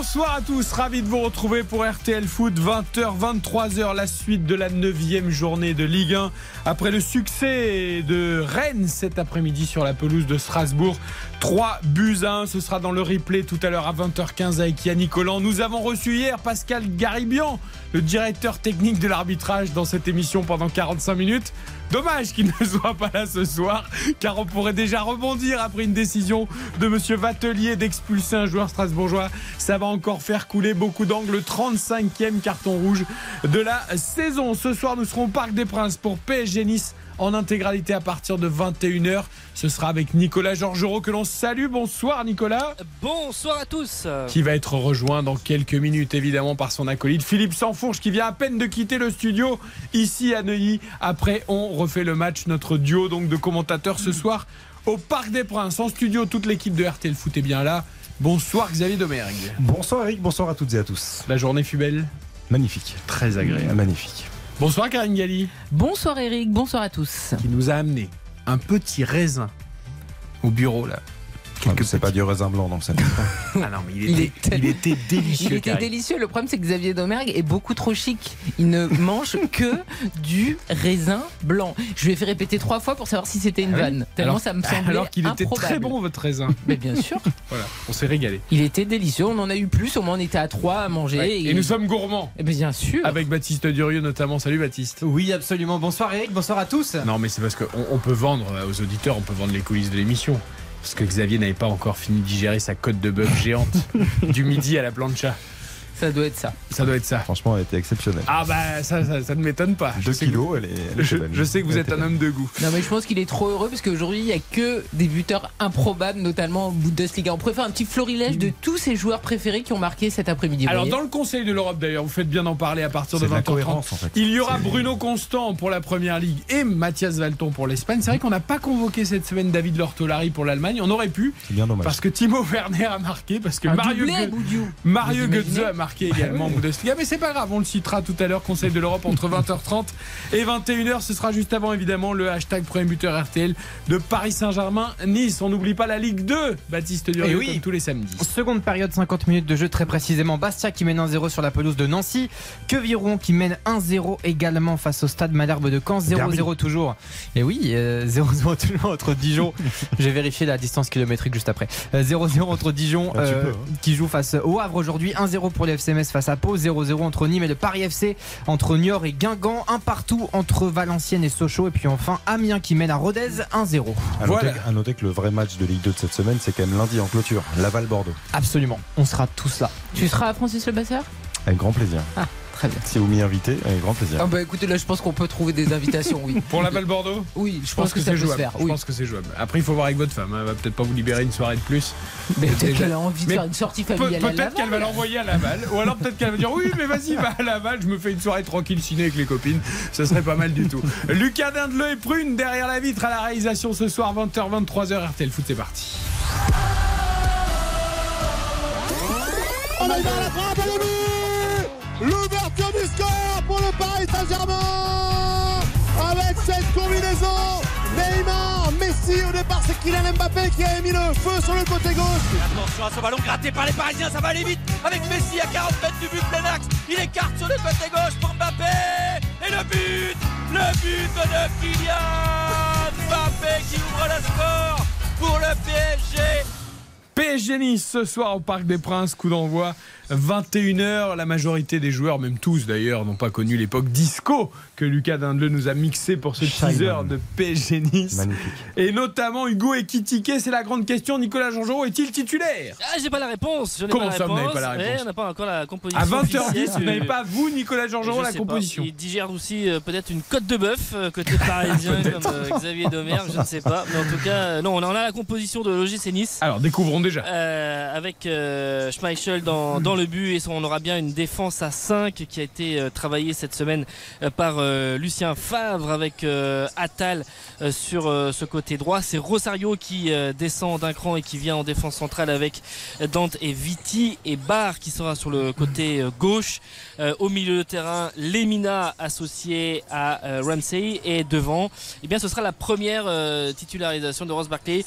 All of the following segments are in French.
Bonsoir à tous, ravi de vous retrouver pour RTL Foot, 20h, 23h, la suite de la 9 journée de Ligue 1. Après le succès de Rennes cet après-midi sur la pelouse de Strasbourg, 3 buts à 1, ce sera dans le replay tout à l'heure à 20h15 avec Yannick Collant. Nous avons reçu hier Pascal Garibian, le directeur technique de l'arbitrage dans cette émission pendant 45 minutes. Dommage qu'il ne soit pas là ce soir, car on pourrait déjà rebondir après une décision de Monsieur Vatelier d'expulser un joueur strasbourgeois. Ça va encore faire couler beaucoup d'angles. 35e carton rouge de la saison. Ce soir, nous serons au Parc des Princes pour PSG Nice en intégralité à partir de 21h. Ce sera avec Nicolas Georgerot que l'on salue. Bonsoir Nicolas. Bonsoir à tous. Qui va être rejoint dans quelques minutes évidemment par son acolyte Philippe Sansfourche qui vient à peine de quitter le studio ici à Neuilly. Après, on refait le match, notre duo donc de commentateurs ce soir au Parc des Princes. En studio, toute l'équipe de RTL Foot est bien là. Bonsoir Xavier Domergue. Bonsoir Eric, bonsoir à toutes et à tous. La journée fut belle, Magnifique. très agréable. Magnifique. Bonsoir Karine Galli Bonsoir Eric, bonsoir à tous. qui nous a amené un petit raisin au bureau là. Quelques c'est pas du raisin blanc, donc ça pas. Ah non mais il Il était, est- il était délicieux. Il était Karine. délicieux. Le problème, c'est que Xavier Domergue est beaucoup trop chic. Il ne mange que du raisin blanc. Je lui ai fait répéter trois fois pour savoir si c'était une Ah oui vanne. Tellement alors, ça me semblait alors qu'il était improbable. très bon votre raisin. Mais bien sûr, Voilà, on s'est régalé. il était délicieux. On en a eu plus. Au moins, on était à trois à manger. Ouais. Et nous sommes gourmands. Eh bien sûr. Avec Baptiste Durieux notamment. Salut Baptiste. Oui, absolument. Bonsoir Eric, bonsoir à tous. Non mais c'est parce qu'on on peut vendre euh, aux auditeurs, on peut vendre les coulisses de l'émission. Parce que Xavier n'avait pas encore fini de digérer sa côte de bœuf géante du midi à la plancha. Ça doit être ça. Ça doit être ça. Franchement, elle était exceptionnelle. Ah bah ça, ça, ça ne m'étonne pas. Je 2 sais que- kilos, elle est, elle Je, sais que vous êtes un homme de goût. Non, mais je pense qu'il est trop heureux parce qu'aujourd'hui, il n'y a que des buteurs improbables, notamment en Bundesliga. On pourrait faire un petit florilège de tous ses joueurs préférés qui ont marqué cet après-midi. Alors dans le Conseil de l'Europe d'ailleurs, vous faites bien d'en parler à partir de de la 20h30. cohérence en fait. Il y aura Bruno Constant pour la Première Ligue et Mathias Valton pour l'Espagne. C'est vrai qu'on n'a pas convoqué cette semaine David Lortolari pour l'Allemagne. On aurait pu C'est bien dommage. parce que Timo Werner a marqué, parce que Un Mario, doublé. Mario Götze a marqué également en Bundesliga. Mais c'est pas grave, on le citera tout à l'heure. Conseil de l'Europe entre 20h30 et 21h. Ce sera juste avant évidemment le hashtag premier buteur RTL de Paris Saint-Germain. Nice, on n'oublie pas la Ligue 2. Baptiste Durieux Eh oui. comme tous les samedis. Seconde période, 50 minutes de jeu très précisément. Bastia qui mène 1-0 sur la pelouse de Nancy. Queviron qui mène 1-0 également face au stade Malherbe de Caen. 0-0 toujours. Et oui, euh, 0-0 toujours entre Dijon. J'ai vérifié la distance kilométrique juste après. Euh, 0-0 entre Dijon Ah, euh, peux, hein. qui joue face au Havre aujourd'hui. 1-0 pour les FCMS face à Pau. 0-0 entre Nîmes et le Paris FC. Entre Niort et Guingamp. Un partout entre Valenciennes et Sochaux. Et puis enfin Amiens qui mène à Rodez 1-0. À noter, Voilà. à noter que le vrai match de Ligue 2 de cette semaine, c'est quand même lundi en clôture. Laval-Bordeaux. Absolument. On sera tous là. Tu seras à Francis Le Basseur Avec grand plaisir. Très bien. Si vous m'y invitez, avec grand plaisir. Ah bah écoutez, là je pense qu'on peut trouver des invitations, oui. Pour la balle Bordeaux? Oui, je Je pense, que, ça c'est jouable. faire. Je pense que c'est jouable. Après, il faut voir avec votre femme. hein. Elle va peut-être pas vous libérer une soirée de plus. Mais peut-être qu'elle a envie de faire une sortie familiale. peut-être qu'elle va l'envoyer à Laval. Ou alors peut-être qu'elle va dire oui, mais vas-y, va à Laval. Je me fais une soirée tranquille ciné avec les copines. Ça serait pas mal du tout. Lucas Dindeleu et Prune derrière la vitre à la réalisation ce soir, 20h, 23h. RTL Foot, c'est parti. On la frappe le but L'ouverture du score pour le Paris Saint-Germain Avec cette combinaison Neymar, Messi, au départ c'est Kylian Mbappé qui a mis le feu sur le côté gauche Attention à ce ballon gratté par les Parisiens, ça va aller vite avec Messi à 40 mètres du but plein axe. Il écarte sur le côté gauche pour Mbappé et le but, le but de Kylian Mbappé qui ouvre le score pour le PSG. PSG Nice ce soir au Parc des Princes, coup d'envoi 21h. La majorité des joueurs, même tous d'ailleurs, n'ont pas connu l'époque disco que Lucas Dindeleu nous a mixé pour ce Shine teaser de PSG Nice. Magnifique. Et notamment Hugo Ekitike, c'est la grande question. Nicolas Jean-Jean est-il titulaire? Ah, j'ai pas la réponse. Je n'ai Comment pas la ça, vous n'avez pas la réponse? Ouais, on n'a pas encore la composition. À 20h10, officielle vous n'avez pas, vous, Nicolas Jean-Jean, Je la sais pas. composition Il digère aussi euh, peut-être une côte de bœuf euh, côté parisien comme euh, Xavier Domergue, je ne sais pas. Mais en tout cas, non, on en a la composition de l'OGC Nice. Alors, découvrons déjà. euh, avec euh, Schmeichel dans, dans le but et on aura bien une défense à 5 qui a été euh, travaillée cette semaine euh, par euh, Lucien Favre avec Attal sur ce côté droit. C'est Rosario qui descend d'un cran et qui vient en défense centrale avec Dante et Viti et Barr qui sera sur le côté gauche. Au milieu de terrain, Lemina associé à Ramsey et devant, eh bien ce sera la première titularisation de Ross Barkley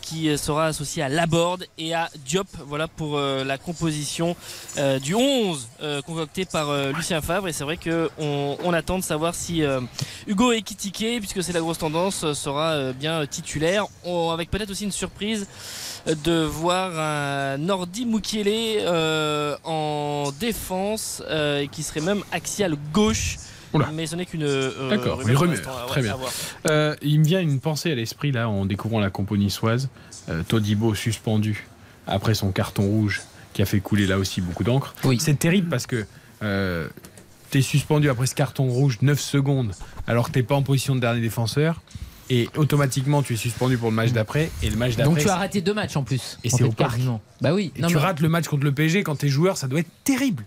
qui sera associé à Laborde et à Diop. Voilà pour la composition euh, du 11 euh, concocté par euh, Lucien Favre. Et c'est vrai qu'on on attend de savoir si Hugo Ekitike, puisque c'est la grosse tendance, sera bien titulaire. On- avec peut-être aussi une surprise de voir un Nordi Mukiele en défense et qui serait même axial gauche. Oula. Mais ce n'est qu'une euh, D'accord, une rumeur. Très bien. Euh, il me vient une pensée à l'esprit là en découvrant la compo niçoise. Euh, Todibo suspendu après son carton rouge qui a fait couler là aussi beaucoup d'encre. Oui. C'est terrible parce que euh, tu es suspendu après ce carton rouge 9 secondes alors que tu pas en position de dernier défenseur et automatiquement tu es suspendu pour le match d'après et le match d'après. Donc tu as raté deux matchs en plus. Et c'est au parc. Bah oui. et Non, tu mais- rates le match contre le PSG quand tu es joueur, ça doit être terrible.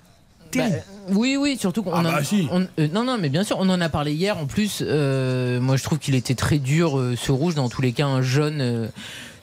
Bah, oui, oui, surtout qu'on Ah bah si. euh, non, non, mais bien sûr, on en a parlé hier. En plus, euh, moi, je trouve qu'il était très dur, euh, ce rouge. Dans tous les cas, un jaune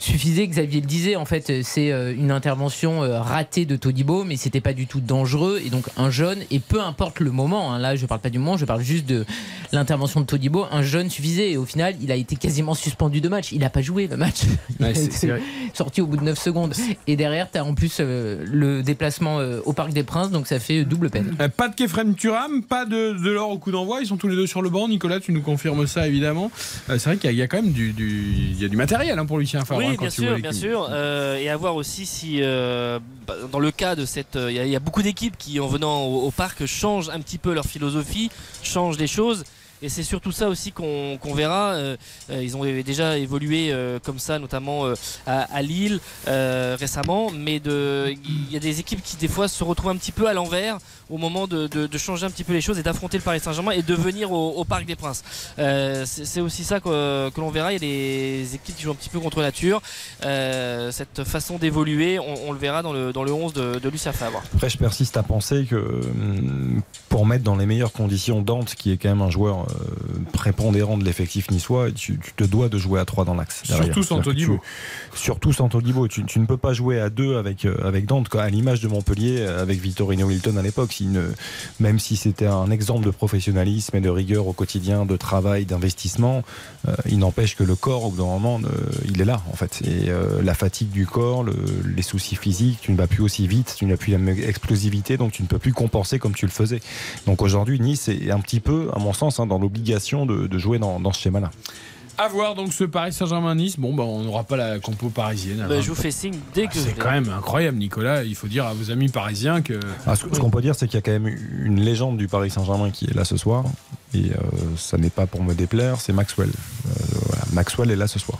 suffisait. Xavier le disait. En fait, c'est euh, une intervention euh, ratée de Todibo, mais c'était pas du tout dangereux. Et donc, un jaune. Et peu importe le moment. hein, là, je parle pas du moment. Je parle juste de l'intervention de Todibo. Un jaune suffisait. Et au final, il a été quasiment suspendu de match. Il a pas joué le match. Il Ouais, a été sorti au bout de 9 secondes. Et derrière, tu as en plus euh, le déplacement euh, au Parc des Princes. Donc, ça fait double peine. Pas de Kefrem Turam, pas de, de l'or au coup d'envoi. Ils sont tous les deux sur le banc. Nicolas, tu nous confirmes ça évidemment. Euh, c'est vrai qu'il y, a- il y a quand même du, du- il y a du matériel hein, pour Lucien Favre. Oui, bien sûr, bien sûr. Euh, et à voir aussi si, euh, bah, dans le cas de cette, euh, il y, a- il y a beaucoup d'équipes qui, en venant au, au parc, changent un petit peu leur philosophie, changent des choses. Et c'est surtout ça aussi qu'on verra. Euh, ils ont déjà évolué euh, comme ça, notamment euh, à, à Lille récemment. Mais il y a des équipes qui des fois se retrouvent un petit peu à l'envers au moment de, de- de changer un petit peu les choses et d'affronter le Paris Saint-Germain et de venir au, au Parc des Princes. Euh, c'est aussi ça que, que l'on verra. Il y a des équipes qui jouent un petit peu contre nature. Euh, cette façon d'évoluer, on, on le verra dans le, dans le 11 de, de Lucien Favre. Après, je persiste à penser que hum, pour mettre dans les meilleures conditions Dante, qui est quand même un joueur euh, prépondérant de l'effectif niçois, tu, tu te dois de jouer à 3 dans l'axe. Surtout sans Todibo. tu- Surtout sans Todibo. Tu, tu ne peux pas jouer à 2 avec, avec Dante, quoi, à l'image de Montpellier avec Vittorino Hilton à l'époque. Ne- Même si c'était un exemple de professionnalisme et de rigueur au quotidien, de travail, d'investissement, euh, il n'empêche que le corps, au bout d'un moment, ne- il est là, en fait. Et euh, la fatigue du corps, le- les soucis physiques, tu ne vas plus aussi vite, tu n'as plus la même explosivité, donc tu ne peux plus compenser comme tu le faisais. Donc aujourd'hui, Nice est un petit peu, à mon sens, hein, dans l'obligation de, de jouer dans, dans ce schéma-là. À voir donc ce Paris Saint-Germain-Nice. Bon, bah, on n'aura pas la compo parisienne. Bah, je vous fais signe dès Ah, que c'est quand même incroyable, Nicolas. Il faut dire à vos amis parisiens que. Ah, ce ce qu'on peut dire, c'est qu'il y a quand même une légende du Paris Saint-Germain qui est là ce soir. Et euh, ça n'est pas pour me déplaire, c'est Maxwell. Euh, voilà, Maxwell est là ce soir.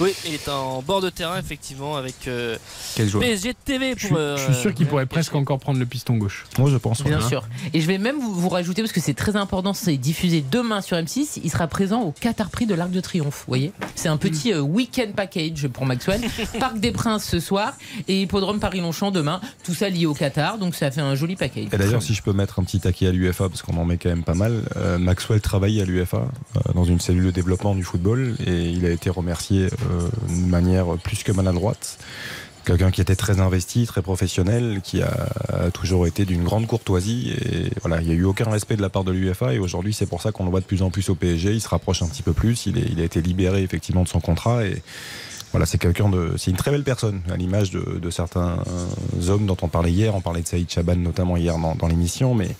Oui, il est en bord de terrain, effectivement, avec euh, Quel joueur PSG TV. Je Pour, suis, euh, je suis sûr qu'il euh, pourrait presque encore prendre le piston gauche. Moi, je pense. ouais. Bien Hein. sûr. Et je vais même vous, vous rajouter, parce que c'est très important, c'est diffusé demain sur M6, il sera présent au Qatar Prix de l'Arc de Triomphe. Vous voyez C'est un petit euh, week-end package pour Maxwell. Parc des Princes ce soir et Hippodrome Paris-Longchamp demain. Tout ça lié au Qatar, donc ça fait un joli package. Et d'ailleurs, si je peux mettre un petit taquet à l'UFA, parce qu'on en met quand même pas mal, euh, Maxwell travaille à l'UFA euh, dans une cellule de développement du football et il a été remercié euh, d'une manière plus que maladroite. Quelqu'un qui était très investi, très professionnel, qui a, toujours été d'une grande courtoisie. Voilà, il n'y a eu aucun respect de la part de l'UFA. Et aujourd'hui, c'est pour ça qu'on le voit de plus en plus au PSG. Il se rapproche un petit peu plus. Il, a été libéré effectivement de son contrat. Et voilà, c'est quelqu'un de, c'est une très belle personne, à l'image de, de certains hommes dont on parlait hier. On parlait de Saïd Chaban notamment hier dans, dans l'émission, mais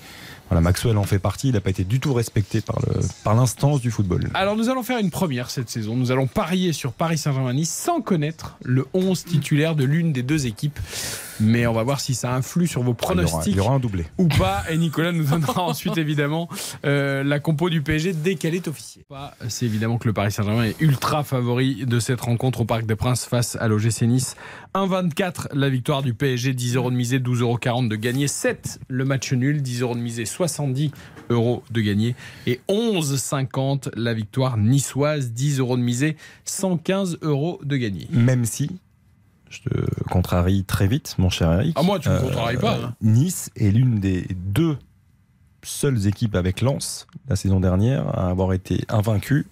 voilà, Maxwell en fait partie. Il n'a pas été du tout respecté par par l'instance du football. Alors nous allons faire une première cette saison. Nous allons parier sur Paris Saint-Germain-Nice sans connaître le 11 titulaire de l'une des deux équipes. Mais on va voir si ça influe sur vos Il y aura, pronostics il y aura un doublé. ou pas. Et Nicolas nous donnera ensuite évidemment euh, la compo du PSG dès qu'elle est officielle. C'est évidemment que le Paris Saint-Germain est ultra favori de cette rencontre au Parc des Princes face à l'OGC Nice. 1,24 la victoire du PSG, 10 euros de misée, 12,40 euros de gagné. 7 le match nul, 10 euros de misée, 70 euros de gagné. Et 11,50 la victoire niçoise, 10 euros de misée, 115 euros de gagné. Même si je te contrarie très vite, mon cher Eric. Ah, moi, tu me Euh, contraries pas, hein. Nice est l'une des deux seules équipes avec Lens la saison dernière à avoir été invaincue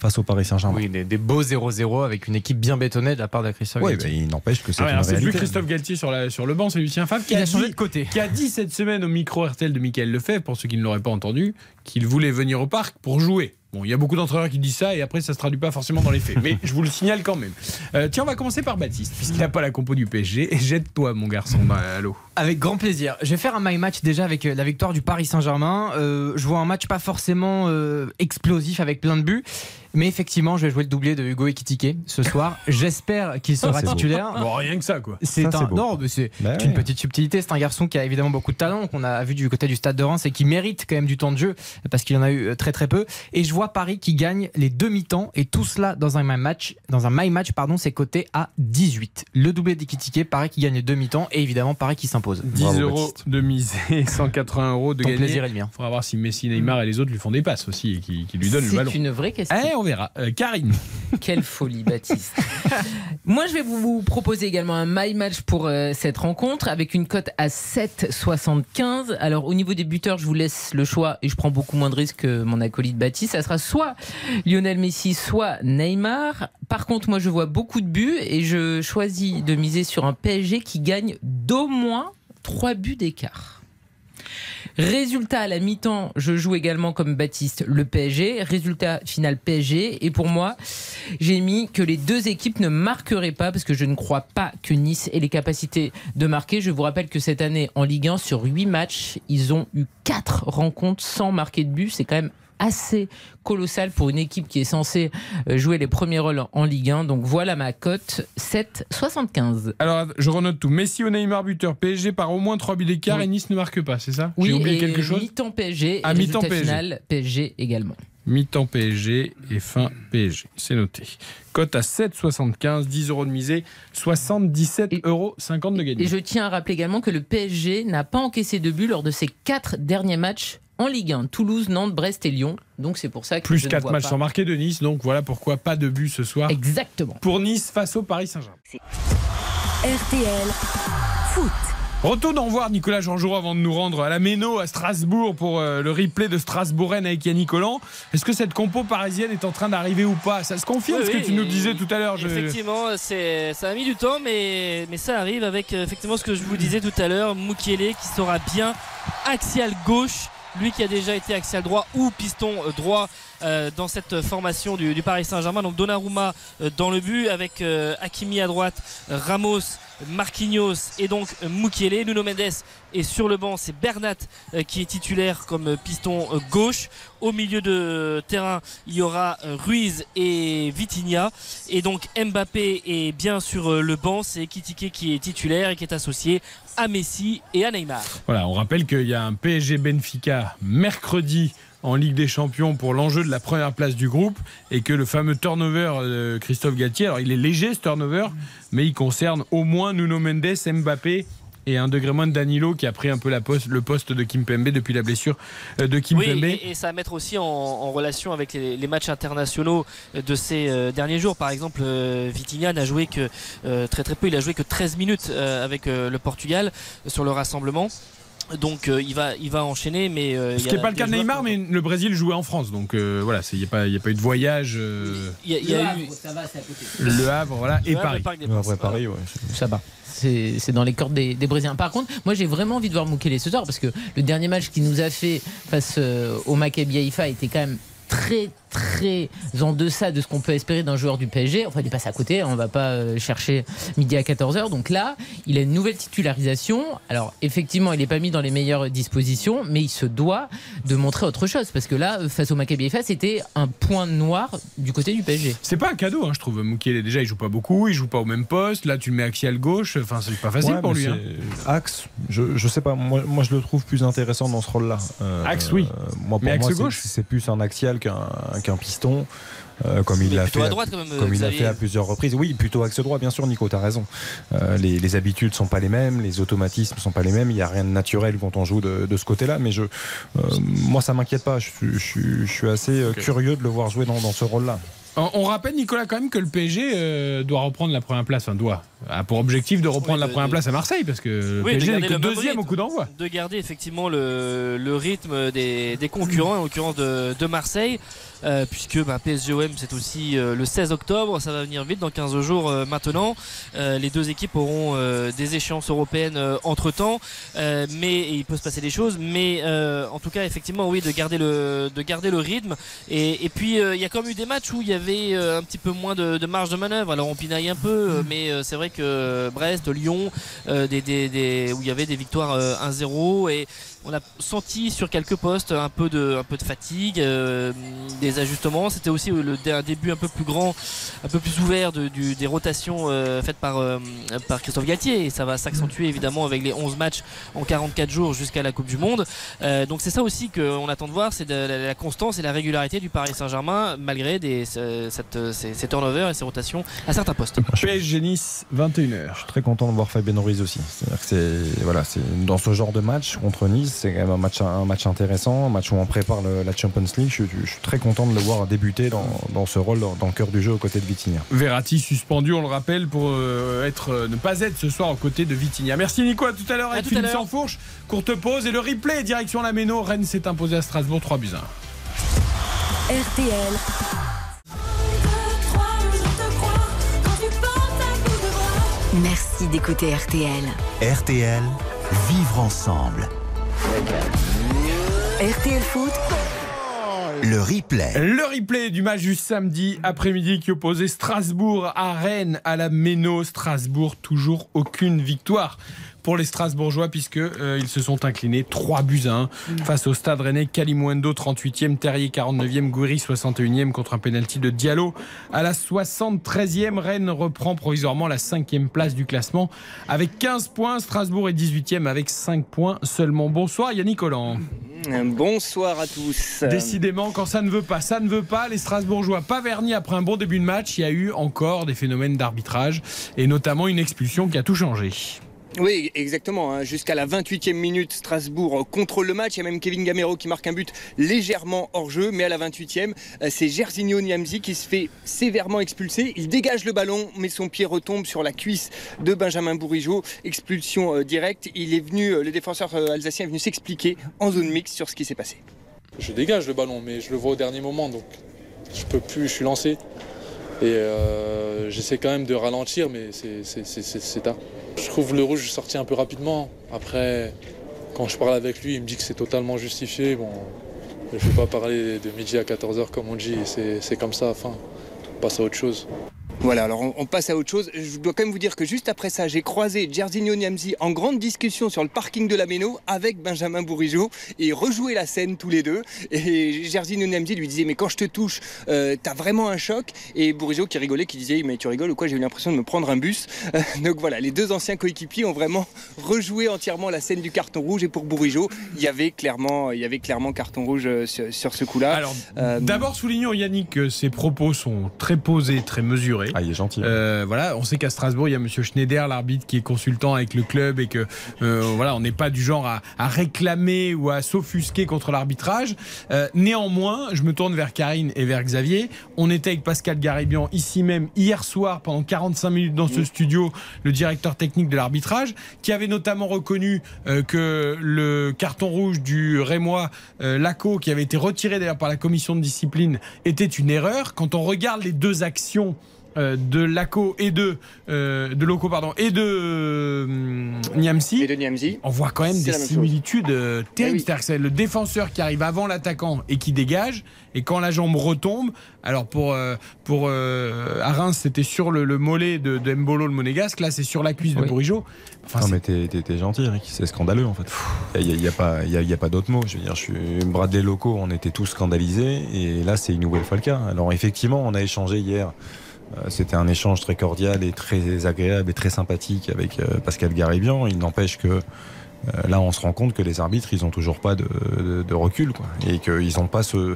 face au Paris Saint-Germain. Oui, des, des beaux 0-0 avec une équipe bien bétonnée de la part de Christophe Ouais, Galtier. mais il n'empêche que c'est Ah ouais, une c'est plus. Christophe Galtier sur, la, sur le banc, c'est Lucien Favre qui Il a, a changé dit, de côté. qui a dit cette semaine au micro RTL de Michael Lefebvre, pour ceux qui ne l'auraient pas entendu, qu'il voulait venir au parc pour jouer. Bon, il y a beaucoup d'entraîneurs qui disent ça et après ça se traduit pas forcément dans les faits. Mais je vous le signale quand même. Euh, tiens, on va commencer par Baptiste, puisqu'il n'a pas la compo du PSG. Et jette-toi, mon garçon, dans à l'eau. Avec grand plaisir. Je vais faire un my match déjà avec euh, la victoire du Paris Saint-Germain. Euh, je vois un match pas forcément euh, explosif avec plein de buts. Mais effectivement, je vais jouer le doublé de Hugo Ekitike ce soir. J'espère qu'il sera titulaire. Bon, rien que ça, quoi. C'est un non, mais c'est Bah une ouais. petite subtilité. C'est un garçon qui a évidemment beaucoup de talent, qu'on a vu du côté du Stade de Reims et qui mérite quand même du temps de jeu parce qu'il en a eu euh, très très peu. Et je vois Paris qui gagne les deux mi-temps et tout cela dans un my match, dans un my match pardon, c'est coté à 18. Le doublé d'Ekitike, Paris qui gagne les deux mi-temps et évidemment Paris qui s'impose. 10 Bravo, euros Baptiste. de misée, 180 euros de Ton gagner. plaisir est le mien. Il faudra voir si Messi, Neymar et les autres lui font des passes aussi et qui, qui lui donnent le ballon. C'est une vraie question. Eh, on verra. Euh, Karine. Quelle folie, Baptiste. Moi, je vais vous, vous proposer également un my match pour euh, cette rencontre avec une cote à 7,75. Alors, au niveau des buteurs, je vous laisse le choix et je prends beaucoup moins de risques que mon acolyte Baptiste. Ça sera soit Lionel Messi, soit Neymar. Par contre, moi, je vois beaucoup de buts et je choisis de miser sur un PSG qui gagne d'au moins 3 buts d'écart. Résultat à la mi-temps, je joue également comme Baptiste le PSG. Résultat final PSG. Et pour moi, j'ai mis que les deux équipes ne marqueraient pas parce que je ne crois pas que Nice ait les capacités de marquer. Je vous rappelle que cette année en Ligue 1, sur 8 matchs, ils ont eu 4 rencontres sans marquer de but. C'est quand même assez colossal pour une équipe qui est censée euh, jouer les premiers rôles en Ligue 1. Donc voilà ma cote 7,75. Alors, je renote tout. Messi ou Neymar buteur. PSG par au moins 3 buts d'écart Oui. et Nice ne marque pas, c'est ça Oui, J'ai oublié et quelque chose mi-temps PSG. Ah, et mi-temps PSG. final PSG également. Mi-temps PSG et fin PSG. C'est noté. Cote à 7,75, 10 euros de misée, 77,50 euros de gagné. Et je tiens à rappeler également que le PSG n'a pas encaissé de but lors de ses quatre derniers matchs en Ligue 1. Toulouse, Nantes, Brest et Lyon. Donc c'est pour ça que Plus je ne 4 vois matchs pas. sans marquer de Nice, donc voilà pourquoi pas de but ce soir. Exactement. Pour Nice face au Paris Saint-Germain. RTL Foot. Retour d'en voir Nicolas Jean-Jour avant de nous rendre à la Méno à Strasbourg pour euh, le replay de Strasbourg-Rennes avec Yannick Collant. Est-ce que cette compo parisienne est en train d'arriver ou pas? Ça se confirme Oui, ce que tu nous disais tout à l'heure. je- Effectivement, c'est, ça a mis du temps, mais, mais ça arrive avec euh, effectivement ce que je vous disais tout à l'heure, Mukele qui sera bien axial gauche. Lui qui a déjà été axial droit ou piston euh, droit euh, dans cette formation du, Paris Saint-Germain. Donc Donnarumma euh, dans le but avec Hakimi à droite, Ramos, Marquinhos et donc Mukele. Nuno Mendes est sur le banc. C'est Bernat euh, qui est titulaire comme piston euh, gauche. Au milieu de terrain, il y aura euh, Ruiz et Vitinha. Et donc Mbappé est bien sur le banc. C'est Kitike qui est titulaire et qui est associé à Messi et à Neymar. Voilà, on rappelle qu'il y a un PSG Benfica mercredi en Ligue des Champions pour l'enjeu de la première place du groupe et que le fameux turnover de Christophe Galtier, alors il est léger ce turnover, mais il concerne au moins Nuno Mendes, Mbappé et un degré moins de Danilo qui a pris un peu la poste, le poste de Kimpembe depuis la blessure euh, de Oui, Kimpembe. et, et ça va mettre aussi en, en relation avec les, les matchs internationaux de ces euh, derniers jours. Par exemple, euh, Vitinha n'a joué que euh, très très peu. Il a joué que 13 minutes euh, avec euh, le Portugal euh, sur le rassemblement. Donc euh, il va il va enchaîner, mais euh, Ce qui n'est pas le cas de Neymar, mais le Brésil jouait en France, donc euh, voilà, il n'y a, pas- il y a pas eu de voyage. euh, il y a, y a eu ça va, c'est à côté. le Havre, voilà, et Le Havre, Paris. le Parc des. Paris, ouais. Ça va. C'est dans les cordes des, des Brésiliens. Par contre, moi j'ai vraiment envie de voir Mukele ce soir parce que le dernier match qu'il nous a fait face euh, au Maccabi Haïfa était quand même très très en deçà de ce qu'on peut espérer d'un joueur du PSG. Enfin, il passe à côté, on va pas euh, chercher midi à 14h. Donc là, il a une nouvelle titularisation. Alors, effectivement, il n'est pas mis dans les meilleures dispositions, mais il se doit de montrer autre chose parce que là, euh, face au Maccabi Haïfa, c'était un point noir du côté du PSG. C'est pas un cadeau, hein, je trouve. Moukielé, déjà, il joue pas beaucoup, il joue pas au même poste. Là, tu le mets axial gauche. Enfin, c'est pas facile Ouais, pour lui. hein. Axe, je, je sais pas, moi, moi je le trouve plus intéressant dans ce rôle-là. Euh, Axe, oui. euh, moi, pour Mais axe moi, gauche c'est plus un axial qu'un qu'un piston. euh, comme il l'a fait, à droite quand même, comme il l'a Xavier. fait à plusieurs reprises. Oui, plutôt axe droit, bien sûr, Nico, t'as raison. Euh, les, les habitudes sont pas les mêmes, les automatismes sont pas les mêmes. Il y a rien de naturel quand on joue de, de ce côté-là, mais je, euh, moi, ça m'inquiète pas. Je, suis- je, suis- je suis assez curieux de le voir jouer dans, dans ce rôle-là. On, on rappelle, Nicolas, quand même que le PSG euh, doit reprendre la première place, enfin doit, a pour objectif de reprendre Oui, la première de- place à Marseille, parce que le Oui, PSG n'est que le deuxième rythme. au coup d'envoi. de garder effectivement le, le rythme des, des concurrents, en l'occurrence de, de Marseille, euh, puisque bah, PSG-OM c'est aussi euh, le 16 octobre, ça va venir vite dans 15 jours euh, maintenant. Les deux équipes auront des échéances européennes entre temps, mais il peut se passer des choses, mais en tout cas effectivement oui de garder le, rythme. Et, puis il y a quand même eu des matchs où il y avait un petit peu moins de, marge de manœuvre. Alors on pinaille un peu, mais c'est vrai que Brest, Lyon, où il y avait des victoires euh, 1-0 et on a senti sur quelques postes un peu de, fatigue, euh, des ajustements. C'était aussi un début un peu plus grand, un peu plus ouvert des rotations euh, faites par, euh, par Christophe Galtier. Et ça va s'accentuer évidemment avec les 11 matchs en 44 jours jusqu'à la Coupe du Monde. Donc c'est ça aussi qu'on attend de voir, c'est la, constance et la régularité du Paris Saint-Germain malgré des, ces, turnovers et ces rotations à certains postes. PSG Nice, 21h. Je suis très content de voir Fabien Ruiz aussi. C'est dans ce genre de match contre Nice, c'est quand même un match, un match intéressant, un match où on prépare le- la Champions League. Je, je suis très content de le voir débuter dans, dans ce rôle, dans, dans le cœur du jeu aux côtés de Vitinha. Verratti suspendu, on le rappelle, pour euh, être, euh, ne pas être ce soir aux côtés de Vitinha. Merci Nico, à tout à l'heure À avec Philippe. Sansfourche. Courte pause et le replay, direction la Méno. Rennes s'est imposé à Strasbourg 3 buts 1. RTL. Merci d'écouter RTL. RTL, vivre ensemble. RTL Foot, Le replay. Le replay du match du samedi après-midi qui opposait Strasbourg à Rennes à la Méno. Strasbourg, toujours aucune victoire pour les Strasbourgeois puisque euh, ils se sont inclinés 3 buts à 1 face au Stade Rennais. Kalimundo 38e, Terrier 49e, Gouiri 61e contre un penalty de Diallo. À la 73e, Rennes reprend provisoirement la 5e place du classement avec 15 points. Strasbourg est 18e avec 5 points seulement. Bonsoir Yannick Collant. Bonsoir à tous. Décidément, quand ça ne veut pas, ça ne veut pas. Les Strasbourgeois pas vernis après un bon début de match. Il y a eu encore des phénomènes d'arbitrage et notamment une expulsion qui a tout changé. Oui, exactement. hein. Jusqu'à la 28e minute, Strasbourg contrôle le match. Il y a même Kevin Gamero qui marque un but légèrement hors jeu. Mais à la 28e, euh, c'est Gersigno Niamzi qui se fait sévèrement expulser. Il dégage le ballon, mais son pied retombe sur la cuisse de Benjamin Bourigeau. Expulsion euh, directe. Il est venu, euh, le défenseur euh, alsacien est venu s'expliquer en zone mixte sur ce qui s'est passé. Je dégage le ballon, mais je le vois au dernier moment, donc je peux plus, je suis lancé. Et euh, j'essaie quand même de ralentir, mais c'est tard. Je trouve le rouge sorti un peu rapidement. Après, quand je parle avec lui, il me dit que c'est totalement justifié. Bon, je ne vais pas parler de midi à 14h comme on dit, c'est c'est comme ça, enfin, on passe à autre chose. Voilà, alors on, on passe à autre chose. Je dois quand même vous dire que juste après ça, j'ai croisé Gersigno Niamzi en grande discussion sur le parking de la Méno avec Benjamin Bourigeau et rejoué la scène tous les deux. Et Gersigno Niamzi lui disait Mais quand je te touche, euh, t'as vraiment un choc Et Bourigeau qui rigolait, qui disait Mais tu rigoles ou quoi J'ai eu l'impression de me prendre un bus. Euh, donc voilà, les deux anciens coéquipiers ont vraiment rejoué entièrement la scène du carton rouge. Et pour Bourigeau, il y avait clairement, il y avait clairement carton rouge euh, sur, sur ce coup-là. Alors, Euh, d'abord soulignons Yannick que ses propos sont très posés, très mesurés. Ah, il est gentil. Euh, voilà, on sait qu'à Strasbourg, il y a Monsieur Schneider, l'arbitre, qui est consultant avec le club et que euh, voilà, on n'est pas du genre à, à réclamer ou à s'offusquer contre l'arbitrage. Euh, néanmoins, je me tourne vers Karine et vers Xavier. On était avec Pascal Garibian ici même hier soir pendant 45 minutes dans ce studio, le directeur technique de l'arbitrage, qui avait notamment reconnu euh, que le carton rouge du Rémois euh, Laco, qui avait été retiré d'ailleurs par la commission de discipline, était une erreur. Quand on regarde les deux actions de Laco et de euh, de Loco pardon et de euh, Niamsi, et de Niamzi. on voit quand même des similitudes euh, terribles. Oui. C'est-à-dire que c'est le défenseur qui arrive avant l'attaquant et qui dégage, et quand la jambe retombe, alors pour euh, pour euh, à Reims c'était sur le, le mollet de, de Mbolo le monégasque, là c'est sur la cuisse de. Bourigeau. Enfin, non mais t'es- t'es t'es gentil Eric, c'est scandaleux en fait. Il n'y a, y a pas, il y a, y a pas d'autre mot. Je veux dire, je suis Bradley locaux, on était tous scandalisés et là c'est une nouvelle fois le cas. Alors effectivement, on a échangé hier. Euh, C'était un échange très cordial et très agréable et très sympathique avec euh, Pascal Garibian. Il n'empêche que euh, là, on se rend compte que les arbitres, ils ont toujours pas de, recul, quoi, et qu'ils n'ont pas ce,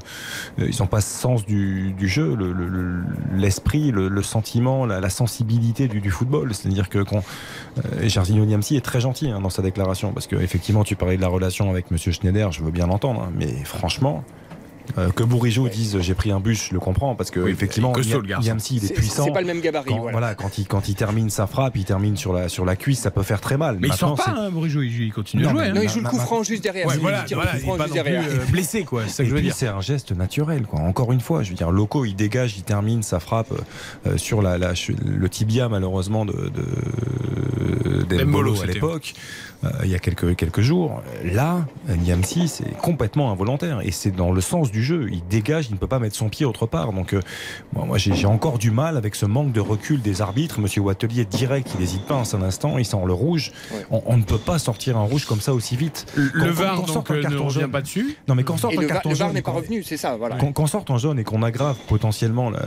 ils ont pas ce sens du, jeu, le- le- le- l'esprit, le, sentiment, la, sensibilité du, football. C'est-à-dire que quand Niamsi est très gentil hein, dans sa déclaration, parce que effectivement, tu parlais de la relation avec Monsieur Schneider, je veux bien l'entendre, hein, mais franchement, Euh, que Bourigeau dise j'ai pris un bus, je le comprends parce que Oui, effectivement. Yamsi, il est puissant. C'est pas le même gabarit. Quand, voilà. voilà, quand il, quand il termine sa frappe, il termine sur la, sur la cuisse, ça peut faire très mal. Mais il sort pas, hein, Bourigeau, il, il continue Non, à jouer. hein. Non, il joue le coup franc juste derrière. Ouais, voilà, il est pas juste plus derrière. euh, blessé, quoi. C'est ça que Et je veux dire. c'est un geste naturel, quoi. Encore une fois, je veux dire, Loco, il dégage, il termine sa frappe euh, sur la, la- le tibia malheureusement de, de à l'époque, il y a quelques quelques jours. Là, Niamsi, c'est complètement involontaire et c'est dans le sens du jeu. Il dégage, il ne peut pas mettre son pied autre part. Donc, euh, bon, moi, j'ai encore du mal avec ce manque de recul des arbitres. Monsieur Wattelier est direct, il n'hésite pas un seul instant, il sent le rouge. Ouais. On, on ne peut pas sortir un rouge comme ça aussi vite. Le VAR, donc, sort un euh, ne carton revient jaune- pas dessus. Non, mais quand sort un carton le VAR jaune, n'est pas revenu, c'est ça. Voilà. sorte en jaune et qu'on aggrave potentiellement la,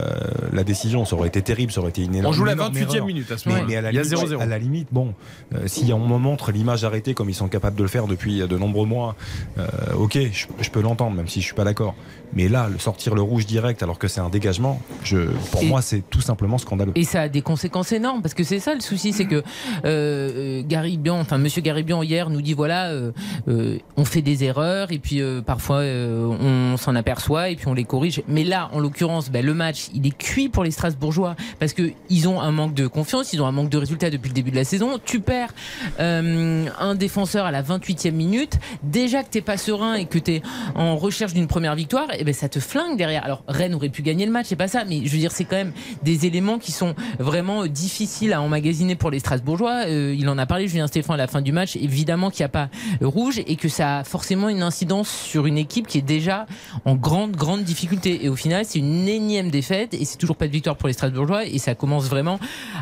la décision, ça aurait été terrible, ça aurait été une énorme On joue la énorme 28e erreur. minute à ce moment-là. mais à, la Il y a limite, 0-0. à la limite, bon, euh, si on me montre l'image arrêtée comme ils sont capables de le faire depuis de nombreux mois, euh, ok, je, je peux l'entendre, même si je suis pas d'accord. Mais là, le sortir le rouge direct alors que c'est un dégagement, je, pour Et- moi, c'est tout simplement scandaleux. Et ça a des conséquences énormes parce que c'est ça le souci, c'est que euh, Garibian, enfin Monsieur Garibian hier nous dit voilà, euh, euh, on fait des erreurs et puis euh, parfois euh, on s'en aperçoit et puis on les corrige. Mais là, en l'occurrence, ben, le match il est cuit pour les Strasbourgeois parce que ils ont un manque de confiance, ils ont un manque de résultats depuis le début de la saison. Tu perds euh, un défenseur à la 28e minute, déjà que t'es pas serein et que t'es en recherche d'une première victoire, et ben ça te flingue derrière. Alors Rennes aurait pu gagner le match, c'est pas ça, mais je veux dire c'est quand même des éléments qui sont vraiment euh, difficiles à emmagasiner pour les Strasbourgeois. Euh, il en a parlé, Julien Stéphane, à la fin du match. Évidemment qu'il n'y a pas euh, rouge et que ça a forcément une incidence sur une équipe qui est déjà en grande, grande difficulté. Et au final, c'est une énième défaite et c'est toujours pas de victoire pour les Strasbourgeois et ça commence vraiment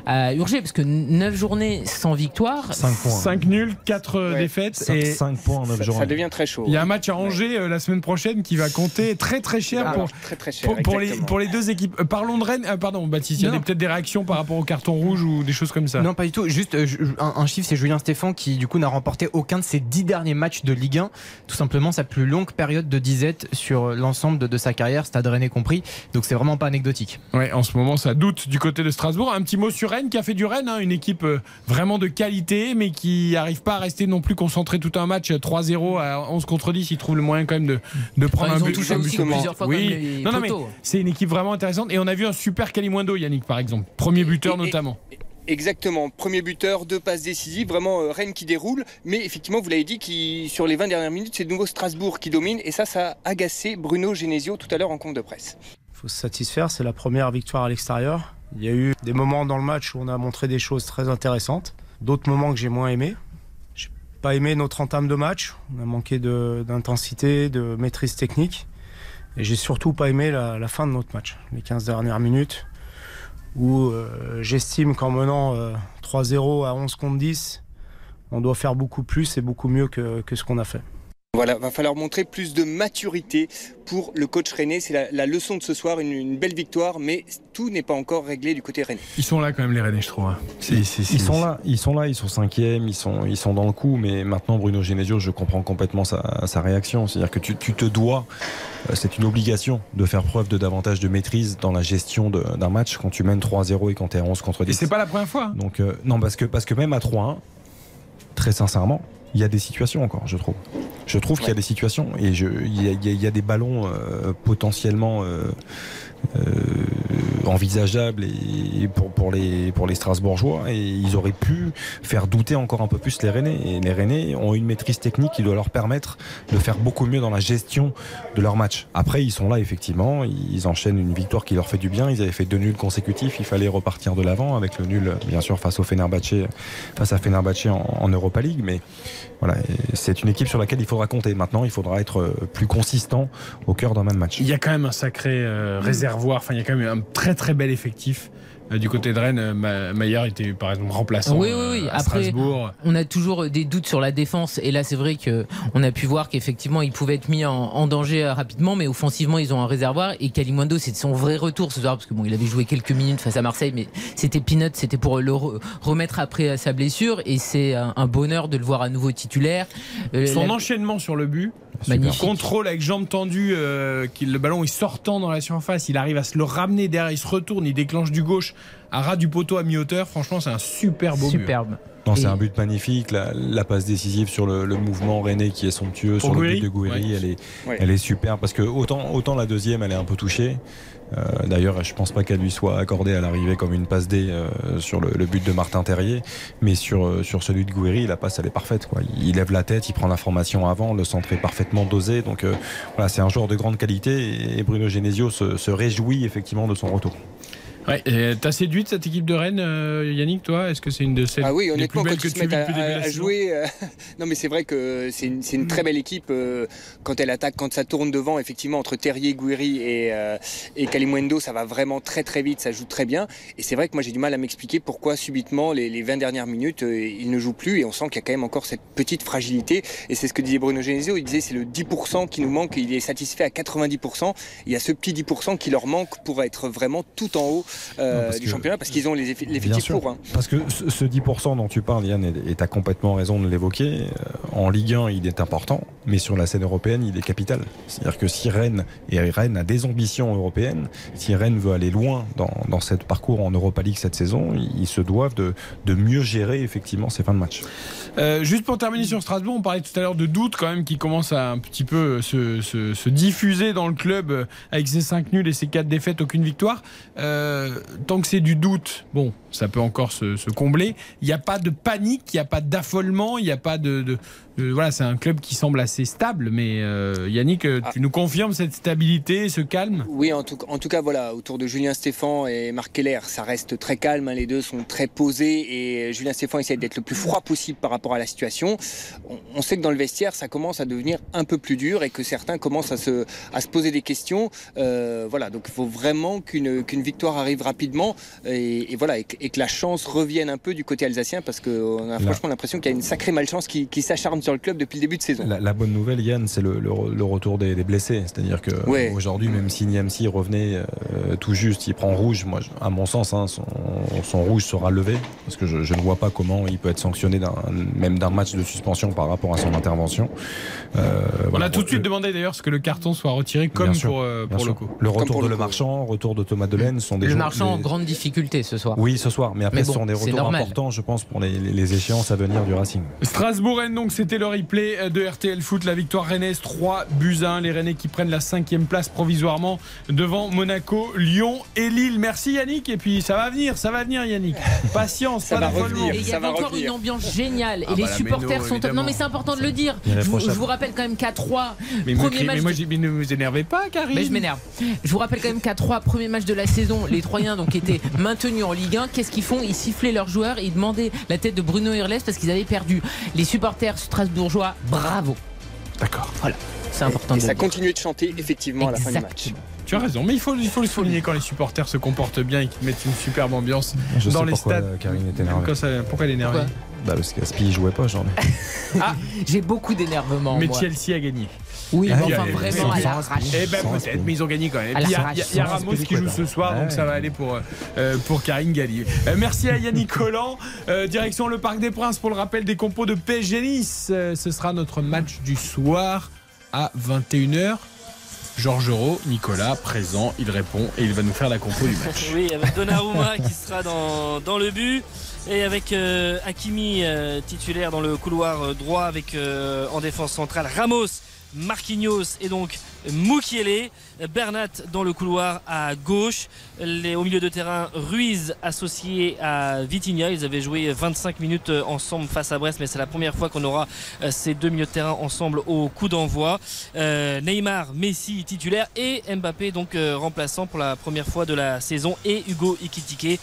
à urger parce que 9 journées sans victoire. 5 points. 5 nuls, 4 Ouais. défaites. Et 5 points en 9 Ça, jours. ça devient très chaud. il y a un match à Angers euh, la semaine prochaine qui va compter très très cher Ah, pour, très très cher. pour, pour les, pour les deux équipes. Euh, parlons de Rennes. Euh, pardon, Baptiste, il y a peut-être des réactions par rapport au carton rouge ou des choses comme ça. Non, pas du tout. Juste euh, un, un chiffre, c'est Julien Stéphan qui, du coup, n'a remporté aucun de ses dix derniers matchs de Ligue 1. Tout simplement sa plus longue période de disette sur l'ensemble de, de sa carrière, Stade Rennais compris. Donc c'est vraiment pas anecdotique. Ouais, en ce moment, ça doute du côté de Strasbourg. Un petit mot sur Rennes qui a fait du Rennes, hein, une équipe vraiment de qualité, mais qui n'arrive pas à rester non plus concentré tout un match euh, 3-0 à 11 contre 10. Ils trouvent le moyen quand même de, de prendre but. touché un but oui. non, non, mais c'est une équipe vraiment intéressante. Et on a vu un super Kalimundo, Yannick, par exemple. Premier buteur Et- et- notamment. Exactement, premier buteur, deux passes décisives, vraiment euh, Rennes qui déroule. Mais effectivement, vous l'avez dit, qui, sur les 20 dernières minutes, c'est de nouveau Strasbourg qui domine. Et ça, ça a agacé Bruno Genesio tout à l'heure en compte de presse. Il faut se satisfaire, c'est la première victoire à l'extérieur. Il y a eu des moments dans le match où on a montré des choses très intéressantes, d'autres moments que j'ai moins aimés. J'ai pas aimé notre entame de match, on a manqué de- d'intensité, de, maîtrise technique. Et j'ai surtout pas aimé la, fin de notre match, les 15 dernières minutes, où euh, j'estime qu'en menant euh, 3-0 à 11 contre 10, on doit faire beaucoup plus et beaucoup mieux que- que ce qu'on a fait. Voilà, va falloir montrer plus de maturité pour le coach René. C'est la, la leçon de ce soir, une, une belle victoire, mais tout n'est pas encore réglé du côté René. Ils sont là quand même, les Rennais, je trouve. hein. Ils sont là, ils sont là, ils sont cinquièmes, ils sont, ils sont dans le coup. Mais maintenant, Bruno Genesio, je comprends complètement sa, sa réaction. C'est-à-dire que tu, tu te dois, euh, c'est une obligation de faire preuve de davantage de maîtrise dans la gestion d'un match quand tu mènes 3-0 et quand tu es à 11 contre Et 10. c'est pas la première fois. hein. Donc euh, non, parce que parce que même à 3-1, très sincèrement, il y a des situations encore, je trouve. Je trouve qu'il y a des situations et je, il y a, il y a- il y a des ballons euh, potentiellement euh, euh, envisageables et pour, pour les pour les Strasbourgeois. Et ils auraient pu faire douter encore un peu plus les Rennais. Et les Rennais ont une maîtrise technique qui doit leur permettre de faire beaucoup mieux dans la gestion de leur match. Après ils sont là effectivement, ils enchaînent une victoire qui leur fait du bien. Ils avaient fait deux nuls consécutifs, il fallait repartir de l'avant avec le nul bien sûr face au Fenerbahçe face à Fenerbahçe en, en Europa League, mais voilà, c'est une équipe sur laquelle il faudra compter. Maintenant, il faudra être euh, plus consistant au cœur d'un même match. Il y a quand même un sacré euh, réservoir. Enfin, il y a quand même un très très bel effectif. Euh, Du côté de Rennes, euh, Ma- Maillard était par exemple remplaçant Oui, oui, oui. euh, à Après, Strasbourg. on a toujours des doutes sur la défense. Et là, c'est vrai que on a pu voir qu'effectivement, il pouvait être mis en, en danger rapidement, mais offensivement, ils ont un réservoir. Et Kalimundo, c'est son vrai retour ce soir, parce que bon, il avait joué quelques minutes face à Marseille, mais c'était peanut, c'était pour le re- remettre après sa blessure. Et c'est un, un bonheur de le voir à nouveau titulaire. Euh, Son la- enchaînement sur le but, Magnifique. contrôle avec jambe tendue, euh, le ballon est sortant dans la surface, il arrive à se le ramener derrière, il se retourne, il déclenche du gauche à ras du poteau à mi-hauteur. Franchement, c'est un super beau but. Superbe. Non, c'est un but magnifique. La, la passe décisive sur le, le mouvement René qui est somptueux sur le but de Gouiri, Ouais. elle est, Ouais. elle est super parce que autant, autant la deuxième, elle est un peu touchée. Euh, D'ailleurs, je pense pas qu'elle lui soit accordée à l'arrivée comme une passe D euh, sur le, but de Martin Terrier, mais sur, euh, sur celui de Gouiri, la passe elle est parfaite. Quoi. Il, lève la tête, il prend l'information avant, le centre est parfaitement dosé. Donc voilà, c'est un joueur de grande qualité et Bruno Genesio se réjouit effectivement de son retour. Ouais, et T'as séduite cette équipe de Rennes, euh, Yannick, toi? Est-ce que c'est une de celles Ah oui, les honnêtement, plus quand belles que ils se mettent à, jouer, euh, non mais c'est vrai que c'est une, très belle équipe euh, quand elle attaque, quand ça tourne devant, effectivement entre Terrier, Gouiri et, euh, et ça va vraiment très très vite, ça joue très bien. Et c'est vrai que moi j'ai du mal à m'expliquer pourquoi subitement les, les 20 dernières minutes euh, il ne joue plus et on sent qu'il y a quand même encore cette petite fragilité. Et c'est ce que disait Bruno Genesio, il disait c'est le 10% qui nous manque, il est satisfait à 90%. Il y a ce petit 10% qui leur manque pour être vraiment tout en haut euh, Non, du championnat parce qu'ils ont les l'effectif pour. hein. Parce que ce ce 10% dont tu parles, Yann, et tu as complètement raison de l'évoquer, euh, en Ligue 1, il est important, mais sur la scène européenne, il est capital. C'est-à-dire que si Rennes, et Rennes a des ambitions européennes, si Rennes veut aller loin dans, dans ce parcours en Europa League cette saison, ils se doivent de, de mieux gérer effectivement ces fins de match. Euh, juste pour terminer sur Strasbourg, on parlait tout à l'heure de doute quand même qui commence à un petit peu se, se- se diffuser dans le club avec ses 5 nuls et ses 4 défaites, aucune victoire. Euh, tant que c'est du doute, bon, ça peut encore se, se combler. Il n'y a pas de panique, il n'y a pas d'affolement, il n'y a pas de... de- de- voilà, c'est un club qui semble assez stable, mais euh, Yannick, euh, tu nous confirmes cette stabilité, ce calme? Oui, en tout, en tout cas, voilà, autour de Julien Stéphan et Marc Keller, ça reste très calme. hein, les deux sont très posés et Julien Stéphan essaie d'être le plus froid possible par rapport à la situation. On, on sait que dans le vestiaire, ça commence à devenir un peu plus dur et que certains commencent à se, à se poser des questions. Euh, voilà, donc il faut vraiment qu'une qu'une victoire arrive rapidement et, et voilà, et, que- et que la chance revienne un peu du côté alsacien parce qu'on a Là. franchement l'impression qu'il y a une sacrée malchance qui, qui s'acharne sur le club depuis le début de saison. La, la bonne nouvelle, Yann, c'est le, le re- le retour des, des blessés. C'est-à-dire que Ouais. euh, aujourd'hui, même si Niamsi revenait euh, tout juste, il prend rouge. Moi, à mon sens, hein, son, son rouge sera levé parce que je, je ne vois pas comment il peut être sanctionné d'un- même d'un match de suspension par rapport à son intervention. Euh, On voilà. a tout de suite demandé d'ailleurs ce que le carton soit retiré comme Bien sûr, pour, euh, pour le coup. Le Comme retour de le. Marchand, retour de Thomas Delaine sont des Le marchand en les- grande difficulté ce soir. Oui, ce soir. Mais après, Mais ce bon, sont des retours normal. importants, je pense, pour les, les- les échéances à venir du Racing. Strasbourg-Rennes, donc c'était le replay de RTL Foot, la victoire rennaise 3 buts à 1. Les Rennais qui prennent la cinquième place provisoirement devant Monaco, Lyon et Lille. Merci Yannick, et puis ça va venir, ça va venir Yannick. Patience, Ça pas va revenir. Et il y avait va encore revenir. une ambiance géniale. Ah et les bah supporters méno, sont. Non, mais c'est important de le dire. Je vous, Irréprochable. je vous rappelle quand même qu'à 3, Mais, me premier crie- match. mais moi, de- ne vous énervez pas, Karine. Mais je m'énerve. Je vous rappelle quand même qu'à 3 premiers matchs de la saison, les Troyens donc étaient maintenus en Ligue 1. Qu'est-ce qu'ils font? Ils sifflaient leurs joueurs et ils demandaient la tête de Bruno Irles parce qu'ils avaient perdu. Les supporters strasbourgeois, bravo. D'accord. Voilà, c'est important Et de ça continuait de chanter effectivement à la fin du match. Exactement. Tu as raison, mais il faut, il faut le souligner quand les supporters se comportent bien et qu'ils mettent une superbe ambiance Je dans sais les pourquoi stades. Karine est énervée. Ça- pourquoi elle est énervée? Pourquoi? Bah, parce qu'Aspi jouait pas, j'en ai. Ah, j'ai beaucoup d'énervement. Mais moi. Chelsea a gagné. Oui, Ah, mais enfin a- vraiment à l'arrache. Eh ben peut-être, mais ils ont gagné quand même. Il y a, il y Ramos qui joue ce soir, donc ça va aller pour, euh, pour Karine Galli. Euh, merci à Yannick Collant. Euh, direction le Parc des Princes pour le rappel des compos de PSG Nice. Euh, ce sera notre match du soir à 21h. Georges Euro, Nicolas, présent, il répond et il va nous faire la compo du match. Oui, avec Donnarumma qui sera dans, dans le but. Et avec euh, Hakimi euh, titulaire dans le couloir euh, droit avec euh, en défense centrale Ramos, Marquinhos et donc Mukiele. Bernat dans le couloir à gauche. Au milieu de terrain, Ruiz associé à Vitinha. Ils avaient joué 25 minutes euh, ensemble face à Brest, mais c'est la première fois qu'on aura euh, ces deux milieux de terrain ensemble au coup d'envoi. Euh, Neymar, Messi titulaire et Mbappé donc remplaçant pour la première fois de la saison et Hugo Ikitike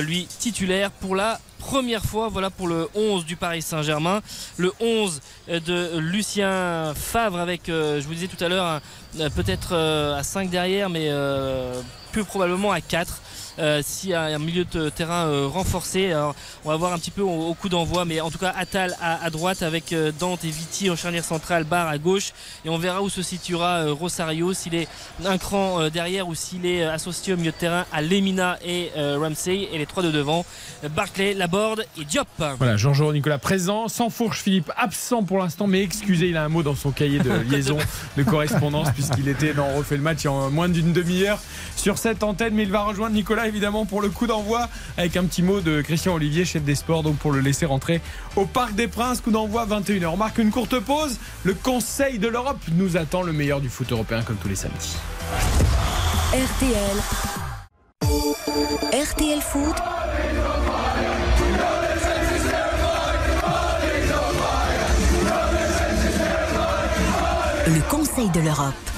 lui titulaire pour la première fois voilà pour le 11 du Paris Saint-Germain. Le 11 de Lucien Favre avec euh, je vous disais tout à l'heure euh, peut-être euh, à 5 derrière mais plus probablement à 4 euh, s'il y a un milieu de terrain euh, renforcé. Alors, on va voir un petit peu au, au coup d'envoi, mais en tout cas, Attal à, à droite avec euh, Dante et Viti en charnière centrale, Barre à gauche. Et on verra où se situera euh, Rosario, s'il est un cran euh, derrière ou s'il est euh, associé au milieu de terrain à Lemina et euh, Ramsey. Et les trois de devant, Barclay, Laborde et Diop. Voilà, Euro, Nicolas présent, sans fourche Philippe absent pour l'instant, mais excusez, il a un mot dans son cahier de liaison de correspondance puisqu'il était dans refait le match il y a moins d'une demi-heure sur cette antenne, mais il va rejoindre Nicolas évidemment pour le coup d'envoi avec un petit mot de Christian Olivier, chef des sports, donc pour le laisser rentrer au Parc des Princes. Coup d'envoi 21h. On marque une courte pause. Le Conseil de l'Europe nous attend le meilleur du foot européen comme tous les samedis. RTL. RTL Foot. Le Conseil de l'Europe.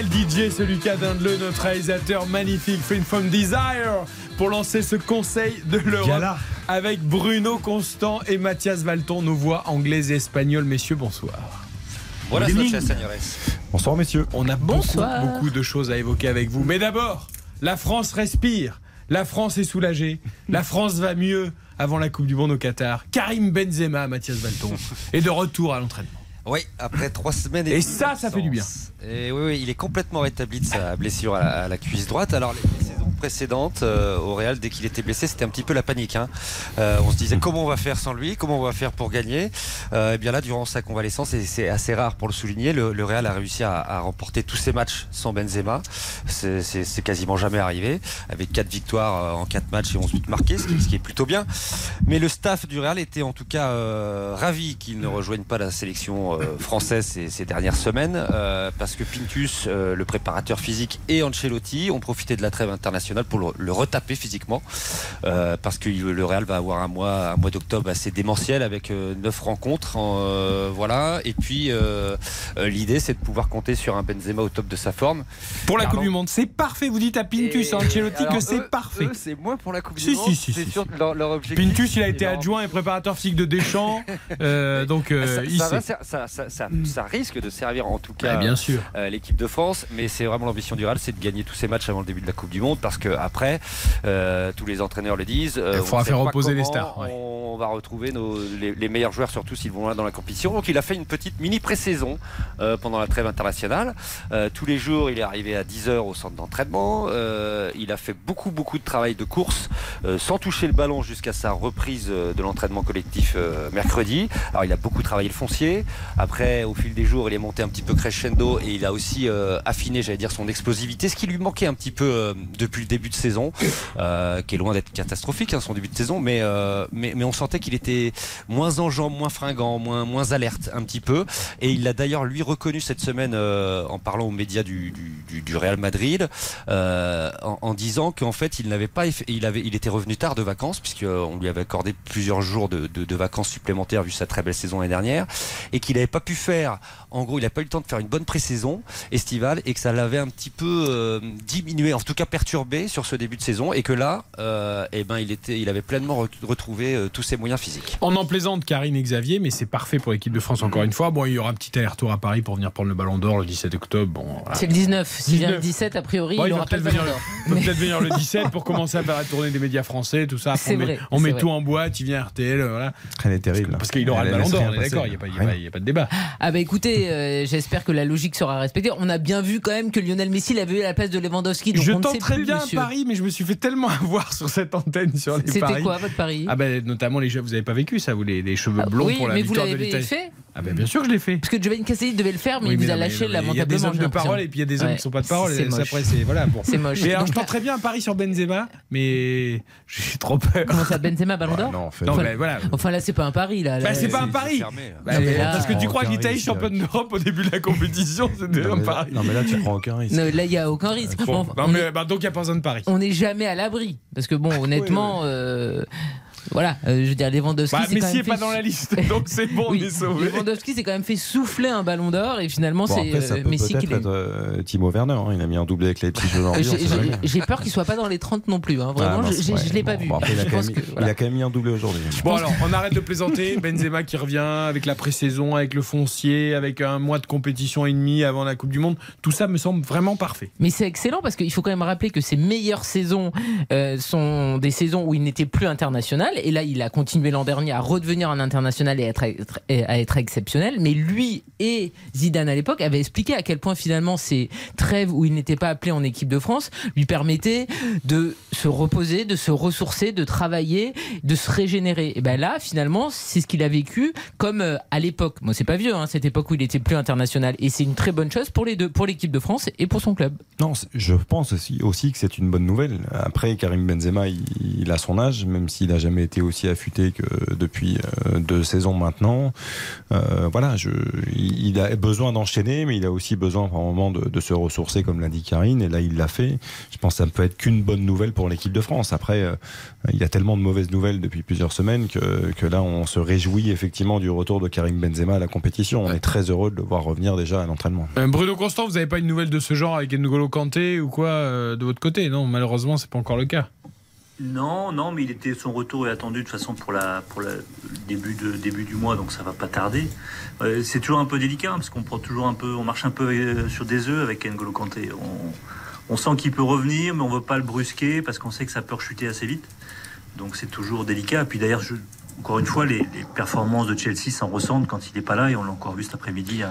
Quel DJ ce Lucas Dindeleu, notre réalisateur magnifique, Fin from Desire, pour lancer ce Conseil de l'Europe Gala. avec Bruno Constant et Mathias Valton, nos voix anglaises et espagnoles. Messieurs, bonsoir. Señores. Bonsoir messieurs. On a beaucoup, beaucoup de choses à évoquer avec vous. Mais d'abord, la France respire. La France est soulagée. La France va mieux avant la Coupe du Monde au Qatar. Karim Benzema, Mathias Valton, est de retour à l'entraînement. Oui, après trois semaines et, Et ça, ça fait du bien. Et oui, oui, il est complètement rétabli de sa blessure à la, à la cuisse droite. Alors, les, les saisons précédentes euh, au Real, dès qu'il était blessé, c'était un petit peu la panique. hein. Euh, on se disait comment on va faire sans lui, comment on va faire pour gagner? Euh, et bien là, durant sa convalescence, et c'est assez rare pour le souligner, le, Real a réussi à, remporter tous ses matchs sans Benzema. C'est- quasiment jamais arrivé, avec quatre victoires en quatre matchs et 11 buts marqués, ce qui, est plutôt bien. Mais le staff du Real était en tout cas ravi qu'il ne rejoigne pas la sélection française ces, ces dernières semaines, parce que Pintus, le préparateur physique, et Ancelotti ont profité de la trêve internationale pour le, le retaper physiquement, euh, parce que le Real va avoir un mois, un mois d'octobre assez démentiel avec euh, neuf rencontres, en, euh, voilà. Et puis l'idée, c'est de pouvoir compter sur un Benzema au top de sa forme. Pour la. Coupe du Monde, c'est parfait. Vous dites à Pintus, Et- à Ancelotti que c'est parfait. c'est moins pour la Coupe Si, du si, Monde. si, c'est si, sûr si. que leur, leur objectif. Pintus, il a été adjoint et préparateur physique de Deschamps. euh, donc, euh, ça, il ça, va sait. ser- ça, ça- ça- ça risque de servir en tout cas Ouais, bien sûr. euh, l'équipe de France, mais c'est vraiment l'ambition du Real, c'est de gagner tous ces matchs avant le début de la Coupe du Monde, parce que après, euh, tous les entraîneurs le disent, euh, Il faudra faire reposer les stars, ouais. On va retrouver nos, les, les meilleurs joueurs, surtout s'ils vont là dans la compétition. Donc il a fait une petite mini pré-saison euh, pendant la trêve internationale. Tous les jours, il est arrivé à 10h au centre d'entraînement. Il a fait beaucoup beaucoup de travail de course sans toucher le ballon jusqu'à sa reprise de l'entraînement collectif mercredi. Alors il a beaucoup travaillé le foncier. Après, au fil des jours, il est monté un petit peu crescendo et il a aussi affiné, j'allais dire, son explosivité, ce qui lui manquait un petit peu depuis le début de saison, euh, qui est loin d'être catastrophique, hein, son début de saison, mais, euh, mais, mais on sentait qu'il était moins enjambe, moins fringant, moins, moins alerte un petit peu. Et il l'a d'ailleurs, lui, reconnu cette semaine euh, en parlant aux médias du, du, Real Madrid, en, en disant qu'en fait, il n'avait pas, il, avait, il était revenu tard de vacances, puisqu'on lui avait accordé plusieurs jours de, de- vacances supplémentaires vu sa très belle saison l'année dernière, et qu'il n'avait pas pu faire, en gros, il n'a pas eu le temps de faire une bonne pré-saison estivale, et que ça l'avait un petit peu diminué, en tout cas perturbé sur ce début de saison, et que là, euh, eh ben, il, était, il avait pleinement re- retrouvé euh, tous ses moyens physiques. On en plaisante Karine et Xavier, mais c'est parfait pour l'équipe de France encore une fois. Bon, il y aura un petit aller-retour à Paris pour venir prendre le ballon d'or le 17 octobre. Bon, voilà. C'est le 19. S'il vient le 19. 17, a priori, Bon, il il aura peut-être le venir, va peut-être venir le 17 pour commencer à faire la tournée des médias français, tout ça. Après, on met, on tout en boîte, il vient RTL, voilà. Elle est terrible. Parce qu'il aura Elle le ballon d'or, d'accord, il n'y a, pas- il y a Rien. pas- il y a pas de débat. Ah bah écoutez, euh, j'espère que la logique sera respectée. On a bien vu quand même que Lionel Messi l'avait eu à la place de Lewandowski. Donc je on ne sait tenterais plus, bien. Un pari, mais je me suis fait tellement avoir sur cette antenne sur les C'était paris. quoi votre pari? Ah ben notamment les jeux, vous avez pas vécu ça, vous les, les cheveux blonds Oui, pour la mais vous victoire de l'avez fait Ah ben bien sûr que je l'ai fait. Parce que Giovanni Castelli devait le faire, mais Oui, il vous a non, lâché mais Il y a lamentablement. des hommes de parole et puis il y a des hommes Ouais, qui sont pas de parole. C'est moche. après c'est voilà. Bon. C'est moche. Mais alors je Donc, tenterais bien un pari sur Benzema, mais j'ai trop peur. Comment ça, Benzema, Ballon d'Or Non, en fait. Non, Enfin, voilà. Enfin là, c'est pas un pari là. Bah, c'est pas un c'est pari. fermé. Bah, Non, mais là, parce que tu crois que l'Italie championne d'Europe au début de la compétition, c'était Non, un mais là- pari. non, mais là, tu prends aucun risque. Non, là, il y a aucun risque. Bah, donc il n'y a pas besoin de pari. on n'est jamais à l'abri. Parce que bon, honnêtement, euh, voilà, euh, je veux dire, Lewandowski, Bah, Messi même est pas fait dans la liste, donc c'est bon, on Oui, est sauvé. Lewandowski s'est quand même fait souffler un ballon d'or et finalement Bon, c'est après, ça euh, peut Messi qui l'a. euh, Timo Werner. hein. Il a mis un doublé avec les petits jeux on J'ai peur qu'il soit pas dans les 30 non plus. hein. Ah, Vraiment, non, je, ouais, je l'ai pas bon, vu. bon, après, il, a Je quand pense même, que, il voilà. a quand même mis un doublé aujourd'hui. Bon alors, on arrête de plaisanter. Benzema qui revient avec la pré-saison, avec le foncier, avec un mois de compétition et demi avant la Coupe du Monde. Tout ça me semble vraiment parfait. Mais c'est excellent parce qu'il faut quand même rappeler que ses meilleures saisons euh, sont des saisons où il n'était plus international. Et là, il a continué l'an dernier à redevenir un international et à être, exceptionnel. Mais lui et Zidane à l'époque avaient expliqué à quel point finalement ces trêves où il n'était pas appelé en équipe de France lui permettaient de se reposer, de se ressourcer, de travailler, de se régénérer. Et ben là, finalement, c'est ce qu'il a vécu comme euh, à l'époque. Moi, c'est pas vieux, hein, cette époque où il était plus international. Et c'est une très bonne chose pour les deux, pour l'équipe de France et pour son club. Non, je pense aussi, que c'est une bonne nouvelle. Après, Karim Benzema, il a son âge, même s'il n'a jamais été aussi affûté que depuis euh, deux saisons maintenant. Euh, voilà, il, a besoin d'enchaîner, mais il a aussi besoin par moment de, se ressourcer, comme l'a dit Karine, et là, il l'a fait. Je pense que ça ne peut être qu'une bonne nouvelle pour l'équipe de France. Après, euh, il y a tellement de mauvaises nouvelles depuis plusieurs semaines que, que là, on se réjouit effectivement du retour de Karim Benzema à la compétition. On est très heureux de le voir revenir déjà à l'entraînement. Bruno Constant, vous n'avez pas une nouvelle de ce genre avec N'Golo Kanté ou quoi de votre côté? Non, malheureusement, c'est pas encore le cas. Non, non, mais il était son retour est attendu de toute façon pour la pour le début de début du mois, donc ça va pas tarder. Euh, c'est toujours un peu délicat hein, parce qu'on prend toujours un peu, on marche un peu euh, sur des œufs avec N'Golo Kanté. On, sent qu'il peut revenir, mais on veut pas le brusquer parce qu'on sait que ça peut rechuter assez vite. Donc c'est toujours délicat. Puis d'ailleurs, encore une fois, les, performances de Chelsea s'en ressentent quand il n'est pas là et on l'a encore vu cet après-midi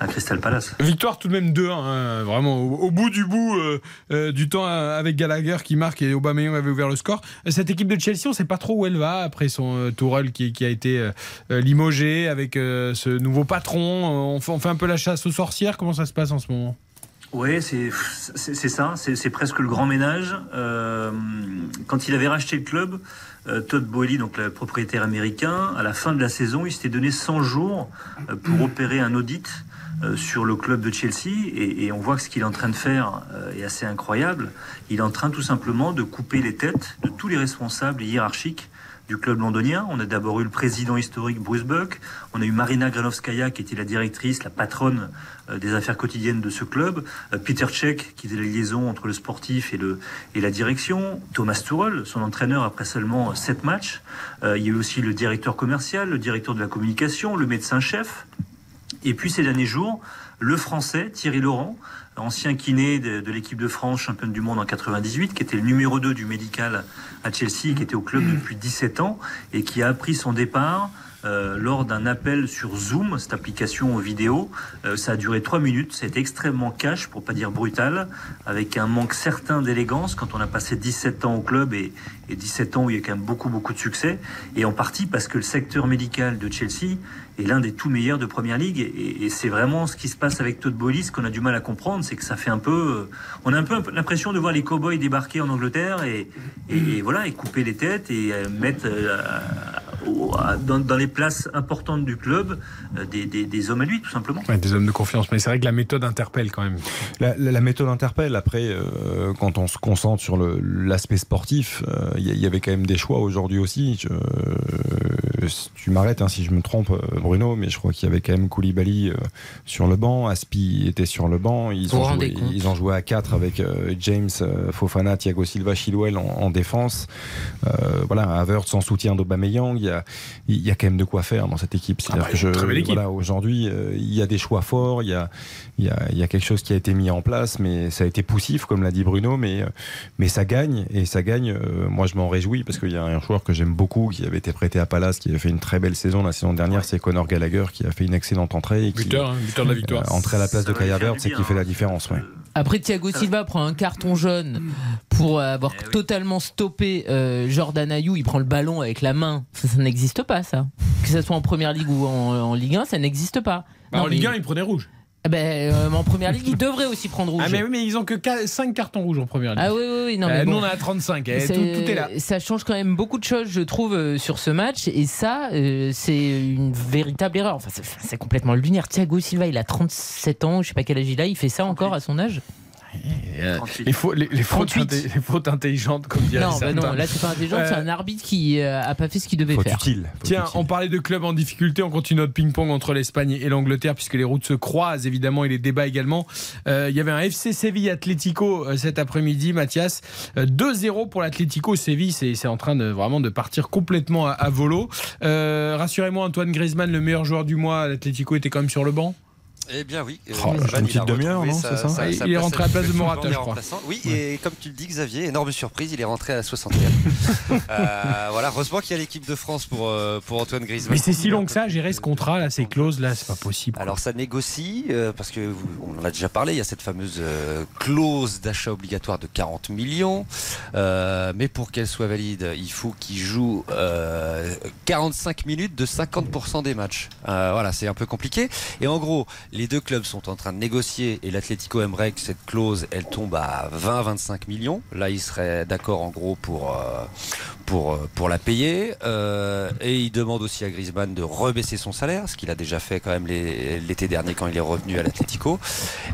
à Crystal Palace. Victoire tout de même 2-1, hein, vraiment au, au bout du bout euh, euh, du temps euh, avec Gallagher qui marque et Aubameyang avait ouvert le score. Cette équipe de Chelsea, on ne sait pas trop où elle va après son euh, Tourelle qui, qui a été limogé avec ce nouveau patron. On fait, on fait un peu la chasse aux sorcières. Comment ça se passe en ce moment? Oui, c'est ça, c'est presque le grand ménage. Euh, quand il avait racheté le club, euh, Todd Boehly, donc le propriétaire américain, à la fin de la saison, il s'était donné 100 jours pour opérer un audit sur le club de Chelsea et, on voit que ce qu'il est en train de faire euh, est assez incroyable. Il est en train tout simplement de couper les têtes de tous les responsables hiérarchiques du club londonien. On a d'abord eu le président historique Bruce Buck, on a eu Marina Granovskaya qui était la directrice, la patronne euh, des affaires quotidiennes de ce club, euh, Peter Cech qui était la liaison entre le sportif et, le, et la direction, Thomas Tuchel, son entraîneur après seulement euh, sept matchs. Euh, il y a eu aussi le directeur commercial, le directeur de la communication, le médecin-chef. Et puis ces derniers jours, le français Thierry Laurent, ancien kiné de, de l'équipe de France, championne du monde en 98, qui était le numéro 2 du médical à Chelsea, qui était au club depuis 17 ans et qui a appris son départ euh, lors d'un appel sur Zoom, cette application vidéo. Euh, ça a duré 3 minutes, ça a été extrêmement cash, pour pas dire brutal, avec un manque certain d'élégance quand on a passé 17 ans au club et, et 17 ans où il y a quand même beaucoup beaucoup de succès, et en partie parce que le secteur médical de Chelsea est l'un des tout meilleurs de Première Ligue, et, et c'est vraiment ce qui se passe avec Todd Boehly, ce qu'on a du mal à comprendre, c'est que ça fait un peu, euh, on a un peu l'impression de voir les cowboys débarquer en Angleterre et, et, et voilà et couper les têtes et euh, mettre euh, dans, dans les places importantes du club euh, des, des- des hommes à lui tout simplement. Ouais, Des hommes de confiance, mais c'est vrai que la méthode interpelle quand même. La, la- la méthode interpelle. Après, euh, quand on se concentre sur l'aspect sportif, euh, il y, avait quand même des choix aujourd'hui aussi. Je- euh, si tu m'arrêtes hein, si je me trompe, Bruno, mais je crois qu'il y avait quand même Koulibaly euh, sur le banc, Aspi était sur le banc. Ils, ont joué, ils ont joué à 4 avec euh, James, euh, Fofana, Thiago Silva, Chilwell en, en défense. Euh, voilà, Havertz sans soutien d'Aubameyang. Il y a, il y a quand même de quoi faire dans cette équipe. C'est-à-dire bah, que je, voilà, aujourd'hui, il y a des choix forts, il y a, il y, a, il y a quelque chose qui a été mis en place, mais ça a été poussif, comme l'a dit Bruno, mais, mais ça gagne, et ça gagne, moi je m'en réjouis, parce qu'il y a un joueur que j'aime beaucoup, qui avait été prêté à Palace, qui avait fait une très belle saison la saison dernière, c'est Conor Gallagher, qui a fait une excellente entrée. Et qui, Buteur, hein, buteur de la victoire. euh, entrée à la place de Havertz, du et qui fait la hein. différence. Ouais. Après, Thiago Silva prend un carton jaune pour avoir totalement stoppé euh, Jordan Ayou. Il prend le ballon avec la main. Ça, ça n'existe pas, ça. Que ce soit en première ligue ou en, en Ligue 1, ça n'existe pas. Bah, Non, en Ligue mais- 1, il prenait rouge. Ah ben, euh, en première ligue, il devrait aussi prendre rouge. Ah, mais, oui, mais ils ont que 5 cartons rouges en première ligue. Ah oui, oui, oui. Non, Euh, mais nous, on a 35. eh, tout, tout est là. Ça change quand même beaucoup de choses, je trouve, euh, sur ce match. Et ça, c'est une véritable erreur. Enfin, c'est- complètement lunaire. Thiago Silva, il a 37 ans, je sais pas quel âge il a. Il fait ça encore à son âge? Les, fautes, les, les fautes 38. inté- les fautes intelligentes, comme dirait Non, bah non, là, c'est pas intelligent. C'est Euh, un arbitre qui euh, a pas fait ce qu'il devait faire. Tiens, on parlait de clubs en difficulté, on continue notre ping-pong entre l'Espagne et l'Angleterre puisque les routes se croisent évidemment et les débats également. Euh, Il y avait un FC Séville Atlético euh, cet après-midi, Mathias. Euh, 2-0 pour l'Atlético. Séville, c'est c'est en train de vraiment de partir complètement à, à volo. Euh, Rassurez-moi, Antoine Griezmann, le meilleur joueur du mois, l'Atlético était quand même sur le banc Eh bien oui. euh, Oh, une petite demi-heure, non, c'est ça Il est rentré à la place de Morata, je crois. Oui, et comme tu le dis, Xavier, énorme surprise, il est rentré à la 60e. Euh, voilà, heureusement qu'il y a l'équipe de France pour, euh, pour Antoine Griezmann. Mais c'est si long que ça, gérer ce contrat, là, ces clauses, là, c'est pas possible. Alors ça négocie, euh, parce que vous- on en a déjà parlé, il y a cette fameuse euh, clause d'achat obligatoire de 40 millions. Euh, mais pour qu'elle soit valide, il faut qu'il joue euh, 45 minutes de 50% des matchs. Euh, voilà, c'est un peu compliqué. Et en gros, les deux clubs sont en train de négocier et l'Atlético aimerait que cette clause, elle tombe à 20-25 millions. Là, il serait d'accord en gros pour, euh, pour, euh, pour la payer. Euh, et il demande aussi à Griezmann de rebaisser son salaire, ce qu'il a déjà fait quand même les- l'été dernier quand il est revenu à l'Atlético.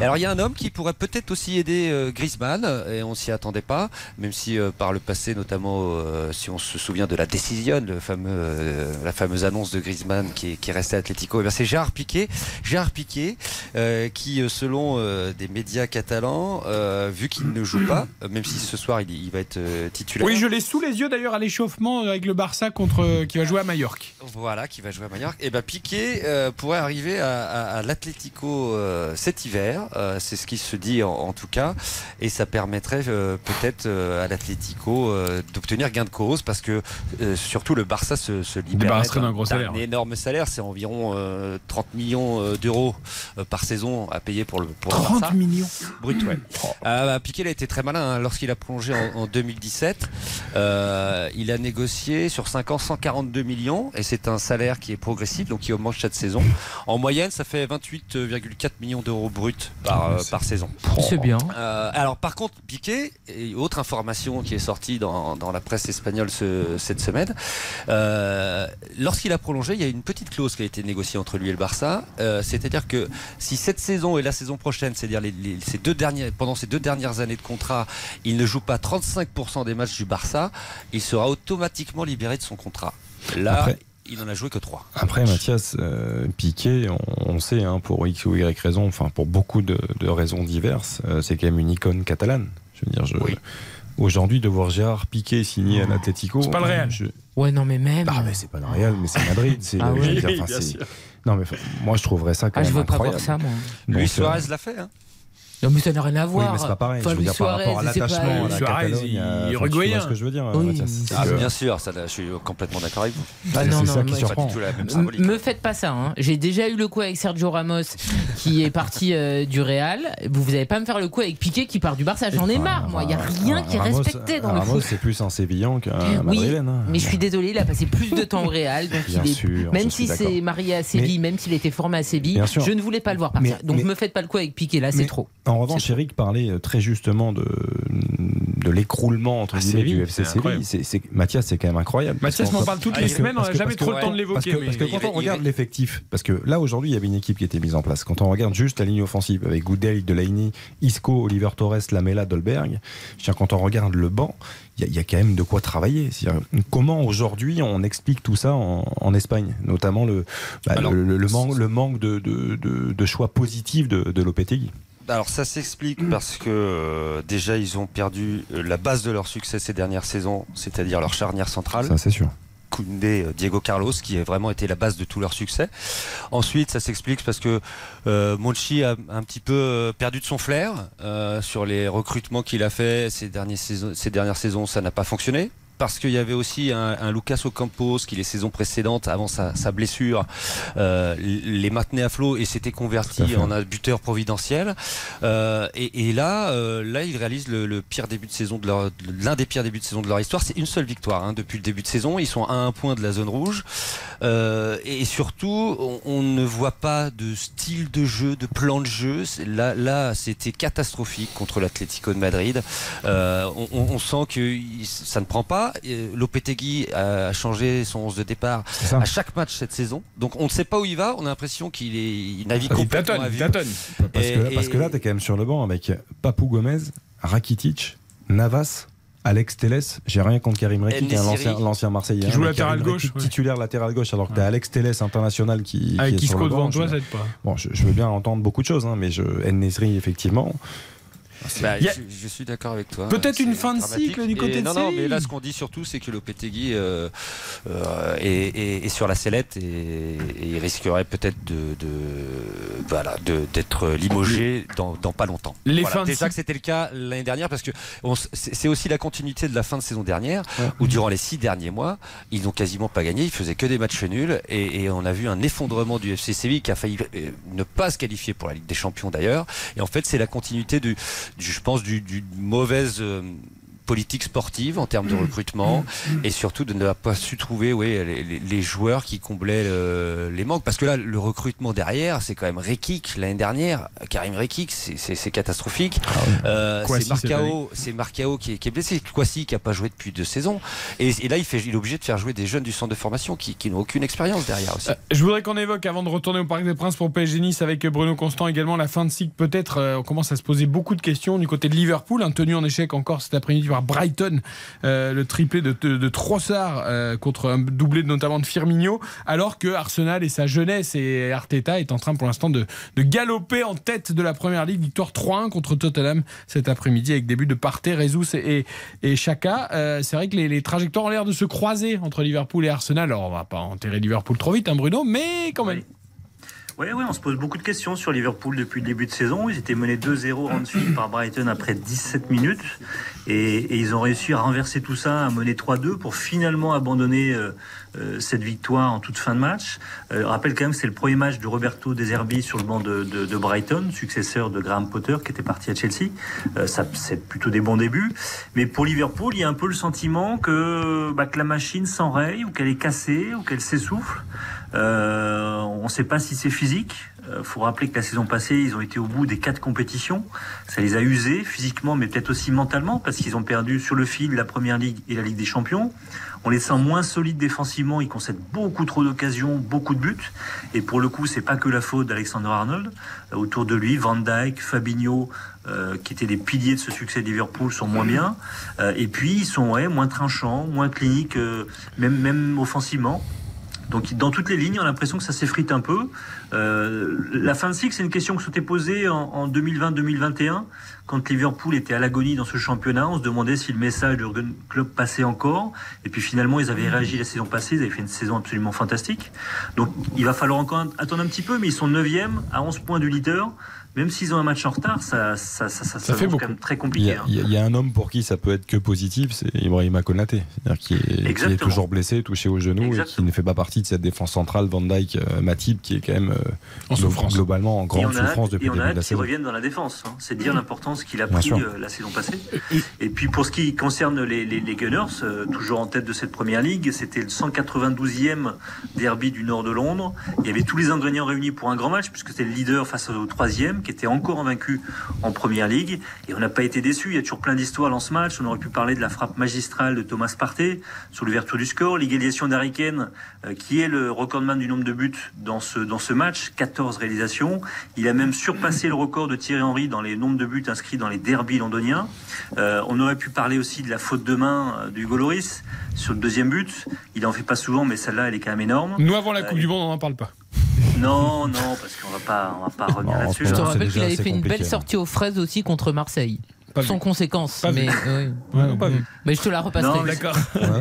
Alors il y a un homme qui pourrait peut-être aussi aider euh, Griezmann, et on s'y attendait pas, même si par le passé, notamment si on se souvient de la décision, le fameux, la fameuse annonce de Griezmann qui qui est resté à l'Atlético, eh c'est Gérard Piqué, Gérard Piqué, euh, qui euh, selon euh, des médias catalans, vu qu'il ne joue pas, même si ce soir il, il va être titulaire. Oui, je l'ai sous les yeux d'ailleurs à l'échauffement avec le Barça contre qui va jouer à Majorque. Voilà, qui va jouer à Majorque. Et ben Piqué euh, pourrait arriver à, à- à l'Atlético cet hiver. C'est ce qui se dit en, en tout cas, et ça permettrait peut-être à l'Atlético d'obtenir gain de cause parce que surtout le Barça se, se libère d'un énorme salaire. C'est environ euh, 30 millions d'euros par saison à payer pour le pour le 30 Barça. millions Brut, ouais. Euh, bah, Piqué il a été très malin hein. lorsqu'il a plongé en, en 2017. euh, il a négocié sur 5 ans 142 millions et c'est un salaire qui est progressif donc qui augmente chaque saison. En moyenne, ça fait 28,4 millions d'euros bruts par, euh, par saison. C'est bien. Euh, alors par contre, Piqué, et autre information qui est sortie dans, dans la presse espagnole ce- cette semaine, euh, lorsqu'il a prolongé, il y a une petite clause qui a été négociée entre lui et le Barça. Euh, C'est-à-dire que si cette saison et la saison prochaine, c'est-à-dire les, les- ces deux derniers, pendant ces deux dernières années de contrat, il ne joue pas 35% des matchs du Barça, il sera automatiquement libéré de son contrat. Là, Après- il n'en a joué que 3. Après, Mathias, euh, Piqué, on, on sait, hein, pour X ou Y raison, enfin pour beaucoup de, de raisons diverses, euh, c'est quand même une icône catalane. Je veux dire, je, aujourd'hui, de voir Gérard Piqué signé à l'Atlético. C'est pas le Real. je- Ouais, non, mais même. Ah, mais c'est pas le Real, mais c'est Madrid. C'est, Ah oui, enfin, bien c'est- sûr. Non, mais moi, je trouverais ça quand Ah, je même veux pas incroyable. voir ça, moi. Luis euh, Suarez l'a fait. Hein Non, mais ça n'a rien à Oui, voir. mais c'est pas pareil. Enfin, je veux dire, par rapport à Suarez, pas- l'attachement à la Suarez, Catalogne. il- euh, tu uruguayen. vois ce que je veux dire, Oui, Mathias. C'est Ah, que- bien sûr, ça, je suis complètement d'accord avec vous. Ah non, c'est non, ça qui surprend. Pas du tout la même M- symbolique. Me faites pas ça. hein. J'ai déjà eu le coup avec Sergio Ramos qui est parti euh, du Real. Vous vous allez pas me faire le coup avec Piqué qui part du Barça. J'en ai marre, moi. Il y a rien qui est Ramos- respecté dans le Ramos, foot. c'est plus un Sévillan qu'un Oui, Madrilène. hein. mais je suis désolé, il a passé plus de temps au Real. Bien est, sûr, même je suis si d'accord. c'est marié à Séville, même s'il était formé à Séville, je ne voulais pas le voir partir. Donc me faites pas le coup avec Piqué, là, c'est trop. En revanche, Eric parlait euh, très justement de, de l'écroulement entre Ah, guillemets du FC Séville. Mathias, c'est quand même incroyable. Mathias m'en parle toutes les semaines, on n'a jamais trop le temps de Parce l'évoquer. parce que quand on regarde l'effectif, parce que là aujourd'hui il y avait une équipe qui était mise en place. Quand on regarde juste la ligne offensive avec Goudel, Delaney, Isco, Oliver Torres, Lamela, Dolberg, je veux dire, quand on regarde le banc, il y, a- il y a quand même de quoi travailler. Comment aujourd'hui on explique tout ça en, en Espagne, notamment le, bah, Alors, le, le- le manque, le manque de, de- de- de choix positifs de, de Lopetegui. Alors ça s'explique parce que euh, déjà ils ont perdu euh, la base de leur succès ces dernières saisons, c'est-à-dire leur charnière centrale. Ça c'est sûr. Koundé, euh, Diego Carlos, qui a vraiment été la base de tout leur succès. Ensuite, ça s'explique parce que euh, Monchi a un petit peu perdu de son flair euh, sur les recrutements qu'il a fait ces, dernières saisons, ces dernières saisons. Ça n'a pas fonctionné. Parce qu'il y avait aussi un, un Lucas Ocampos qui les saisons précédentes, avant sa, sa blessure, euh, les maintenait à flot et s'était converti en un buteur providentiel. Euh, et, et là, euh, là, ils réalisent le, le pire début de saison de leur, l'un des pires débuts de saison de leur histoire. C'est une seule victoire hein, depuis le début de saison. Ils sont à un point de la zone rouge. Et surtout, on, on ne voit pas de style de jeu, de plan de jeu. Là, là, c'était catastrophique contre l'Atlético de Madrid. On, on- on sent que ça ne prend pas. Lopetegui a changé son 11 de départ à chaque match cette saison. Donc on ne sait pas où il va. On a l'impression qu'il est, il navigue Il complètement tâtonne, à il vue. tâtonne. Parce, Et- que, là- parce et- que là, tu es quand même sur le banc avec Papou Gomez, Rakitic, Navas, Alex Telles. J'ai rien contre Karim Reiki, qui est l'ancien, l'ancien Marseillais. Qui hein, joue latéral Karim gauche, ouais. Titulaire latéral gauche, alors que tu as Alex Telles, international, qui, Avec qui est sur Isco le devant banc. toi, Je- ça aide pas. Bon, je, je veux bien entendre beaucoup de choses, hein, mais je, Nesri, effectivement. Bah, Il y a- je, je suis d'accord avec toi. Peut-être une fin de cycle du côté Et de Non, non, mais là, ce qu'on dit surtout, c'est que Lopetegui euh, euh, est, est- est sur la sellette et, et il risquerait peut-être de, de voilà de- d'être limogé dans, dans pas longtemps. Les Voilà. fins de Déjà cycle- que c'était le cas l'année dernière, parce que c'est aussi la continuité de la fin de saison dernière, où durant les six derniers mois, ils n'ont quasiment pas gagné, ils faisaient que des matchs nuls, et, et on a vu un effondrement du FC Séville qui a failli euh, ne pas se qualifier pour la Ligue des Champions d'ailleurs. Et en fait, c'est la continuité du- je pense, du, mauvaise euh, politique sportive en termes de recrutement et surtout de ne pas su trouver oui, les, joueurs qui comblaient euh, les manques. Parce que là le recrutement derrière c'est quand même Rekik l'année dernière Karim Rekik c'est- catastrophique. Euh, Kwasi, c'est Marcao c'est Marcao qui est, qui est blessé. Kwasi qui a pas joué depuis deux saisons. Et, et là il, fait, il est obligé de faire jouer des jeunes du centre de formation qui, qui n'ont aucune expérience derrière aussi. Euh, Je voudrais qu'on évoque, avant de retourner au Parc des Princes pour PSG Nice avec Bruno Constant également, la fin de cycle. Peut-être. euh, on commence à se poser beaucoup de questions du côté de Liverpool, un tenu en échec encore cet après-midi par Brighton, euh, le triplé de, de, euh, contre un doublé notamment de Firmino, alors que Arsenal et sa jeunesse et Arteta est en train pour l'instant de, galoper en tête de la Première Ligue. Victoire 3-1 contre Tottenham cet après-midi avec des buts de Partey, Rezus et, Chaka. Euh, C'est vrai que les, trajectoires ont l'air de se croiser entre Liverpool et Arsenal. Alors on va pas enterrer Liverpool trop vite, hein, Bruno, mais quand même. Ouais, on se pose beaucoup de questions sur Liverpool depuis le début de saison. Ils étaient menés 2-0 en suite par Brighton après 17 minutes. Et, ils ont réussi à renverser tout ça, à mener 3-2 pour finalement abandonner euh, cette victoire en toute fin de match. Euh, je rappelle quand même que c'est le premier match de Roberto De Zerbi sur le banc de, Brighton, successeur de Graham Potter qui était parti à Chelsea. Euh, c'est plutôt des bons débuts. Mais pour Liverpool, il y a un peu le sentiment que, bah, la machine s'enraye ou qu'elle est cassée ou qu'elle s'essouffle. Euh, on ne sait pas si c'est physique. Il faut rappeler que la saison passée, ils ont été au bout des quatre compétitions. Ça les a usés physiquement, mais peut-être aussi mentalement, parce qu'ils ont perdu sur le fil la Première Ligue et la Ligue des Champions. On les sent moins solides défensivement. Ils concèdent beaucoup trop d'occasions, beaucoup de buts. Et pour le coup, c'est pas que la faute d'Alexander Arnold. Euh, autour de lui, Van Dijk, Fabinho, euh, qui étaient des piliers de ce succès de Liverpool, sont moins bien. Euh, et puis, ils sont moins tranchants, moins cliniques, même, même offensivement. Donc dans toutes les lignes, on a l'impression que ça s'effrite un peu. La fin de cycle, c'est une question qui s'était posée en, en 2020-2021, quand Liverpool était à l'agonie dans ce championnat. On se demandait si le message Jurgen Klopp passait encore. Et puis finalement, ils avaient réagi la saison passée, ils avaient fait une saison absolument fantastique. Donc il va falloir encore attendre un petit peu, mais ils sont 9e à 11 points du leader. Même s'ils ont un match en retard, ça, ça, ça, ça, Ça ça fait beaucoup. quand même très Il y, compliqué. a, hein. il y a- il y a un homme pour qui ça peut être que positif, c'est Ibrahima Konaté, c'est-à-dire qui est, qui est toujours blessé, touché au genou et qui ne fait pas partie de cette défense centrale Van Dyke euh, Matip qui est quand même euh, En souffrance. globalement en grande souffrance depuis le début de la qu'il saison. revienne dans la défense. hein. C'est dire l'importance qu'il a Bien pris sûr. euh, la saison passée. Et puis pour ce qui concerne les, les- les Gunners, euh, toujours en tête de cette première ligue, c'était le 192e derby du nord de Londres. Il y avait tous les ingrédients réunis pour un grand match, puisque c'était le leader face au troisième, qui était encore invaincu en première ligue. Et on n'a pas été déçus. Il y a toujours plein d'histoires dans ce match. On aurait pu parler de la frappe magistrale de Thomas Partey sur l'ouverture du score, l'égalisation euh, qui est le recordman du nombre de buts dans ce, dans ce match, 14 réalisations. Il a même surpassé le record de Thierry Henry dans les nombres de buts inscrits dans les derbies londoniens. Euh, on aurait pu parler aussi de la faute de main euh, du Goloris sur le deuxième but. Il en fait pas souvent, mais celle-là, elle est quand même énorme. Nous, avant la Euh, Coupe du Monde, on n'en parle pas. Non, non, parce qu'on va pas, on va pas revenir là-dessus. Je te hein. rappelle qu'il avait fait une belle sortie aux fraises aussi contre Marseille. Sans conséquence. Pas vu. mais, oui. Ouais, non, pas vu. mais je te la repasserai. Non, mais-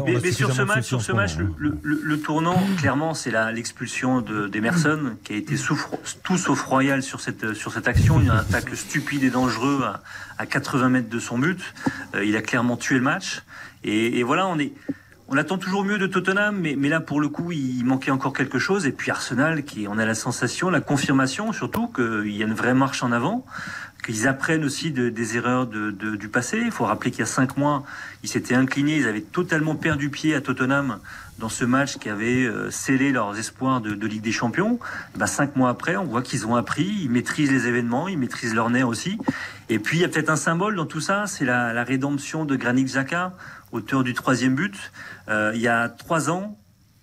mais, mais sur ce match, sur ce match, le, le- le- le tournant, clairement, c'est la- l'expulsion de- d'Emerson, qui a été souffre- tout sauf royal sur cette, sur cette action. Une attaque stupide et dangereux à, à 80 mètres de son but. Euh, il a clairement tué le match. Et, et voilà, on est. On attend toujours mieux de Tottenham, mais, mais là, pour le coup, il manquait encore quelque chose. Et puis Arsenal, qui on a la sensation, la confirmation surtout, qu'il y a une vraie marche en avant, qu'ils apprennent aussi de- des erreurs de- de- du passé. Il faut rappeler qu'il y a cinq mois, ils s'étaient inclinés, ils avaient totalement perdu pied à Tottenham dans ce match qui avait euh, scellé leurs espoirs de, de Ligue des Champions. Et ben, cinq mois après, on voit qu'ils ont appris, ils maîtrisent les événements, ils maîtrisent leur nerf aussi. Et puis, il y a peut-être un symbole dans tout ça, c'est la, la rédemption de Granit Xhaka, auteur du troisième but. Euh, il y a trois ans,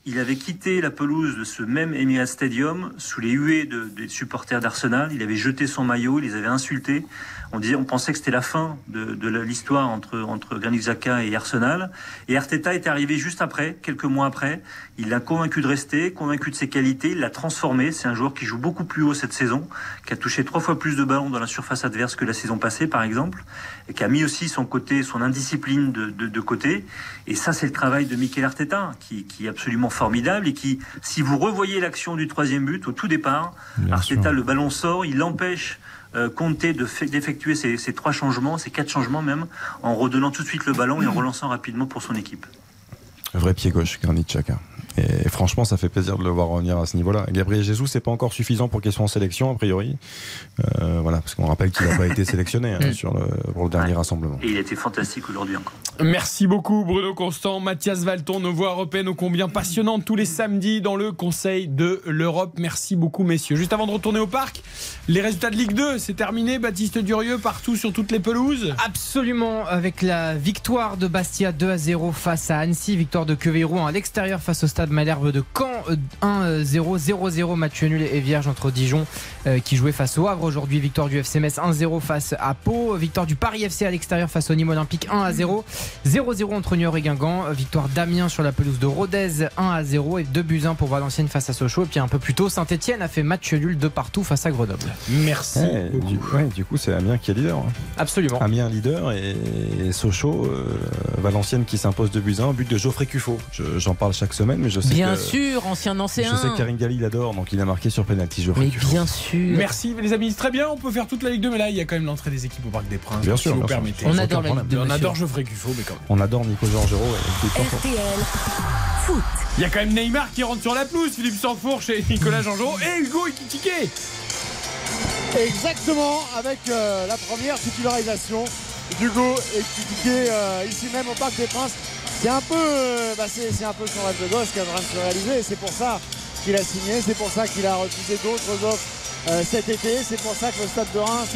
il avait quitté la pelouse de ce même Emirates Stadium sous les huées de- des supporters d'Arsenal. Il avait jeté son maillot, il les avait insultés. On, disait, on pensait que c'était la fin de, de l'histoire entre, entre Granit Xhaka et Arsenal. Et Arteta est arrivé juste après, quelques mois après. Il l'a convaincu de rester, convaincu de ses qualités, il l'a transformé. C'est un joueur qui joue beaucoup plus haut cette saison, qui a touché trois fois plus de ballons dans la surface adverse que la saison passée, par exemple, et qui a mis aussi son côté, son indiscipline de, de, de côté. Et ça, c'est le travail de Mikel Arteta, qui, qui, est absolument formidable et qui, si vous revoyez l'action du troisième but au tout départ, Bien Arteta, sûr. le ballon sort, il empêche euh, Conte d'effectuer ces, ces, trois changements, ces quatre changements même, en redonnant tout de suite le ballon et en relançant rapidement pour son équipe. Vrai pied gauche, Granit. Et franchement, ça fait plaisir de le voir revenir à ce niveau-là. Gabriel Jesus, c'est pas encore suffisant pour qu'il soit en sélection, a priori. Euh, voilà, parce qu'on rappelle qu'il n'a pas été sélectionné hein, sur le, pour le dernier ouais. rassemblement. Et il était fantastique aujourd'hui encore. Merci beaucoup, Bruno Constant, Mathias Valton, nos voix européennes ô combien passionnantes tous les samedis dans le Conseil de l'Europe. Merci beaucoup, messieurs. Juste avant de retourner au parc, les résultats de Ligue 2, c'est terminé. Baptiste Durieux, partout sur toutes les pelouses Absolument, avec la victoire de Bastia 2 à 0 face à Annecy, victoire de Quevérouan à l'extérieur face au Stade Malherbe de Caen 1-0, 0-0 match nul et vierge entre Dijon euh, qui jouait face au Havre aujourd'hui, victoire du FC Metz 1-0 face à Pau, victoire du Paris FC à l'extérieur face au Nîmes Olympique 1-0, 0-0 entre Niort et Guingamp, victoire d'Amiens sur la pelouse de Rodez 1-0 et 2 buts 1 pour Valenciennes face à Sochaux et puis un peu plus tôt Saint-Etienne a fait match nul de partout face à Grenoble. Merci. Ouais, du, ouais, du, coup c'est Amiens qui est leader. Hein. Absolument. Amiens leader et, et Sochaux, euh, Valenciennes qui s'impose de buts 1, but de Geoffrey Cuffot. J'en parle chaque semaine mais je sais Bien que, sûr, ancien ancien. Je sais que Karine Galli l'adore, donc il a marqué sur penalty. Mais bien sûr. Merci les amis, très bien. On peut faire toute la Ligue 2, mais là il y a quand même l'entrée des équipes au Parc des Princes. Bien si sûr, vous bien permettez. On adore la Ligue 2. On adore Geoffrey Cuffot, mais quand même. On adore Nico Georgerot. RTL Foot. Il y a quand même Neymar qui rentre sur la pelouse, Philippe Sanfourche et Nicolas Georgerot et Hugo Ekitike. Exactement, avec euh, la première titularisation d'Hugo Ekitike euh, ici même au Parc des Princes. C'est un peu, euh, bah c'est un peu son rêve de gosse train de se réaliser c'est pour ça qu'il a signé, c'est pour ça qu'il a refusé d'autres offres euh, cet été, c'est pour ça que le Stade de Reims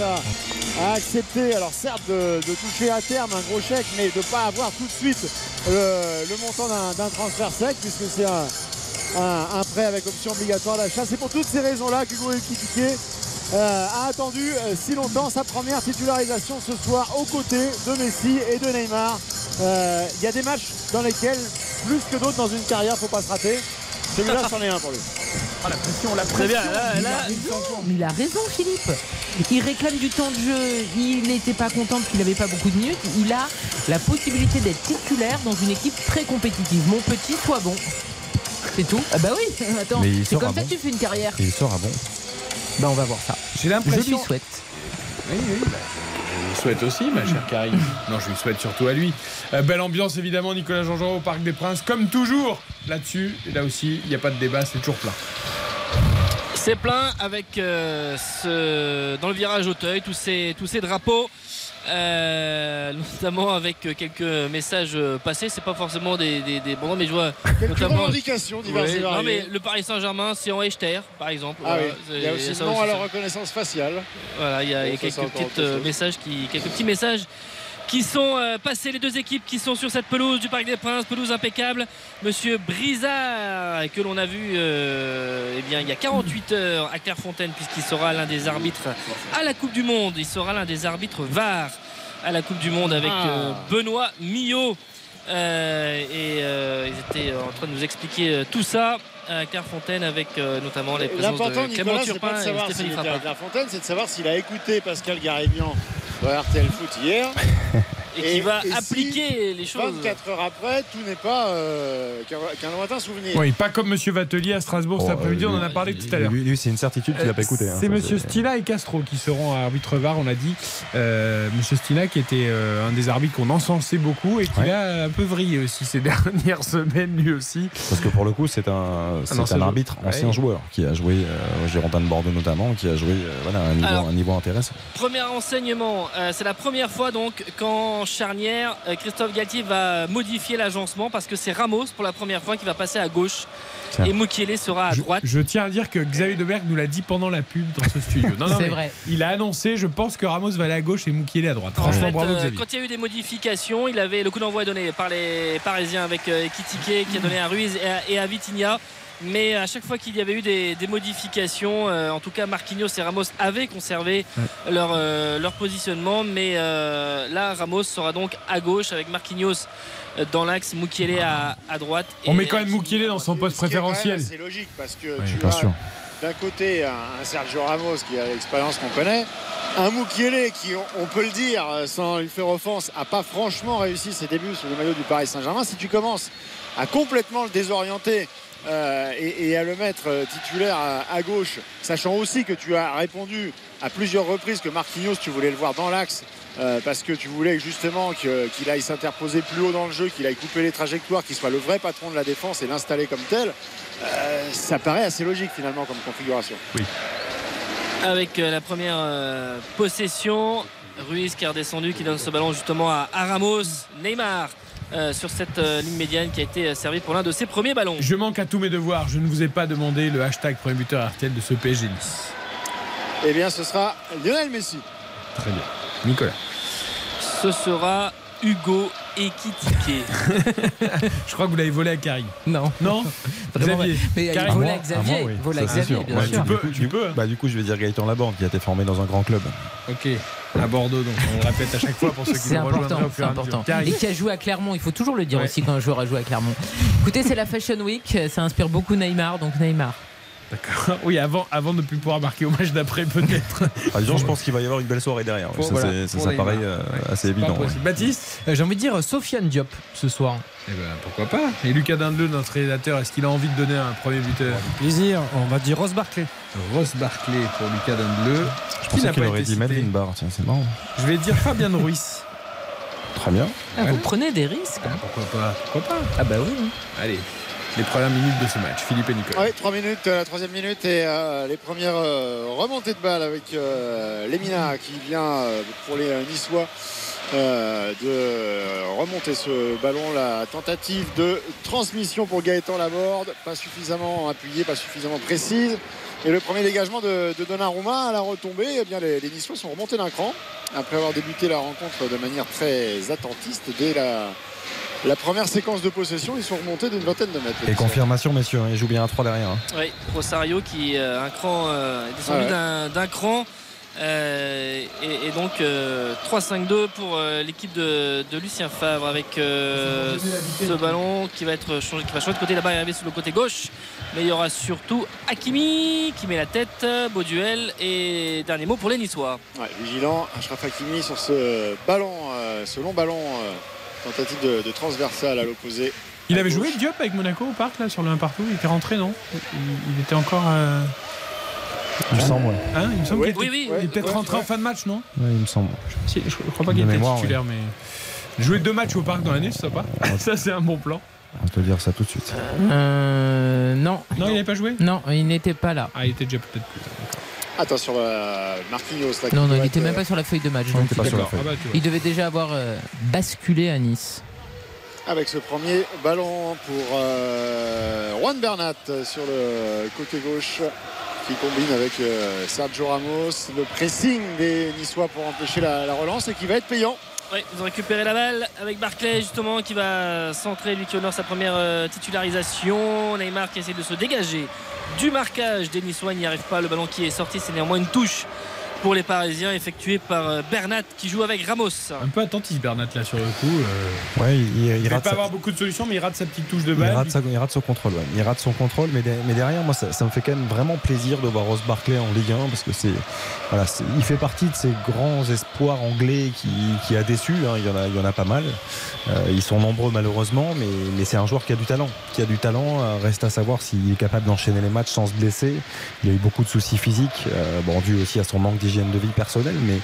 a, accepté, alors certes de, toucher à terme un gros chèque, mais de ne pas avoir tout de suite le, montant d'un transfert sec puisque c'est un, prêt avec option obligatoire d'achat. C'est pour toutes ces raisons-là qu'Hugo Ekitike euh, a attendu euh, si longtemps sa première titularisation ce soir aux côtés de Messi et de Neymar. Il euh, y a des matchs dans lesquels, plus que d'autres dans une carrière, il ne faut pas se rater. Celui-là, c'en est un pour lui. Ah, la pression, la pression. Très bien, là, là, il, il a raison, Philippe. Il réclame du temps de jeu. Il n'était pas content parce qu'il n'avait pas beaucoup de minutes. Il a la possibilité d'être titulaire dans une équipe très compétitive. Mon petit, sois bon. C'est tout. Ah bah oui, attends. C'est comme ça bon. que tu fais une carrière. Et il sort à bon. Bah on va voir ça. J'ai l'impression. Je lui souhaite. Oui, oui, bah, je lui souhaite aussi, ma chère Karine. Non, je lui souhaite surtout à lui. Euh, belle ambiance, évidemment, Nicolas Jean-Jean au Parc des Princes, comme toujours. Là-dessus, et là aussi, il n'y a pas de débat, c'est toujours plein. C'est plein avec euh, ce, dans le virage Auteuil, tous ces, tous ces drapeaux. Euh, notamment avec quelques messages passés, c'est pas forcément des, des, des bons, mais je vois quelques notamment revendications diverses oui, non, mais le Paris Saint-Germain, c'est en Echter, par exemple. Ah voilà, oui. Il y a aussi le nom à la reconnaissance faciale. Voilà, il y a, il y a quelques, petites, euh, messages qui, quelques petits messages qui sont euh, passés les deux équipes qui sont sur cette pelouse du Parc des Princes, pelouse impeccable. Monsieur Brizard, que l'on a vu euh, eh bien, il y a 48 heures à Clairefontaine, puisqu'il sera l'un des arbitres à la Coupe du Monde. Il sera l'un des arbitres VAR à la Coupe du Monde avec euh, Benoît Millot. Euh, et euh, ils étaient en train de nous expliquer tout ça à Clairefontaine avec notamment les présences de Clément Turpin de et Stéphanie Frappin. À Clairefontaine, c'est de savoir s'il a écouté Pascal Garignan de RTL Foot hier. Et, et qui va et appliquer si les choses. 24 heures après, tout n'est pas euh, qu'un lointain souvenir. Oui, pas comme Monsieur Vatelier à Strasbourg cet Oh, après-midi, lui- on en a parlé tout à l'heure. Lui, lui, c'est une certitude qu'il n'a pas écouté. hein. C'est Monsieur Stila et Castro qui seront arbitres VAR, on a dit. Euh, Monsieur Stila qui était euh, un des arbitres qu'on encensait beaucoup et qui Ouais. a un peu vrillé aussi ces dernières semaines lui aussi. Parce que pour le coup, c'est un, non, le- arbitre, ancien Ouais. joueur, qui a joué euh, au Girondin de Bordeaux notamment, qui a joué euh, voilà, à un niveau, Alors- un niveau intéressant. Premier renseignement, euh, c'est la première fois donc qu'en charnière, euh, Christophe Galtier va modifier l'agencement parce que c'est Ramos pour la première fois qui va passer à gauche Tiens. et Mukiele sera à droite. je tiens à dire que Xavier Deberg nous l'a dit pendant la pub dans ce studio. Non, non, C'est mais vrai. Il a annoncé, je pense que Ramos va aller à gauche et Moukielé à droite. En Franchement, fait, bravo euh, Xavier. quand il y a eu des modifications, il avait le coup d'envoi est donné par les Parisiens avec euh, Ekitike qui a donné à Ruiz et à, et à Vitinha. Mais à chaque fois qu'il y avait eu des, des modifications, euh, en tout cas Marquinhos et Ramos avaient conservé leur, euh, leur positionnement. Mais euh, là, Ramos sera donc à gauche avec Marquinhos dans l'axe, Mukiele à, à droite. On Et met quand même Mukiele dans son poste préférentiel. C'est logique parce que Oui, tu as sûr. d'un côté un, Sergio Ramos qui a l'expérience qu'on connaît, un Mukiele qui, on, on peut le dire sans lui faire offense, a pas franchement réussi ses débuts sous le maillot du Paris Saint-Germain. Si tu commences à complètement le désorienter euh, et, et à le mettre euh, titulaire à, à gauche, sachant aussi que tu as répondu à plusieurs reprises que Marquinhos, tu voulais le voir dans l'axe. euh, parce que tu voulais justement qu'il aille s'interposer plus haut dans le jeu, qu'il aille couper les trajectoires, qu'il soit le vrai patron de la défense et l'installer comme tel, euh, ça paraît assez logique finalement comme configuration. avec euh, la première possession. Ruiz qui est redescendu, qui donne ce ballon justement à, à Ramos. Neymar euh, sur cette euh, ligne médiane qui a été euh, servie pour l'un de ses premiers ballons. Je manque à tous mes devoirs. Je ne vous ai pas demandé le hashtag premier buteur RTL de ce PSG Nice. Eh bien, ce sera Lionel Messi. Très bien. Nicolas. Ce sera Hugo Ekitike. Je crois que vous l'avez volé à Karim. Non. Non Xavier. mais il Karim. volait à Xavier, volait à Xavier, sûr. bien Ouais, sûr. Du coup, du, bah, du coup, je vais dire Gaëtan Laborde qui a été formé dans un grand club. Ok. À Bordeaux, donc on le répète à chaque fois pour ceux qui C'est nous rejoindraient important, au c'est fur et à mesure. important. Et qui a joué à Clermont, il faut toujours le dire Ouais. aussi quand un joueur a joué à Clermont. Écoutez, c'est la Fashion Week, ça inspire beaucoup Neymar, donc Neymar. D'accord. Oui, avant, avant de ne plus pouvoir marquer au match d'après, peut-être. Ah, disons, je pense qu'il va y avoir une belle soirée derrière. Pour- ça, voilà, c'est- ça, paraît euh, assez évident. ouais. Baptiste Euh, J'ai envie de dire Sofiane Diop ce soir. Eh ben, pourquoi pas Et Lucas Dindeleu, notre réalisateur, est-ce qu'il a envie de donner un premier buteur? Plaisir, on va dire Ross Barclay. Ross Barclay pour Lucas Dindeleu. Je pensais qu'il aurait dit cité Melvin Barr. Tiens, c'est marrant. Je vais dire Fabien Ruiz. Très bien. Ah, vous prenez des risques. hein. Pourquoi pas? Pourquoi pas? Ah bah oui. Allez, les premières minutes de ce match. Philippe et Nicolas. Oui, 3 minutes, la troisième minute et euh, les premières euh, remontées de balles avec euh, Lemina qui vient pour les Niçois de remonter ce ballon. La tentative de transmission pour Gaëtan Laborde, pas suffisamment appuyée, pas suffisamment précise. Et le premier dégagement de, de Donnarumma à la retombée, eh bien les, les Niçois sont remontés d'un cran après avoir débuté la rencontre de manière très attentiste dès la, la première séquence de possession. Ils sont remontés d'une vingtaine de mètres. Et confirmation, messieurs, hein, il joue bien à 3 derrière. hein. Oui, Rosario qui euh, un cran euh, est descendu Ouais. d'un- cran. Euh, et, et donc euh, 3-5-2 pour euh, l'équipe de, de Lucien Favre avec euh, ce ballon qui va être changé, qui va changer de côté là-bas et arriver sur le côté gauche. Mais il y aura surtout Hakimi qui met la tête, beau duel et dernier mot pour les Niçois. Ouais, vigilant, Achraf Hakimi sur ce ballon, euh, ce long ballon, euh, tentative de, de transversale à l'opposé. Il À avait gauche. joué Diop avec Monaco au parc, là, sur le 1 partout. Il était rentré, non? Il, il était encore. euh, Il me semble, ouais. Hein il me semble Ouais. qu'il était, Oui, oui. il est peut-être Ouais, rentré ouais. en fin de match, non? Ouais, il me semble. Si, je, je crois pas qu'il était mémoire, titulaire, mais. Jouer deux matchs au parc dans l'année, c'est sympa. Ça, c'est un bon plan. On va te dire ça tout de suite. Euh, non. Non, il n'avait pas joué? Non, il n'était pas là. Ah, il était déjà peut-être plus. Attention, euh, Marquinhos. Là, Non, non, il n'était même euh, pas sur la feuille de match. Non, il donc était pas il- sur la D'accord. feuille. Ah bah, tu vois. Il devait déjà avoir euh, basculé à Nice. Avec ce premier ballon pour euh, Juan Bernat sur le côté gauche qui combine avec euh, Sergio Ramos. Le pressing des Niçois pour empêcher la, la relance et qui va être payant. Oui, ils ont récupéré la balle avec Barclay justement qui va centrer, lui qui honore sa première euh, titularisation. Neymar qui essaie de se dégager du marquage des Niçois, n'y arrive pas. Le ballon qui est sorti, c'est néanmoins une touche pour les Parisiens effectuée par euh, Bernat qui joue avec Ramos. Un peu attentif, Bernat, là, sur le coup. euh, Ouais, il, il- il rate pas sa- avoir beaucoup de solutions, mais il rate sa petite touche de Il balle. rate, sa- il rate son contrôle, ouais. il rate son contrôle, mais, de- mais derrière, moi, ça, ça me fait quand même vraiment plaisir de voir Ross Barclay en Ligue 1 parce que c'est, voilà, c'est- il fait partie de ces grands espoirs anglais qui, qui a déçu. hein. Il y en a, il y en a pas mal. Euh, ils sont nombreux malheureusement, mais, mais c'est un joueur qui a du talent, qui a du talent. Euh, reste à savoir s'il est capable d'enchaîner les matchs sans se blesser. Il a eu beaucoup de soucis physiques, euh, bon, dû aussi à son manque d'hygiène de vie personnelle, mais,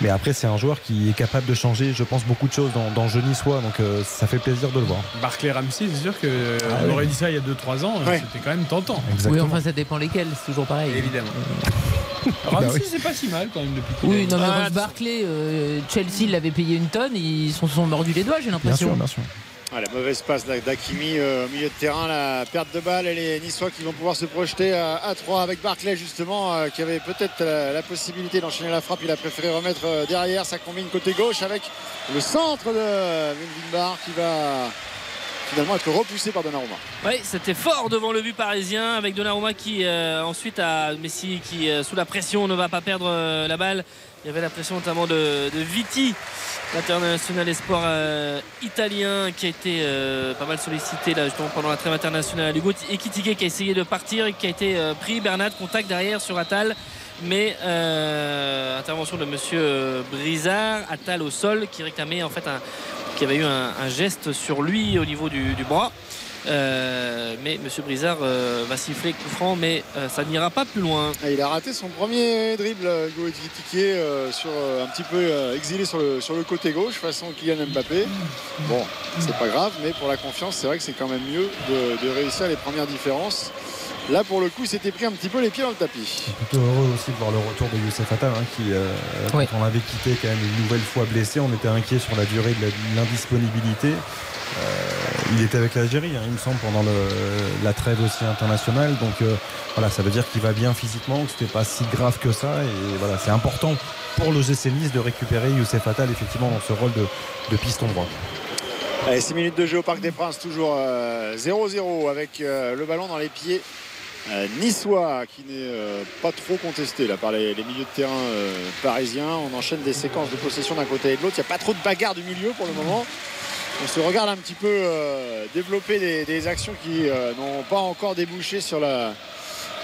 mais après, c'est un joueur qui est capable de changer, je pense, beaucoup de choses dans, dans le jeu niçois. Donc, euh, ça fait plaisir de le voir. Barclay Ramsey, c'est sûr qu'on Ah ouais. aurait dit ça il y a 2-3 ans, Ouais. c'était quand même tentant. Oui, enfin, ça dépend lesquels, c'est toujours pareil. Évidemment. Bah Ramsey, oui. c'est pas si mal quand même depuis Oui, non, mais Ah, Barclay, euh, Chelsea l'avait payé une tonne, ils se sont mordus les doigts, j'ai Bien l'impression. sûr, bien sûr. Ah, la mauvaise passe d'A- d'Akimi euh, au milieu de terrain, la perte de balle et les Niçois qui vont pouvoir se projeter à, à 3 avec Barclay justement euh, qui avait peut-être la, possibilité d'enchaîner la frappe. Il a préféré remettre euh, derrière. Ça combine côté gauche avec le centre de Melvin qui va finalement être repoussé par Donnarumma. Oui, c'était fort devant le but parisien avec Donnarumma qui ensuite a Messi qui sous la pression ne va pas perdre la balle. Il y avait la pression notamment de, de Viti, l'international espoir euh, italien qui a été euh, pas mal sollicité là, justement pendant la trêve internationale à Lugo. Et Kitike qui a essayé de partir qui a été euh, pris. Bernat, contact derrière sur Attal. Mais euh, intervention de monsieur euh, Brizard, Attal au sol, qui réclamait en fait un, qui avait eu un, un geste sur lui au niveau du, du bras. Euh, mais monsieur Brizard euh, va siffler coup franc, mais euh, ça n'ira pas plus loin. Ah, il a raté son premier dribble, Ekitike, euh, sur un petit peu exilé sur le, sur le côté gauche, façon Kylian Mbappé. Bon, c'est pas grave, mais pour la confiance, c'est vrai que c'est quand même mieux de réussir les premières différences. Là, pour le coup, il s'était pris un petit peu les pieds dans le tapis. Plutôt heureux aussi de voir le retour de Youssef Attal, hein, qui, euh, quand on l'avait quitté quand même une nouvelle fois blessé, on était inquiet sur la durée de l'indisponibilité. Euh, il était avec l'Algérie, hein, il me semble, pendant le- la trêve aussi internationale. Donc euh, voilà, ça veut dire qu'il va bien physiquement, que c'était pas si grave que ça. Et voilà, c'est important pour le GC Nice de récupérer Youssef Attal effectivement dans ce rôle de, de piston droit. Allez, 6 minutes de jeu au Parc des Princes, toujours euh, 0-0 avec euh, le ballon dans les pieds niçois qui n'est euh, pas trop contesté là, par les, les milieux de terrain euh, parisiens. On enchaîne des séquences de possession d'un côté et de l'autre. Il n'y a pas trop de bagarre du milieu pour le moment. On se regarde un petit peu euh, développer des, des actions qui euh, n'ont pas encore débouché sur la,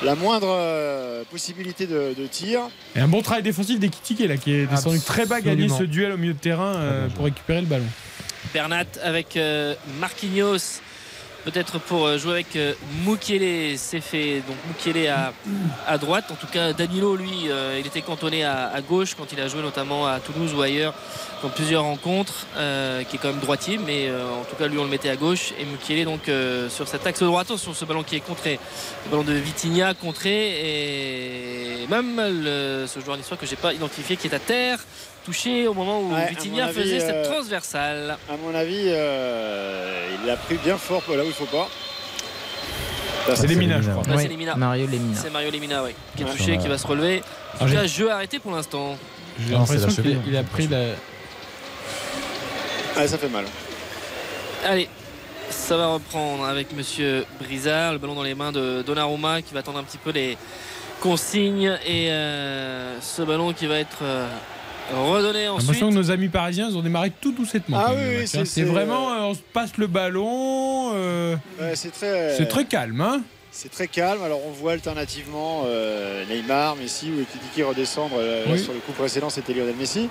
la moindre euh, possibilité de, de tir. Et un bon travail défensif d'Ekitike là qui est descendu très bas gagner ce duel au milieu de terrain euh, pour récupérer le ballon. Bernat avec euh, Marquinhos. Peut-être pour euh, jouer avec euh, Mukiele, c'est fait. Donc Mukiele à, à droite. En tout cas, Danilo, lui, euh, il était cantonné à, gauche quand il a joué notamment à Toulouse ou ailleurs dans plusieurs rencontres, qui est quand même droitier, mais en tout cas, lui, on le mettait à gauche. Et Mukiele, donc, sur cet axe droit, sur ce ballon qui est contré. Le ballon de Vitinha contré. Et même ce joueur niçois que j'ai pas identifié qui est à terre, touché au moment où Ouais, Vitinha avis, faisait cette euh, transversale. À mon avis, euh, il l'a pris bien fort là où il ne faut pas. C'est Lemina, je crois. Ouais, c'est Lemina. Mario Lemina. C'est Mario Lemina, ouais, qui est Ouais. touché, qui va se relever. En Ah, tout cas, jeu arrêté pour l'instant. J'ai l'impression qu'il a pris la. Ouais, ça fait mal. Allez, ça va reprendre avec Monsieur Brizard, le ballon dans les mains de Donnarumma qui va attendre un petit peu les consignes et euh, ce ballon qui va être euh, redonné J'ai ensuite. l'impression que nos amis parisiens ils ont démarré tout doucettement. Ah oui, c'est- hein. c'est- C'est vraiment, euh, on se passe le ballon. euh, Ouais, c'est très, C'est très calme, hein c'est très calme. Alors on voit alternativement euh, Neymar, Messi ou Ekitiki redescendre. Euh, Oui. Sur le coup précédent, c'était Lionel Messi.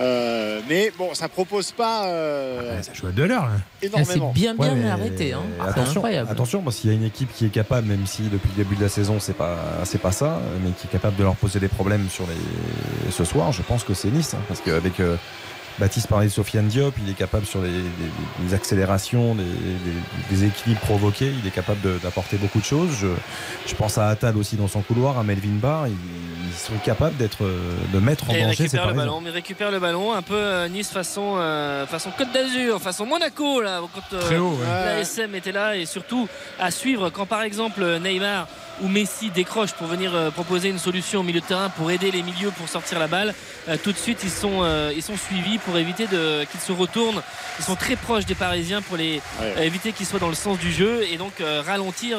Euh, mais bon, ça propose pas euh, Ouais, Ça joue à deux l'heure. là. C'est énormément. bien bien Ouais, mais arrêté. Hein. C'est Attention, incroyable. attention, parce qu'il y a une équipe qui est capable, même si depuis le début de la saison c'est pas c'est pas ça, mais qui est capable de leur poser des problèmes sur les ce soir. Je pense que c'est Nice, hein, parce qu'avec euh, Baptiste parlait de Sofiane Diop, il est capable sur les, les- les accélérations, les, les- les équilibres provoqués, il est capable d'apporter beaucoup de choses. Je, je pense à Attal aussi dans son couloir, à Melvin Barr, ils, ils sont capables d'être de mettre en Et danger récupère le ballon, mais récupère le ballon un peu euh, Nice façon, euh, façon Côte d'Azur, façon Monaco là, quand euh, Très haut. Ouais. la SM était là et surtout à suivre quand par exemple Neymar ou Messi décrochent pour venir euh, proposer une solution au milieu de terrain pour aider les milieux pour sortir la balle. euh, tout de suite ils sont, euh, ils sont suivis pour éviter qu'ils se retournent. Ils sont très proches des Parisiens pour les Ouais. éviter qu'ils soient dans le sens du jeu et donc ralentir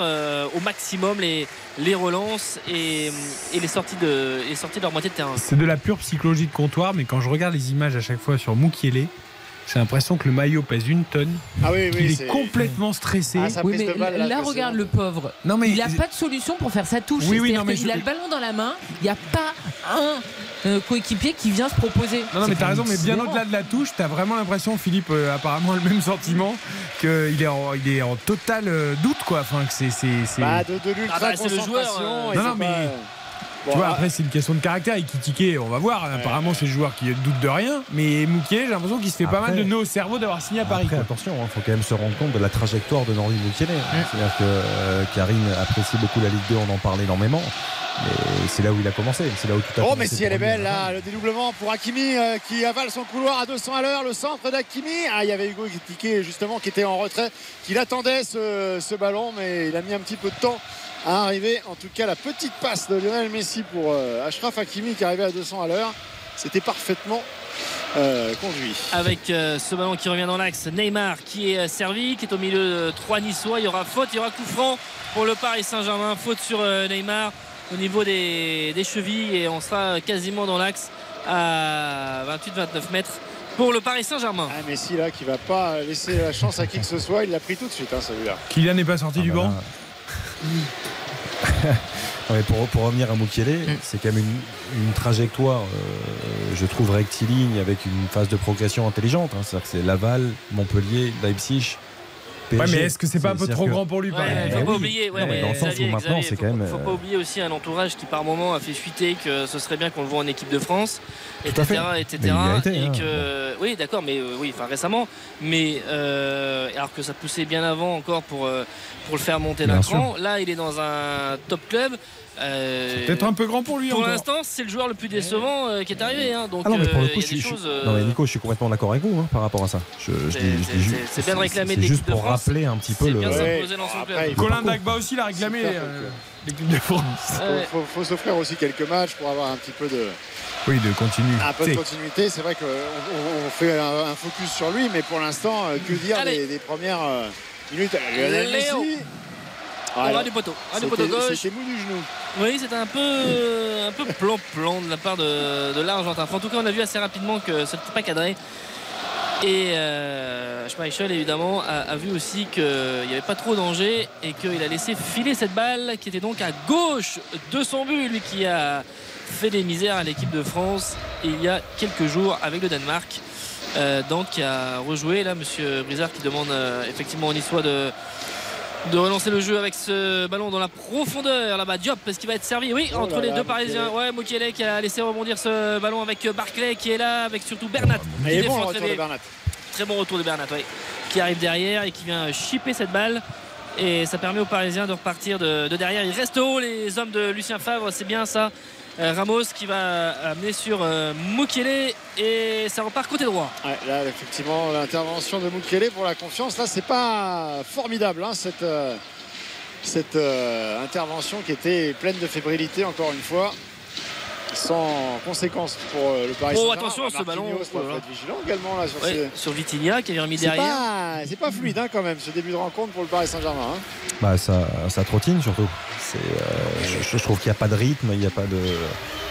au maximum les, les relances et, et les, sorties de, les sorties de leur moitié de terrain. C'est de la pure psychologie de comptoir, mais quand je regarde les images à chaque fois sur Mukiele, j'ai l'impression que le maillot pèse une tonne, Ah oui, oui, qu'il c'est- est complètement stressé. Ah, Oui, mais balle, là, là, regarde le pauvre. Non, mais il n'a pas de solution pour faire sa touche. Oui, oui, C'est-à-dire non, mais qu'il je- a le ballon dans la main. Il n'y a pas un euh, coéquipier qui vient se proposer. Non, non, mais t'as raison, mais bien au-delà de la touche, t'as vraiment l'impression, Philippe, euh, apparemment le même sentiment, qu'il est en, il est en total euh, doute, quoi. Enfin, que c'est. Bah, de, de l'ultra Ah bah, c'est le joueur, euh, Non, mais- pas- Bon, tu vois, ah, après, c'est une question de caractère. Et Kitike, on va voir. Apparemment, c'est le joueur qui doute de rien. Mais Moukiel, j'ai l'impression qu'il se fait pas mal de nœuds au cerveau d'avoir signé à Paris. Après, attention, il faut quand même se rendre compte de la trajectoire de Nordi Mukiele. C'est-à-dire que euh, Karine apprécie beaucoup la Ligue 2, on en parle énormément. Mais c'est là où il a commencé. C'est là où tout a Oh commencé mais si elle est belle là, le dédoublement pour Hakimi euh, qui avale son couloir à 200 à l'heure, le centre d'Hakimi. Ah il y avait Hugo Ekitike justement qui était en retrait, qui attendait ce, ce ballon mais il a mis un petit peu de temps à arriver. En tout cas la petite passe de Lionel Messi pour euh, Ashraf Hakimi qui arrivait à 200 à l'heure, c'était parfaitement euh, conduit. Avec euh, ce ballon qui revient dans l'axe, Neymar qui est euh, servi, qui est au milieu de trois Niçois. Il y aura faute, il y aura coup franc pour le Paris Saint-Germain. Faute sur euh, Neymar au niveau des, des chevilles et on sera quasiment dans l'axe à 28-29 mètres pour le Paris Saint-Germain. Ah, Messi là qui va pas laisser la chance à qui que ce soit, il l'a pris tout de suite hein, celui-là. Kylian n'est pas sorti Ah du bah banc. Non, mais pour, pour revenir à Mukiele, c'est quand même une, une trajectoire, euh, je trouve, rectiligne avec une phase de progression intelligente. hein. C'est-à-dire que c'est Laval, Montpellier, Leipzig. Ouais, mais est-ce que c'est pas un peu trop que- grand pour lui Ouais, pareil faut Eh pas oui. oublier, ouais, Non, mais mais dans le sens où Xavier, maintenant, Xavier, c'est faut, quand même, faut pas oublier aussi un entourage qui par moment a fait fuiter que ce serait bien qu'on le voit en équipe de France, etc., etc. Été, et hein. que, oui, d'accord, mais euh, oui, enfin récemment, mais euh, alors que ça poussait bien avant encore pour euh, pour le faire monter d'un cran. Là, il est dans un top club. Euh, Peut-être un peu grand pour lui Pour l'instant, c'est le joueur le plus décevant euh, qui est arrivé. hein. donc, Ah non, mais pour le coup, je des suis, choses. je- euh, non, mais Nico, je suis complètement d'accord avec vous hein, par rapport à ça. Je, je C'est- bien de réclamer c'est de juste l'équipe de France. Rappeler un petit peu le. bien de Ouais. s'imposer dans son Après, club. il faut Colin Dagba aussi l'a réclamé Super, euh, donc, l'équipe de France. Ouais. Faut, faut- faut s'offrir aussi quelques matchs pour avoir un petit peu de, Oui, de continuer. un peu de continuité. C'est vrai qu'on on, on fait un, un focus sur lui, mais pour l'instant, euh, que dire des, des premières euh, minutes Lionel. Messi On va du poteau. Du c'était- poteau gauche. C'était mou du genou. Oui, c'était un peu, un peu plan-plan de la part de, de l'Argentin. Enfin, en tout cas, on a vu assez rapidement que ce n'était pas cadré. Et euh, Schmeichel, évidemment, a, vu aussi qu'il n'y avait pas trop danger et qu'il a laissé filer cette balle qui était donc à gauche de son but, lui qui a fait des misères à l'équipe de France il y a quelques jours avec le Danemark. Euh, donc, qui a rejoué là, Monsieur Brizard qui demande euh, effectivement aux Niçois de, de relancer le jeu avec ce ballon dans la profondeur là-bas. Diop, est-ce qu'il va être servi? Oui, Oh entre là les là, deux Parisiens. Ouais, Mukiele qui a laissé rebondir ce ballon avec Barclay qui est là, avec surtout Bernat. Il qui est bon très retour de. Bernat. Très bon retour de Bernat, oui. Qui arrive derrière et qui vient chipper cette balle. Et ça permet aux Parisiens de repartir de, de derrière. Il reste haut, les hommes de Lucien Favre, c'est bien ça. Euh, Ramos qui va amener sur euh, Mukiele et ça repart côté droit. Là, effectivement, l'intervention de Mukele pour la confiance, là, c'est pas formidable, hein, cette, euh, cette euh, intervention qui était pleine de fébrilité, encore une fois, sans conséquence pour euh, le Paris Oh, Saint-Germain. attention, ce Marquinhos ballon. doit Oh là là. être vigilant également là, sur Ouais, sur Vitinha qui avait remis C'est derrière. pas, c'est pas fluide hein, quand même ce début de rencontre pour le Paris Saint-Germain. hein. Bah, ça, ça trottine surtout. C'est, euh, je, je trouve qu'il n'y a pas de rythme, il n'y a pas de.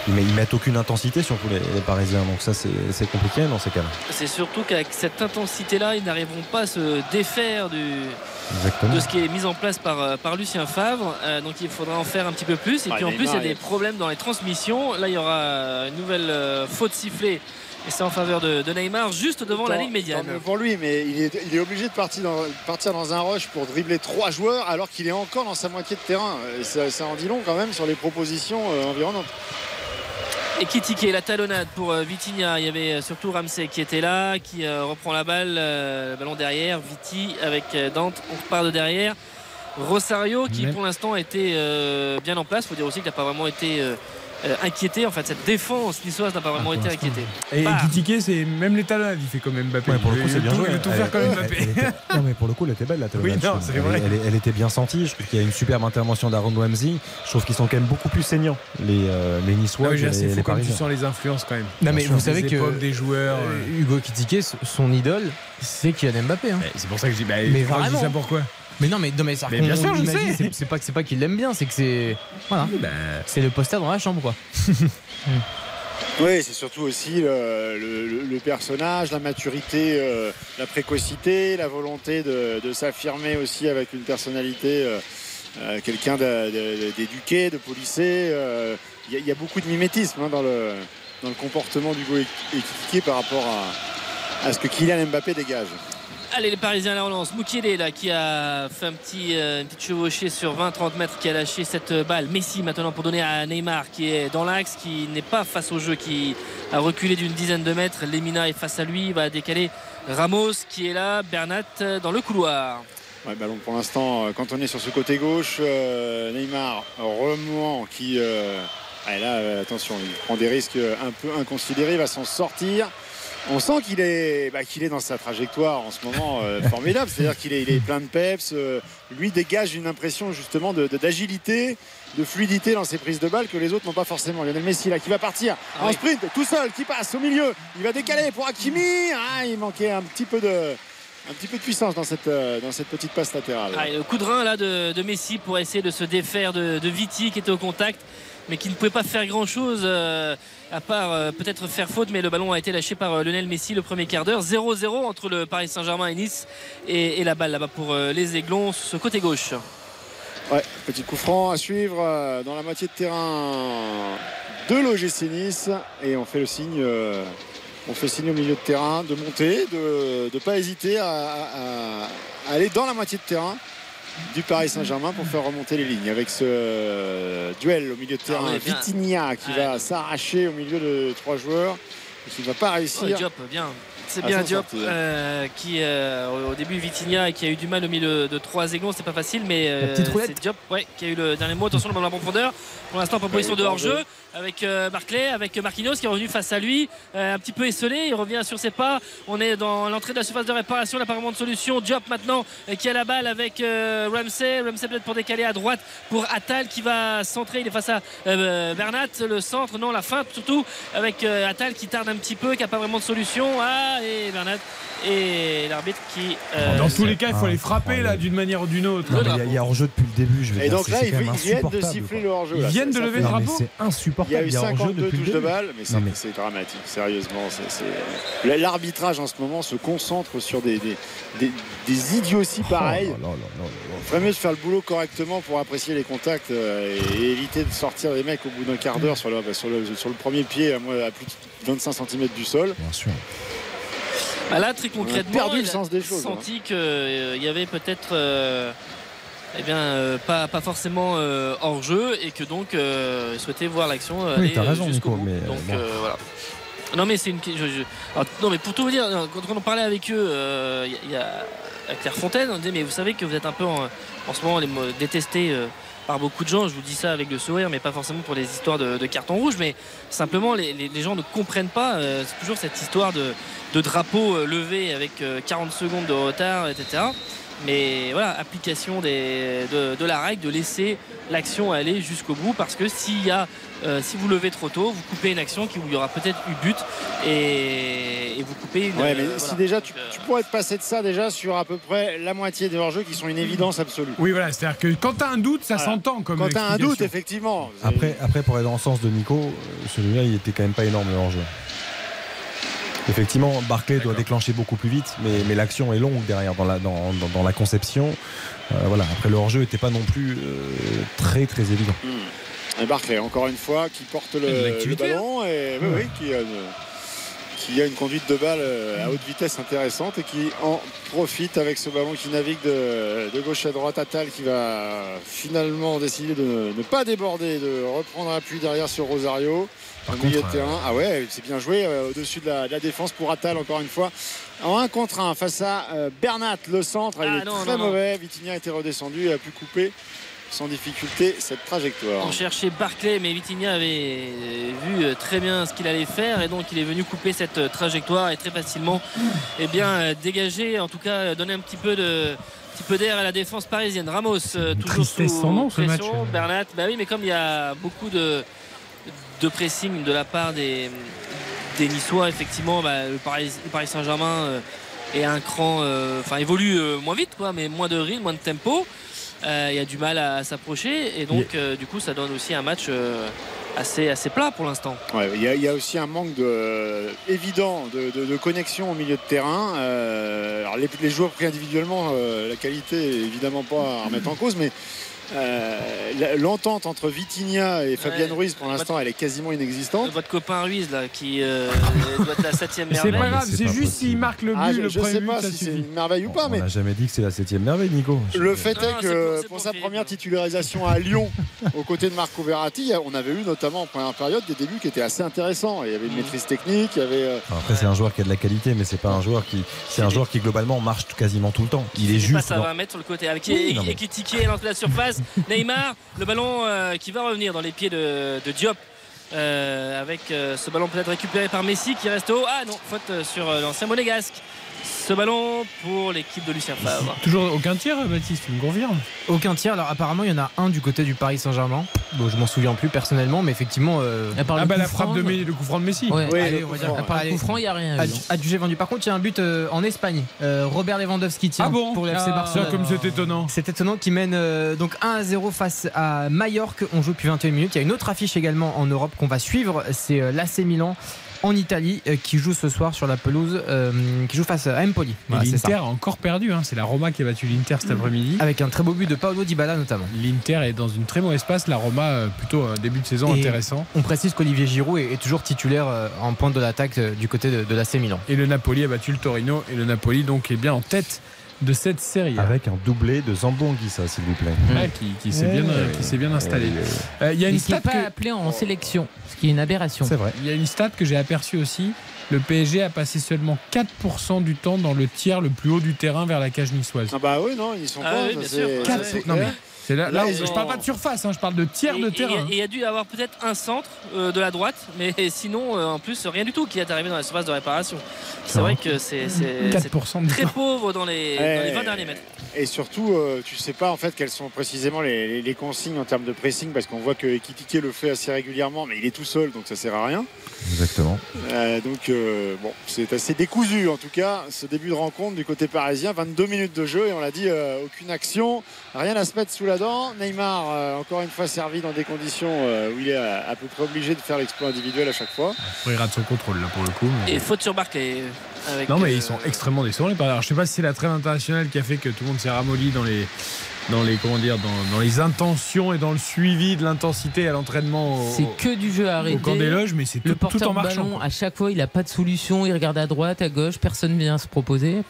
Ils, met- ils mettent aucune intensité, surtout les, les Parisiens. Donc ça, c'est, c'est compliqué dans ces cas-là. C'est surtout qu'avec cette intensité-là, ils n'arriveront pas à se défaire du, Exactement. de ce qui est mis en place par, euh, par Lucien Favre. Euh, donc il faudra en faire un petit peu plus. Et Ah, puis en plus, il y a des problèmes dans les transmissions. Là, il y aura une nouvelle euh, faute sifflée. Et c'est en faveur de, de Neymar, juste devant la ligne médiane. pour lui, mais il est, il est obligé de partir dans, partir dans un rush pour dribbler trois joueurs alors qu'il est encore dans sa moitié de terrain. Et Ça, ça en dit long quand même sur les propositions euh, environnantes. Et Kitike, la talonnade pour euh, Vitinha. Il y avait euh, surtout Ramsey qui était là, qui euh, reprend la balle, le ballon derrière. Viti avec Dante, on repart de derrière. Rosario qui Mais- pour l'instant était bien en place. Il faut dire aussi qu'il n'a pas vraiment été euh, euh, inquiété. En fait, cette défense niçoise n'a pas vraiment Ah, été inquiétée. Et Bah. Kitike, c'est même les il fait comme Mbappé. Ouais, pour le coup, veut c'est bien tout- joué. Il veut tout Elle- faire comme elle- Mbappé. elle était- non, mais pour le coup, elle était belle la talonnade. Oui, non, c'est vrai. Elle, elle- elle était bien sentie. Je trouve qu'il y a une superbe intervention d'Aaron Wamsi. Je trouve qu'ils sont quand même beaucoup plus saignants, les, euh, les Niçois, dire, les, c'est les fou comme tu sens les influences quand même. Non, mais vous savez que des joueurs. euh, Hugo Kitike, son idole, c'est Kylian Mbappé. hein. C'est pour ça que je dis. Bah, Mais pourquoi je dis vraiment. ça pourquoi Mais non, mais, non, mais, ça, Mais bien sûr, je sais. C'est, pas que c'est pas qu'il l'aime bien, c'est que c'est voilà, Bah, c'est le poster dans la chambre quoi. Oui, c'est surtout aussi le, le- personnage, la maturité, euh, la précocité, la volonté de, de s'affirmer aussi avec une personnalité, euh, euh, quelqu'un de- de- d'éduqué, de policé. euh, Il y, a- il y a beaucoup de mimétisme hein, dans, le, dans le comportement d'Hugo Ekitike par rapport à, à ce que Kylian Mbappé dégage. Allez, les Parisiens à la relance. Moukielé là qui a fait un petit, euh, une petite chevauchée sur 20-30 mètres, qui a lâché cette balle. Messi maintenant pour donner à Neymar qui est dans l'axe, qui n'est pas face au jeu, qui a reculé d'une dizaine de mètres. Lemina est face à lui, il va décaler Ramos qui est là, Bernat euh, dans le couloir. Ouais, pour l'instant, euh, quand on est sur ce côté gauche, euh, Neymar remuant qui. euh, ah, là, euh, attention, il prend des risques euh, un peu inconsidérés, il va s'en sortir. On sent qu'il est, bah, qu'il est dans sa trajectoire en ce moment euh, formidable. C'est-à-dire qu'il est, il est plein de peps. euh, lui dégage une impression justement de, de- d'agilité, de fluidité dans ses prises de balles que les autres n'ont pas forcément. Lionel Messi là qui va partir Ah en oui. sprint tout seul, qui passe au milieu. Il va décaler pour Hakimi. Ah, il manquait un petit peu de, un petit peu de puissance dans cette, euh, dans cette petite passe latérale. Ah, le coup de rein là de, de Messi pour essayer de se défaire de, de Viti qui était au contact mais qui ne pouvait pas faire grand chose à part euh, peut-être faire faute mais le ballon a été lâché par euh, Lionel Messi le premier quart d'heure. 0-0 entre le Paris Saint-Germain et Nice et, la balle là-bas pour euh, les Aiglons ce côté gauche. Ouais, petit coup franc à suivre dans la moitié de terrain de l'OGC Nice. Et on fait le signe, on fait signe au milieu de terrain de monter, de ne pas hésiter à aller dans la moitié de terrain du Paris Saint-Germain pour faire remonter les lignes. Avec ce euh, duel au milieu de terrain, ouais, bien. Vitinha qui va s'arracher au milieu de trois joueurs. et qui ne va pas réussir. Diop, bien. C'est à bien Diop euh, qui euh, au- début Vitinha et qui a eu du mal au milieu de trois aiglons, c'était pas facile, mais euh, La petite roulette. c'est Diop ouais, qui a eu le dernier mot. Attention le ballon à profondeur. Pour l'instant, pas de position de hors-jeu avec euh, Barclay, avec Marquinhos qui est revenu face à lui, euh, un petit peu esselé. Il revient sur ses pas. On est dans l'entrée de la surface de réparation, l'apparemment de solution. Diop maintenant euh, qui a la balle avec Ramsey. Ramsey peut-être pour décaler à droite pour Attal qui va centrer. Il est face à Bernat. Le centre, non, la feinte surtout avec Attal qui tarde un petit peu, qui n'a pas vraiment de solution. Ah, et Bernat et l'arbitre qui. euh, Dans tous les cas, il faut Ah, les frapper là d'une manière ou d'une autre. Il y a- il hors-jeu depuis le début, je veux Et dire. donc là, ils, viennent de insupportable, siffler le hors-jeu. Ils là. viennent de lever fait- le drapeau c'est Il y insupportable. a eu Il y a hors-jeu 52 depuis le touches de balle, mais c'est mais- dramatique, sérieusement. L'arbitrage en ce moment se concentre sur des, des, des- des idioties pareilles. Oh là. Il ferait mieux de faire le boulot correctement pour apprécier les contacts euh, et, éviter de sortir les mecs au bout d'un quart d'heure sur le, sur, le, sur le premier pied à, moins- à plus de 25 cm du sol. Bien sûr. Bah là, très concrètement, perdu le il a sens des choses, senti qu'il y avait peut-être euh, eh bien, euh, pas, pas forcément euh, hors jeu et que donc euh, il souhaitait voir l'action euh, Oui, aller t'as euh, raison, jusqu'au Nico, bout. mais, euh, donc bon. euh, voilà. Non mais c'est une je- je- alors, non mais pour tout vous dire euh, quand on parlait avec eux euh, il y y, a à Clairefontaine on disait mais vous savez que vous êtes un peu en, en ce moment les euh, par beaucoup de gens je vous dis ça avec le sourire mais pas forcément pour les histoires de, de carton rouge mais simplement les, les- les gens ne comprennent pas euh, c'est toujours cette histoire de, de drapeau euh, levé avec euh, 40 secondes de retard etc mais voilà, application des- de, de la règle, de laisser l'action aller jusqu'au bout, parce que s'il y a, euh, si vous levez trop tôt, vous coupez une action qui où il y aura peut-être eu but et, et vous coupez une. Ouais, mais euh, si voilà. déjà tu, euh, tu pourrais te passer de ça déjà sur à peu près la moitié des hors-jeux qui sont une évidence absolue. Oui, voilà, c'est-à-dire que quand t'as un doute, ça Voilà. s'entend comme Quand tu as un doute, effectivement. Après, après, pour aller dans le sens de Nico, celui-là, il était quand même pas énorme le hors-jeu. Effectivement, Barclay doit déclencher beaucoup plus vite, mais, mais l'action est longue derrière dans la, dans, dans- dans la conception. Euh, voilà. Après, le hors-jeu n'était pas non plus euh, très très évident. Et Barclay, encore une fois, qui porte le, ballon et oui, oui, qui, a une, qui a une conduite de balle euh, à haute vitesse intéressante et qui en profite avec ce ballon qui navigue de, de gauche à droite. Attal qui va finalement décider de ne pas déborder, de reprendre appui derrière sur Rosario. Par au milieu contre, de terrain. Ah ouais, c'est bien joué euh, au-dessus de la, de la défense pour Attal, encore une fois. En 1 contre 1 face à euh, Bernat, le centre. il Ah, est non, très non, non. mauvais. Vitinha était redescendu et a pu couper sans difficulté cette trajectoire. On cherchait Barclay, mais Vitinha avait vu euh, très bien ce qu'il allait faire et donc il est venu couper cette euh, trajectoire et très facilement eh bien, euh, dégager, en tout cas euh, donner un petit peu de petit peu d'air à la défense parisienne. Ramos, euh, toujours tristesse sous sans nom, ce pression. match. Bernat, bah oui, mais comme il y a beaucoup de, de pressing de la part des, des Niçois, effectivement, bah, le Paris, Saint-Germain euh, est un cran, euh, enfin évolue euh, moins vite, quoi, mais moins de rythme, moins de tempo. Il y a du mal à, s'approcher et donc euh, du coup ça donne aussi un match euh, assez, assez plat pour l'instant. Ouais, Il y, a- il y a aussi un manque de, évident de, de- de connexion au milieu de terrain. Euh, alors les, les joueurs pris individuellement, euh, la qualité est évidemment pas à remettre en cause, mais euh, l'entente entre Vitinha et Fabian Ouais. Ruiz pour l'instant elle est quasiment inexistante. Votre copain Ruiz là qui euh, doit être la septième Mais C'est merveille. pas grave, c'est juste s'il marque le but, Ah, je le je premier sais but, pas ça si c'est une merveille ou pas, On mais n'a jamais dit que c'est la septième merveille, Nico. le fait Non, est que pour- sa première titularisation à Lyon, aux côtés de Marco Verratti, on avait eu notamment en première période des débuts qui étaient assez intéressants. Il y avait une maîtrise technique, il y avait euh, Après, c'est un joueur qui a de la qualité, mais c'est pas un joueur qui, c'est un joueur qui globalement marche quasiment tout le temps. Il est Il passe juste. à dans- 20 mètres sur le côté avec mais- Ekitike à l'entrée de la surface. Neymar, le ballon euh, qui va revenir dans les pieds de, Diop. euh, avec euh, ce ballon peut-être récupéré par Messi qui reste haut. Ah non, faute sur l'ancien monégasque. Ce ballon pour l'équipe de Lucien Favre. Toujours aucun tir, Baptiste, tu me confirmes Aucun tir. Alors apparemment, il y en a un du côté du Paris Saint-Germain. Bon, je m'en souviens plus personnellement, mais effectivement. euh, Ah bah la frappe de Messi, le coup franc de Messi. Ouais, Oui, allez, le on coup va dire ouais. part Par le coup franc, il n'y a rien. Adjugé vendu. Par contre, il y a un but euh, en Espagne. Euh, Robert Lewandowski tient Ah bon pour le FC Ah, Barcelone. ça, comme c'est étonnant. C'est étonnant qui mène euh, donc 1 à 0 face à Majorque. On joue depuis 21 minutes. Il y a une autre affiche également en Europe qu'on va suivre. C'est euh, l'AC Milan en Italie euh, qui joue ce soir sur la pelouse, euh, qui joue face à Empoli. Voilà, c'est l'Inter a encore perdu. hein. C'est la Roma qui a battu l'Inter cet après-midi. Avec un très beau but de Paolo Dybala notamment. L'Inter est dans une très mauvaise passe. La Roma, euh, plutôt un début de saison Et intéressant. On précise qu'Olivier Giroud est, est toujours titulaire en pointe de l'attaque du côté de, de l'AC Milan. Et le Napoli a battu le Torino. Et le Napoli, donc, est bien en tête de cette série. Avec un doublé de Zambonguissa, s'il vous plaît. Ouais, qui, qui s'est bien, Ouais. qui s'est bien installé. Ouais. Euh, Il y a qui n'est pas que- appelé en sélection, ce qui est une aberration. C'est vrai. Il y a une stat que j'ai aperçue aussi. Le PSG a passé seulement 4% du temps dans le tiers le plus haut du terrain vers la cage niçoise. Ah bah oui, non, ils sont Ah pas. oui, ça, bien sûr. ça, Quatre- c'est non, mais. C'est là, là, Là, je ont- parle pas de surface, hein, je parle de tiers Et- de et- terrain. Et il y a dû y avoir peut-être un centre euh, de la droite, mais sinon, euh, en plus, rien du tout qui est arrivé dans la surface de réparation. C'est vrai que c'est c'est- c'est 4% de très temps. pauvre dans les, dans les Ouais. 20 derniers mètres. Et surtout, euh, tu sais pas en fait quelles sont précisément les, les- les consignes en termes de pressing parce qu'on voit que Ekitike le fait assez régulièrement, mais il est tout seul donc ça sert à rien. Exactement. Euh, donc euh, bon, c'est assez décousu en tout cas ce début de rencontre du côté parisien. 22 minutes de jeu et on l'a dit, euh, aucune action, rien à se mettre sous la Neymar euh, encore une fois servi dans des conditions euh, où il est à, à peu près obligé de faire l'exploit individuel à chaque fois. Après, il rate son contrôle là pour le coup. mais- Et faute sur Barclay. avec, Non mais euh, ils sont extrêmement décevants les Parisiens. Alors, je sais pas si c'est la trêve internationale qui a fait que tout le monde s'est ramolli dans les dans les comment dire dans, dans les intentions et dans le suivi de l'intensité à l'entraînement au, C'est que du jeu arrêté. au camp des loges mais c'est tout, en marchant. ballon, à chaque fois, il a pas de solution. Il regarde à droite, à gauche, personne vient se proposer.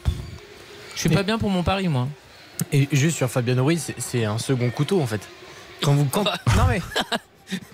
Je suis pas bien pour mon pari, moi. Et juste sur Fabian Ruiz, c'est- un second couteau en fait. Quand vous quand- non mais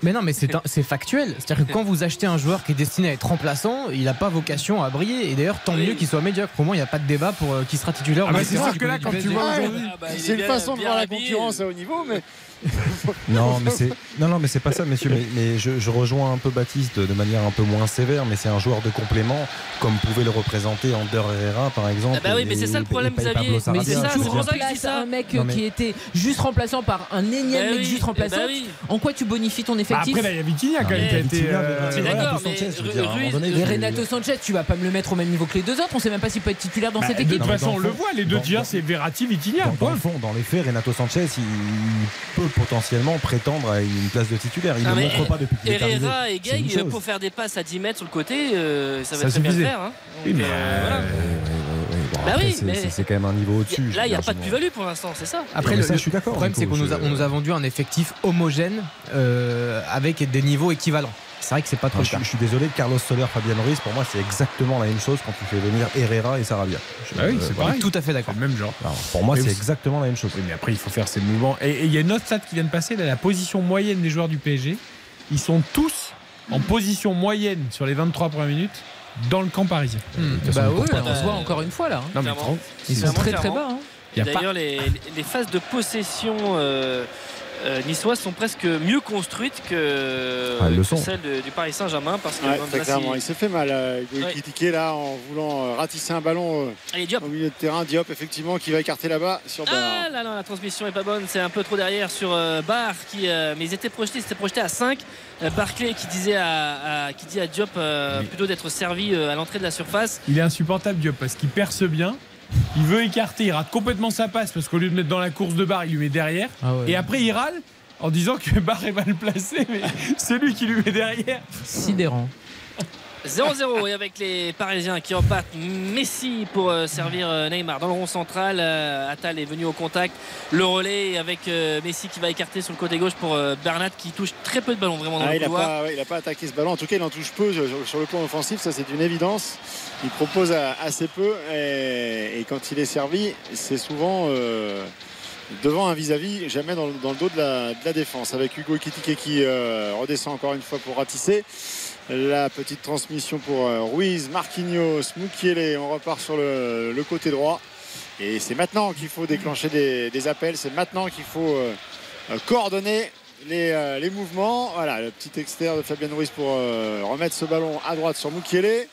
mais non mais c'est un- c'est factuel. C'est-à-dire que quand vous achetez un joueur qui est destiné à être remplaçant, il n'a pas vocation à briller. Et d'ailleurs tant mieux qu'il soit médiocre. Au moins il n'y a pas de débat pour euh, qui sera titulaire. Ah ou bah, pas c'est sûr que là, quand tu vois aujourd'hui- Ah bah, c'est est une bien- façon de voir la concurrence à haut niveau, mais Non, mais c'est non, non, mais c'est pas ça, messieurs. Mais, mais je, je rejoins un peu Baptiste de manière un peu moins sévère, mais c'est un joueur de complément, comme pouvait le représenter Ander Herrera, par exemple. Ah bah oui, mais c'est ça le problème, Xavier. Mais c'est ça, dis remplaces ça. un mec Non, euh, mais- qui était juste remplaçant par un énième Bah mec oui, juste remplaçant. bah oui. En quoi tu bonifies ton Bah, effectif après là il y a Vitinha quand même mais qui a été Vitinha, euh, d'accord, de mais Sanchez, tu- Renato Sanchez, tu vas pas me le mettre au même niveau que les deux autres. On sait même pas s'il peut être titulaire dans bah, cette de équipe. toute Non, mais façon on le voit les deux tiers c'est Verratti Vitinha Dans, le fond, dans les faits, Renato Sanchez, il, il peut potentiellement prétendre à une place de titulaire. Il ne montre pas depuis qu'il est arrivé. Herrera et Gay, pour faire des passes à 10 mètres sur le côté, euh, ça va Ça très bien suffisait. faire. hein. Oui, mais, euh, voilà. Bon, Bah après, oui, c'est- quand même un niveau au-dessus. Là, il n'y a pas de plus-value pour l'instant, c'est ça. Après, le, ça, le je suis d'accord, problème, c'est qu'on nous, a- je- on nous a vendu un effectif homogène euh, avec des niveaux équivalents. C'est vrai que c'est pas trop Non, le je, cas. suis- je suis désolé, Carlos Soler, Fabian Ruiz, pour moi, c'est exactement la même chose quand tu fais venir Herrera et Sarabia. Je- Bah oui, c'est. Tout à fait d'accord. C'est le même genre. Alors, pour moi, c'est vous- exactement la même chose. Oui, mais après, il faut faire ses mouvements. Et il y a une autre stat qui vient de passer, là, la position moyenne des joueurs du PSG. Ils sont tous en position moyenne sur les 23 premières minutes dans le camp parisien. Hmm. Bah oui, on se voit encore une fois là. hein. Non, mais Ils sont très très bas. hein. A pas- D'ailleurs, les, les phases de possession euh, euh, niçoises sont presque mieux construites que, Ah, que celles de- du Paris Saint-Germain parce que Ouais, très clairement, il s'est fait mal. euh, Ouais. Ekitike, là en voulant euh, ratisser un ballon euh, Allez, Diop. au milieu de terrain. Diop effectivement qui va écarter là-bas sur Barre. Ah là, non, la transmission est pas bonne, c'est un peu trop derrière sur euh, Barr qui euh, mais ils étaient projetés, c'était projeté à 5. Euh, Barclay qui disait à, à- qui dit à Diop euh, plutôt d'être servi euh, à l'entrée de la surface. Il est insupportable Diop parce qu'il perce bien. Il veut écarter, il rate complètement sa passe parce qu'au lieu de mettre dans la course de barre, il lui met derrière. Ah ouais. Et après, il râle en disant que barre est mal placé, mais c'est lui qui lui met derrière. Sidérant. 0-0 et avec les Parisiens qui repartent Messi pour euh, servir euh, Neymar dans le rond central. Euh, Attal est venu au contact. Le relais avec Messi qui va écarter sur le côté gauche pour Bernat qui touche très peu de ballons vraiment dans Ah, le il n'a couloir. pas, ouais, il a pas attaqué ce ballon. En tout cas, il en touche peu sur, le plan offensif. Ça, c'est une évidence. Il propose assez peu. Et, et quand il est servi, c'est souvent euh, devant un vis-à-vis, jamais dans, le- dans le dos de la, de la défense. Avec Hugo Ekitike qui euh, redescend encore une fois pour ratisser. La petite transmission pour euh, Ruiz, Marquinhos, Mukiele. On repart sur le, le côté droit. Et c'est maintenant qu'il faut déclencher des, des appels. C'est maintenant qu'il faut euh, euh, coordonner les, euh, les mouvements. Voilà, le petit extérieur de Fabien Ruiz pour euh, remettre ce ballon à droite sur Mukiele.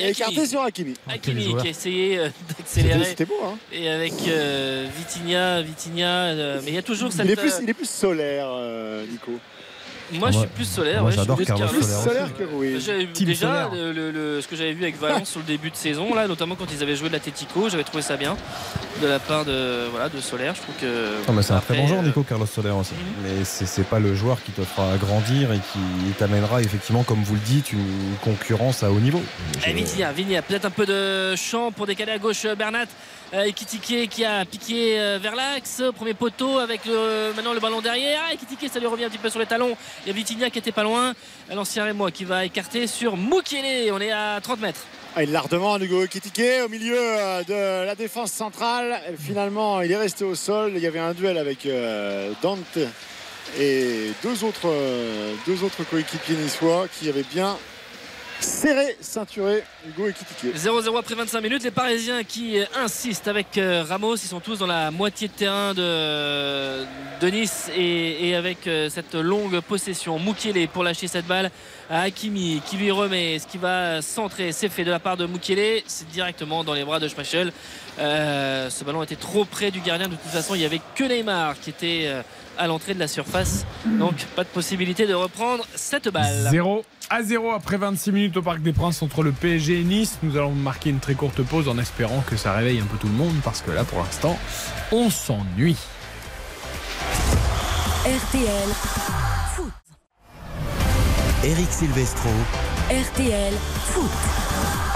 Et écarté sur Hakimi. Hakimi qui a essayé d'accélérer. C'était beau, hein Et avec euh, Vitinha, Vitinha, euh, mais il y a toujours cette. il est, plus, il est plus solaire, euh, Nico. Moi, je suis plus solaire. Moi, ouais, je suis j'adore plus Carlos Carlos. Solaire que oui. Déjà solaire. le- le- le- ce que j'avais vu avec Valence sur le début de saison, là, notamment quand ils avaient joué de l'Atletico, j'avais trouvé ça bien de la part de voilà de Solaire. Je trouve que. Non, c'est un après, très bon joueur, euh, Nico Carlos Soler aussi. Mais c'est c'est pas le joueur qui te fera grandir et qui t'amènera effectivement, comme vous le dites, une concurrence à haut niveau. Et Vitinha, Vitinha, peut-être un peu de champ pour décaler à gauche euh, Bernat. Euh, Ekitike qui a piqué euh, vers l'axe, premier poteau avec le- maintenant le ballon derrière. Ah, Ekitike, ça lui revient un petit peu sur les talons. Il y a Vitinha qui était pas loin. L'ancien Rémois qui va écarter sur Mukele. On est à 30 mètres. Ah, il la redemande, Hugo Ekitike, au milieu euh, de la défense centrale. Finalement, il est resté au sol. Il y avait un duel avec euh, Dante et deux autres, euh, deux autres coéquipiers niçois qui avaient bien serré, ceinturé Hugo Ekitike. 0-0 après 25 minutes. Les Parisiens qui insistent avec euh, Ramos. Ils sont tous dans la moitié de terrain de, Nice et, et avec euh, cette longue possession. Mukele pour lâcher cette balle à Hakimi qui lui remet ce qui va centrer. C'est fait de la part de Mukele. C'est directement dans les bras de Schmeichel. Euh, ce ballon était trop près du gardien. De toute façon, il n'y avait que Neymar qui était à l'entrée de la surface. Donc, pas de possibilité de reprendre cette balle. 0 à 0 après 26 minutes au Parc des Princes entre le PSG et Nice. Nous allons marquer une très courte pause en espérant que ça réveille un peu tout le monde parce que là pour l'instant on s'ennuie. RTL Foot. Eric Silvestro. RTL Foot.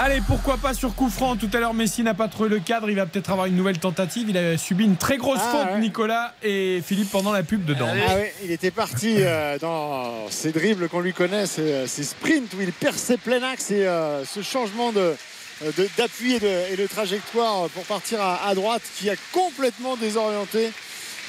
Allez, pourquoi pas sur coup franc Tout à l'heure, Messi n'a pas trouvé le cadre. Il va peut-être avoir une nouvelle tentative. Il a subi une très grosse Ah, faute, ouais. Nicolas et Philippe, pendant la pub dedans. Ah oui, il était parti euh, dans ces dribbles qu'on lui connaît, ces, euh, sprints où il perce ses plein axe et euh, ce changement de d'appui et, de, et de trajectoire pour partir à, à droite qui a complètement désorienté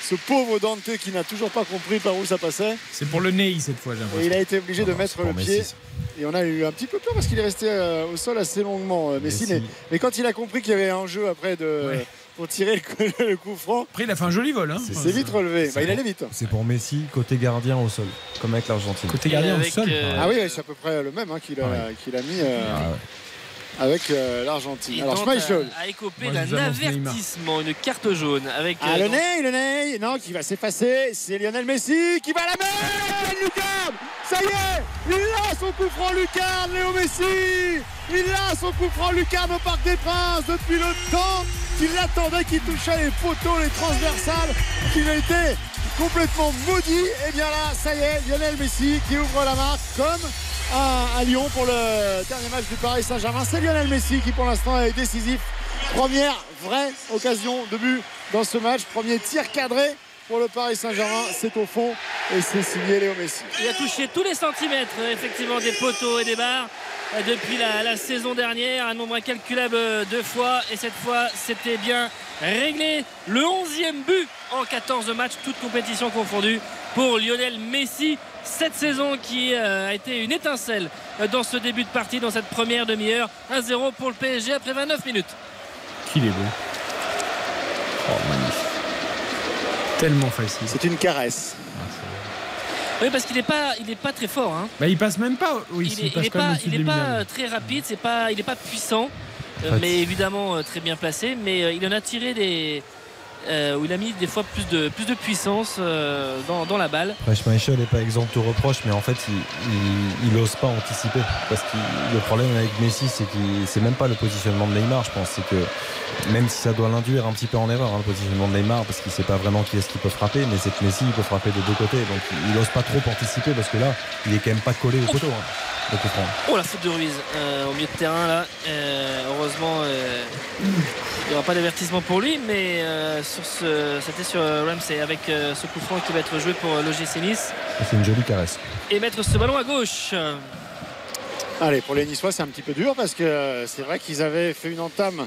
ce pauvre Dante qui n'a toujours pas compris par où ça passait C'est pour le nez cette fois, j'ai et l'impression. il a été obligé de Non, mettre le pied Messi. Et on a eu un petit peu peur parce qu'il est resté euh, au sol assez longuement euh, Messi, Messi. Mais, mais quand il a compris qu'il y avait un jeu après de, Ouais. pour tirer le coup, le coup franc Après, il a fait un joli vol. Hein. c'est vite relevé c'est Bah, il allait vite C'est pour Messi, côté gardien au sol, comme avec l'Argentine. Côté gardien au sol. euh, Ah oui, c'est à peu près le même hein, qu'il a, Ouais. qu'il a mis euh, Ah ouais. avec euh, l'Argentine. Alors Schmeichel. Moi, je d'un avertissement, une carte jaune avec Ah, euh, le donc- nez, le nez, non, qui va s'effacer. C'est Lionel Messi qui va la mettre. Lucarne, ça y est, il a son coup franc Lucarne, Léo Messi. Il a son coup franc Lucarne au Parc des Princes depuis le temps qu'il attendait, qu'il touchait les poteaux, les transversales, qu'il a été complètement maudit. Et bien là, ça y est, Lionel Messi qui ouvre la marque comme à, à Lyon pour le dernier match du Paris Saint-Germain. C'est Lionel Messi qui pour l'instant est décisif. Première vraie occasion de but dans ce match. Premier tir cadré pour le Paris Saint-Germain. C'est au fond et c'est signé Léo Messi. Il a touché tous les centimètres euh, effectivement des poteaux et des barres euh, depuis la, la saison dernière, un nombre incalculable euh, de fois et cette fois c'était bien réglé. Le 11e but en 14 matchs, toutes compétitions confondues pour Lionel Messi. Cette saison qui a été une étincelle dans ce début de partie, dans cette première demi-heure. 1-0 pour le PSG après 29 minutes. Qu'il est beau. Oh, magnifique. Tellement facile. C'est une caresse. Oui, parce qu'il n'est pas, il est pas très fort. hein. Bah, il passe même pas. Oui, il s'il est, passe il est quand même pas, il est pas euh, très rapide, c'est pas, il n'est pas puissant, euh, mais évidemment euh, très bien placé. Mais euh, il en a tiré des, euh, où il a mis des fois plus de, plus de puissance euh, dans, dans la balle. Schmeichel n'est pas exempt de reproche, mais en fait, il, il, il ose pas anticiper. Parce que le problème avec Messi, c'est qu'il c'est même pas le positionnement de Neymar, je pense. C'est que même si ça doit l'induire un petit peu en erreur, hein, le positionnement de Neymar, parce qu'il sait pas vraiment qui est-ce qui peut frapper, mais c'est que Messi, il peut frapper de deux côtés. Donc, il, il ose pas trop anticiper parce que là, il est quand même pas collé au poteau. Hein, le. Oh la faute de Ruiz euh, au milieu de terrain là. Heureusement, il n'y aura pas d'avertissement pour lui, mais sur ce, c'était sur euh, Ramsey avec euh, ce coup franc qui va être joué pour euh, l'OGC Nice C'est une jolie caresse. et mettre ce ballon à gauche. Allez, pour les Niçois, c'est un petit peu dur parce que c'est vrai qu'ils avaient fait une entame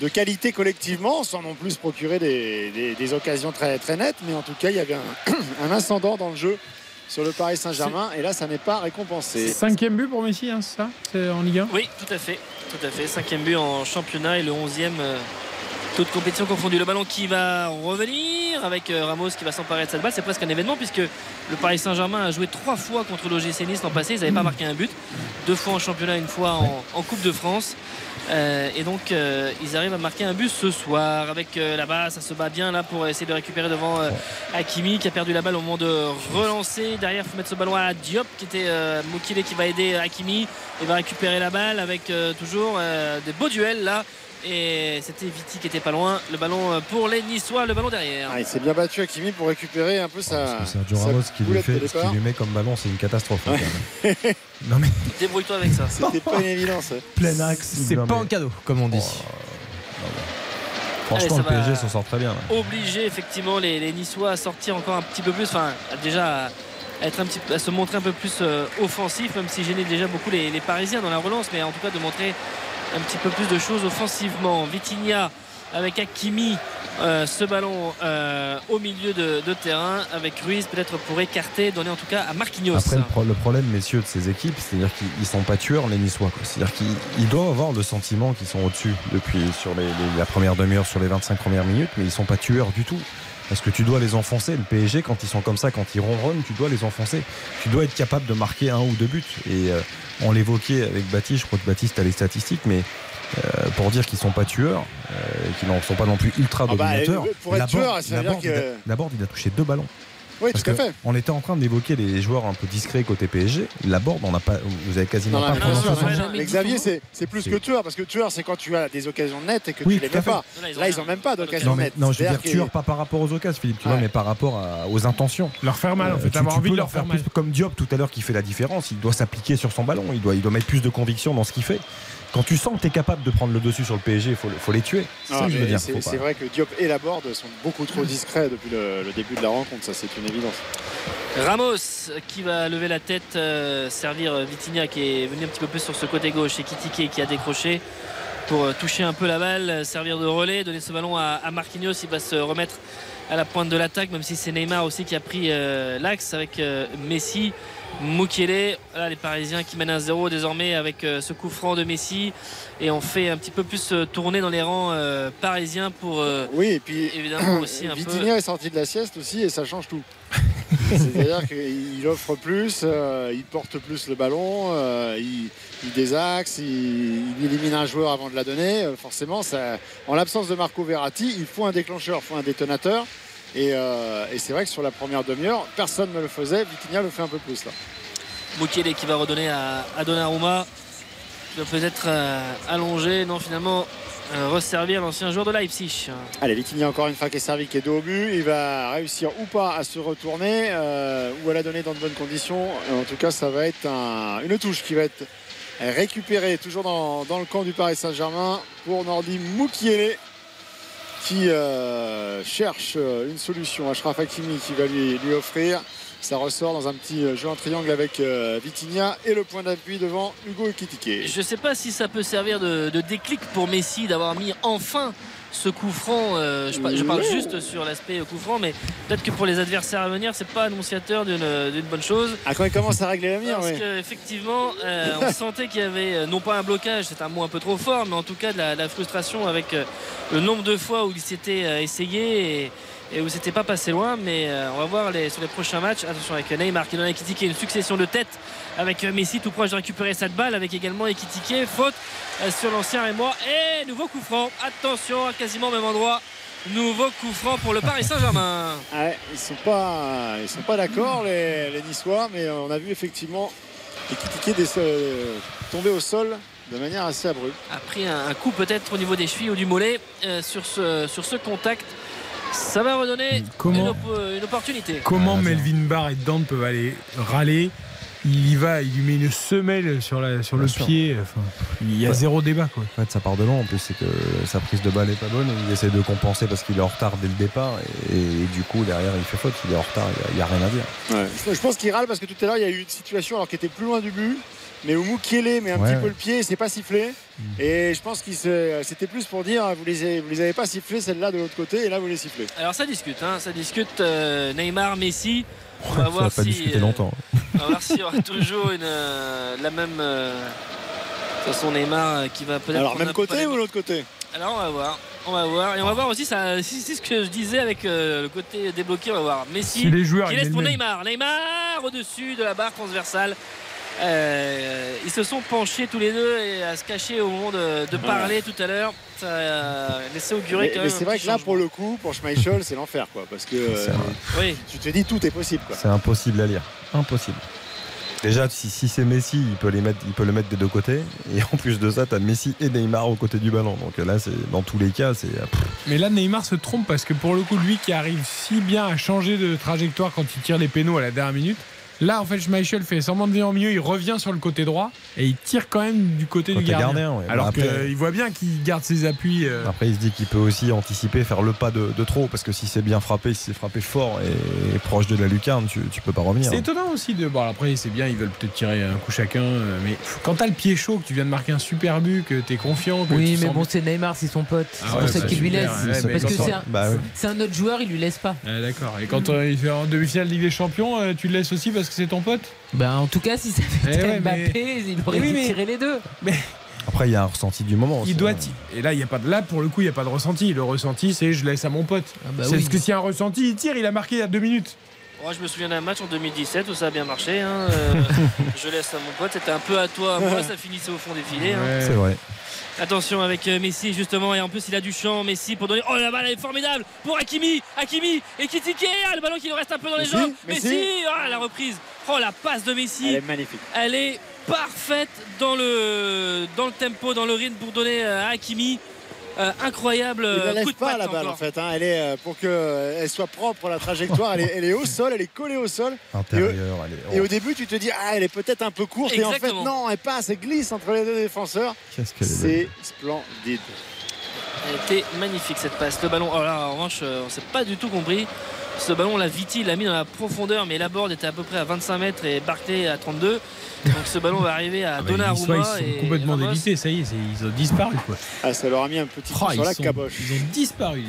de qualité collectivement sans non plus procurer des, des- des occasions très, très nettes. Mais en tout cas, il y avait un, un ascendant dans le jeu sur le Paris Saint-Germain et là, ça n'est pas récompensé. Cinquième but pour Messi, hein, c'est ça? C'est en Ligue 1 Oui, tout à fait. Tout à fait. Cinquième but en championnat et le onzième euh, Toute compétition confondue. Le ballon qui va revenir avec euh, Ramos qui va s'emparer de cette balle. C'est presque un événement puisque le Paris Saint-Germain a joué trois fois contre l'OGC Nice l'an passé. Ils n'avaient pas marqué un but. Deux fois en championnat, une fois en, Coupe de France. Euh, et donc euh, ils arrivent à marquer un but ce soir avec euh, là-bas ça se bat bien là pour essayer de récupérer devant Hakimi qui a perdu la balle au moment de relancer derrière il faut mettre ce ballon à Diop qui était Mokile qui va aider Hakimi et va récupérer la balle avec toujours des beaux duels là et c'était Viti qui était pas loin le ballon euh, pour les Niçois le ballon derrière Ah, il s'est bien battu Hakimi pour récupérer un peu sa. Sergio sa Ramos qui lui, fait, ce qu'il lui met comme ballon, c'est une catastrophe. hein, quand même. non mais débrouille-toi avec ça C'était pas une évidence. plein axe. C'est pas un cadeau, comme on dit. Franchement, Allez, ça le PSG s'en sort très bien. obliger effectivement les, les Niçois à sortir encore un petit peu plus, enfin déjà à, être un petit, peu- à se montrer un peu plus euh, offensif, même si gênait déjà beaucoup les, les Parisiens dans la relance, mais en tout cas de montrer un petit peu plus de choses offensivement. Vitinha avec Hakimi, euh, ce ballon euh, au milieu de, terrain avec Ruiz peut-être pour écarter, donner en tout cas à Marquinhos. Après, le, pro- le problème, messieurs, de ces équipes, c'est-à-dire qu'ils ils sont pas tueurs, les Niçois. C'est-à-dire qu'ils ils doivent avoir le sentiment qu'ils sont au-dessus depuis sur la première demi-heure, sur les 25 premières minutes, mais ils sont pas tueurs du tout. Parce que tu dois les enfoncer. Le PSG, quand ils sont comme ça, quand ils ronronnent, tu dois les enfoncer. Tu dois être capable de marquer un ou deux buts. Et euh, on l'évoquait avec Baptiste, je crois que Baptiste a les statistiques, mais euh, pour dire qu'ils sont pas tueurs, euh, qu'ils n'en sont pas non plus ultra Ah bah, dominateurs. pour être Laborde- tueur, ça veut dire Laborde, il a- que- Laborde, il a touché deux ballons. Oui, Parce tout à fait. On était en train d'évoquer les joueurs un peu discrets côté PSG. La board, on n'a pas, vous avez quasiment Non, non, pas son nom. mais Xavier, c'est plus que tueur, parce que tueur, c'est quand tu as des occasions nettes et que Oui, tu les mets fait. pas. Là, ils n'ont même pas d'occasion Non, mais, nette. non, je veux dire tueur pas par rapport aux occasions, Philippe, tu vois, mais par rapport à- aux intentions. Leur faire mal, en fait, tu, avoir tu envie peux de leur faire mal. plus comme Diop tout à l'heure qui fait la différence. Il doit s'appliquer sur son ballon. Il doit, il doit mettre plus de conviction dans ce qu'il fait. Quand tu sens que tu es capable de prendre le dessus sur le PSG, il faut, le- faut les tuer. C'est pas- vrai que Diop et Laborde sont beaucoup trop discrets depuis le, le début de la rencontre, ça c'est une évidence. Ramos qui va lever la tête, euh, servir Vitinha qui est venu un petit peu plus sur ce côté gauche et Kitike qui a décroché pour euh, toucher un peu la balle, euh, servir de relais, donner ce ballon à, à Marquinhos. Il va se remettre à la pointe de l'attaque, même si c'est Neymar aussi qui a pris euh, l'axe avec euh, Messi. Mukiele, là les Parisiens qui mènent 1-0 désormais avec euh, ce coup franc de Messi et on fait un petit peu plus euh, tourner dans les rangs euh, parisiens pour euh, Oui, et puis évidemment aussi un peu Vitinha est sorti de la sieste aussi et ça change tout. C'est-à-dire qu'il offre plus, euh, il porte plus le ballon, euh, il, il désaxe, il, il élimine un joueur avant de la donner. Euh, forcément, ça, en l'absence de Marco Verratti, il faut un déclencheur, il faut un détonateur. Et, euh, et c'est vrai que sur la première demi-heure, personne ne le faisait. Vitinha le fait un peu plus là. Mukiele qui va redonner à, à Donnarumma. Qui va peut-être euh, allonger, non finalement euh, resservir l'ancien joueur de Leipzig. Allez, Vitinha encore une fois qui est servi, qui est dos au but. Il va réussir ou pas à se retourner euh, ou à la donner dans de bonnes conditions. En tout cas, ça va être un- une touche qui va être récupérée toujours dans, dans le camp du Paris Saint-Germain pour Nordi Moukiele qui euh, cherche euh, une solution. Achraf Hakimi qui va lui, lui offrir. Ça ressort dans un petit euh, jeu en triangle avec euh, Vitinha et le point d'appui devant Hugo Ekitike. Je ne sais pas si ça peut servir de déclic pour Messi d'avoir mis enfin ce coup franc. euh, je, par- je parle juste sur l'aspect coup franc, mais peut-être que pour les adversaires à venir, c'est pas annonciateur d'une bonne chose. Ah, quand il commence à régler la mire, Parce oui. qu'effectivement, euh, on sentait qu'il y avait, euh, non pas un blocage, c'est un mot un peu trop fort, mais en tout cas de la, de la frustration avec le nombre de fois où il s'était essayé et, et où c'était pas passé loin. Mais euh, on va voir les, sur les prochains matchs. Attention avec Neymar qui donne à Ekitike une succession de têtes avec euh, Messi tout proche de récupérer cette balle avec également Ekitike. Faute euh, sur l'ancien et moi. Et nouveau coup franc. Attention, à quasiment au même endroit. Nouveau coup franc pour le Paris Saint-Germain. Ah Ouais, ils sont pas, ils sont pas d'accord les, les Niçois, mais on a vu effectivement Ekitike euh, tomber au sol de manière assez abrupte. a pris un, un coup peut-être au niveau des chevilles ou du mollet euh, sur, ce, sur ce contact. Ça va redonner Comment- une, op- une opportunité. Comment Melvin Barr et Dante peuvent aller râler il y va, il lui met une semelle sur, la, sur le sûr. pied. Enfin, il y a Ouais. zéro débat. Quoi. En fait, ça part de loin. En plus, c'est que sa prise de balle est pas bonne. Il essaie de compenser parce qu'il est en retard dès le départ. Et, et du coup, derrière, il fait faute. Il est en retard. Il n'y a, rien à dire. Je je pense qu'il râle parce que tout à l'heure il y a eu une situation alors qui était plus loin du but, mais où Moukielé met un Ouais, petit peu le pied, et c'est pas sifflé. Et je pense qu'il se- c'était plus pour dire vous les, avez- vous les avez pas sifflés celle-là de l'autre côté et là vous les sifflez. Alors ça discute, hein, ça discute euh, Neymar, Messi. On va voir va pas si, discuter euh, longtemps. on va voir s'il y aura toujours une, euh, la même. euh, de toute façon, Neymar euh, qui va peut-être. Alors même côté ou l'autre côté Alors on va voir. On va voir. Et on va voir aussi, ça, c'est ce que je disais avec euh, le côté débloqué. On va voir Messi Si les joueurs, qui laisse pour Neymar. Neymar au-dessus de la barre transversale. Euh, ils se sont penchés tous les deux et à se cacher au moment de, de parler tout à l'heure. Ça a laissé augurer Mais, quand mais même. c'est vrai que là, changement. pour le coup, pour Schmeichel, c'est l'enfer, quoi. Parce que euh, Oui. tu te dis tout est possible, quoi. C'est impossible à lire. Impossible. Déjà, si, si c'est Messi, il peut, les mettre, il peut le mettre des deux côtés. Et en plus de ça, t'as Messi et Neymar aux côtés du ballon. Donc là, c'est dans tous les cas, c'est. pff, Mais là, Neymar se trompe parce que pour le coup, lui qui arrive si bien à changer de trajectoire quand il tire les pénaux à la dernière minute, là, en fait, Schmeichel fait semblant de venir au milieu, il revient sur le côté droit et il tire quand même du côté, Côté du gardien. gardien, ouais. Alors qu'il voit bien qu'il garde ses appuis. euh, Après, il se dit qu'il peut aussi anticiper, faire le pas de, de trop. Parce que si c'est bien frappé, si c'est frappé fort et, proche de la lucarne, tu, tu peux pas revenir. C'est étonnant aussi de. Bon, après, c'est bien, ils veulent peut-être tirer un coup chacun. euh, Mais quand t'as le pied chaud, que tu viens de marquer un super but, que t'es confiant. Que Oui, tu mais sens- bon, c'est Neymar, c'est son pote. Ah c'est ouais, pour ça bah, qu'il lui laisse. ouais, mais Parce que quand- c'est un, bah ouais. c'est un autre joueur, il lui laisse pas. Ah, D'accord. Et quand euh, il fait en demi-finale de Ligue des Champions, euh, tu le laisses aussi parce que c'est ton pote Ben, en tout cas, si ça Eh fait ouais, Mbappé, mais- il aurait Oui, mais- tirer les deux. Mais Après, il y a un ressenti du moment. aussi, il doit. Et là, il y a pas de. Là, pour le coup, il n'y a pas de ressenti. Le ressenti, c'est je laisse à mon pote. bah c'est oui. parce que s'il y a un ressenti, il tire. Il a marqué il y a deux minutes. Moi, je me souviens d'un match en 2017 où ça a bien marché. hein. Euh, je laisse à mon pote. C'était un peu à toi, à moi. Ça finissait au fond des filets. hein. C'est vrai. Attention avec euh, Messi justement et en plus il a du champ Messi pour donner oh la balle elle est formidable pour Hakimi Hakimi et Kitike ah, le ballon qui lui reste un peu dans les Messi, jambes Messi. Messi ah, la reprise oh la passe de Messi Elle est magnifique. elle est parfaite dans le dans le tempo dans le rythme pour donner euh, à Hakimi Euh, incroyable Il ne euh, la lève coup de pas patte la balle encore. en fait. hein. Elle est euh, pour qu'elle soit propre la trajectoire. Elle est, elle est au sol, elle est collée au sol. Intérieur, Et au- elle est- Et au début, tu te dis ah elle est peut-être un peu courte et en fait non, elle passe, elle glisse entre les deux défenseurs. C'est splendide. Elle était magnifique cette passe. Le ballon, oh là, en revanche, on s'est pas du tout compris. Ce ballon, la Viti l'a mis dans la profondeur, mais la board était à peu près à 25 mètres et Barclay à 32. Donc ce ballon va arriver à Ah bah, Donnarumma. Ils sont et complètement Ramos. délités. Ça y est, ils ont disparu. Quoi. Ah, ça leur a mis un petit coup Oh, sur la sont- caboche. ils ont disparu.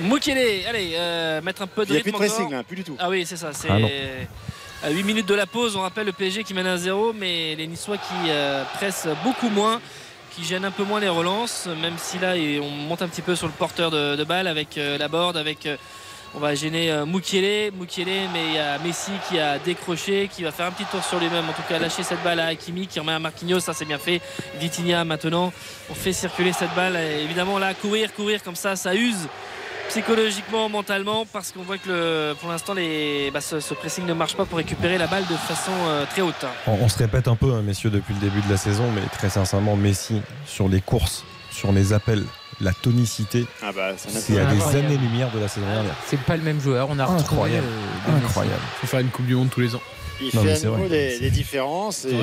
Mukele, allez, euh, mettre un peu de Il n'y a plus rythme de pressing là, plus du tout. Ah oui, c'est ça. C'est Ah à 8 minutes de la pause. On rappelle le PSG qui mène à 0, mais les Niçois qui euh, pressent beaucoup moins, qui gênent un peu moins les relances, même si là et on monte un petit peu sur le porteur de, de balle avec euh, la board, avec. euh, on va gêner euh, Mukiele, Mukiele, mais il y a Messi qui a décroché, qui va faire un petit tour sur lui-même, en tout cas lâcher cette balle à Hakimi, qui remet à Marquinhos, ça c'est bien fait. Vitinha maintenant, on fait circuler cette balle. Évidemment là, courir, courir comme ça, ça use psychologiquement, mentalement, parce qu'on voit que pour l'instant bah, ce, pressing ne marche pas pour récupérer la balle de façon euh, très haute. On, on se répète un peu, hein, messieurs, depuis le début de la saison, mais très sincèrement, Messi, sur les courses, sur les appels, la tonicité, Ah bah, c'est à des années-lumière de la saison dernière. C'est pas le même joueur. On a retrouvé. Incroyable. euh. Incroyable. Faut faire une Coupe du Monde tous les ans. Il Non, fait nouveau vrai. des, des différences. Et...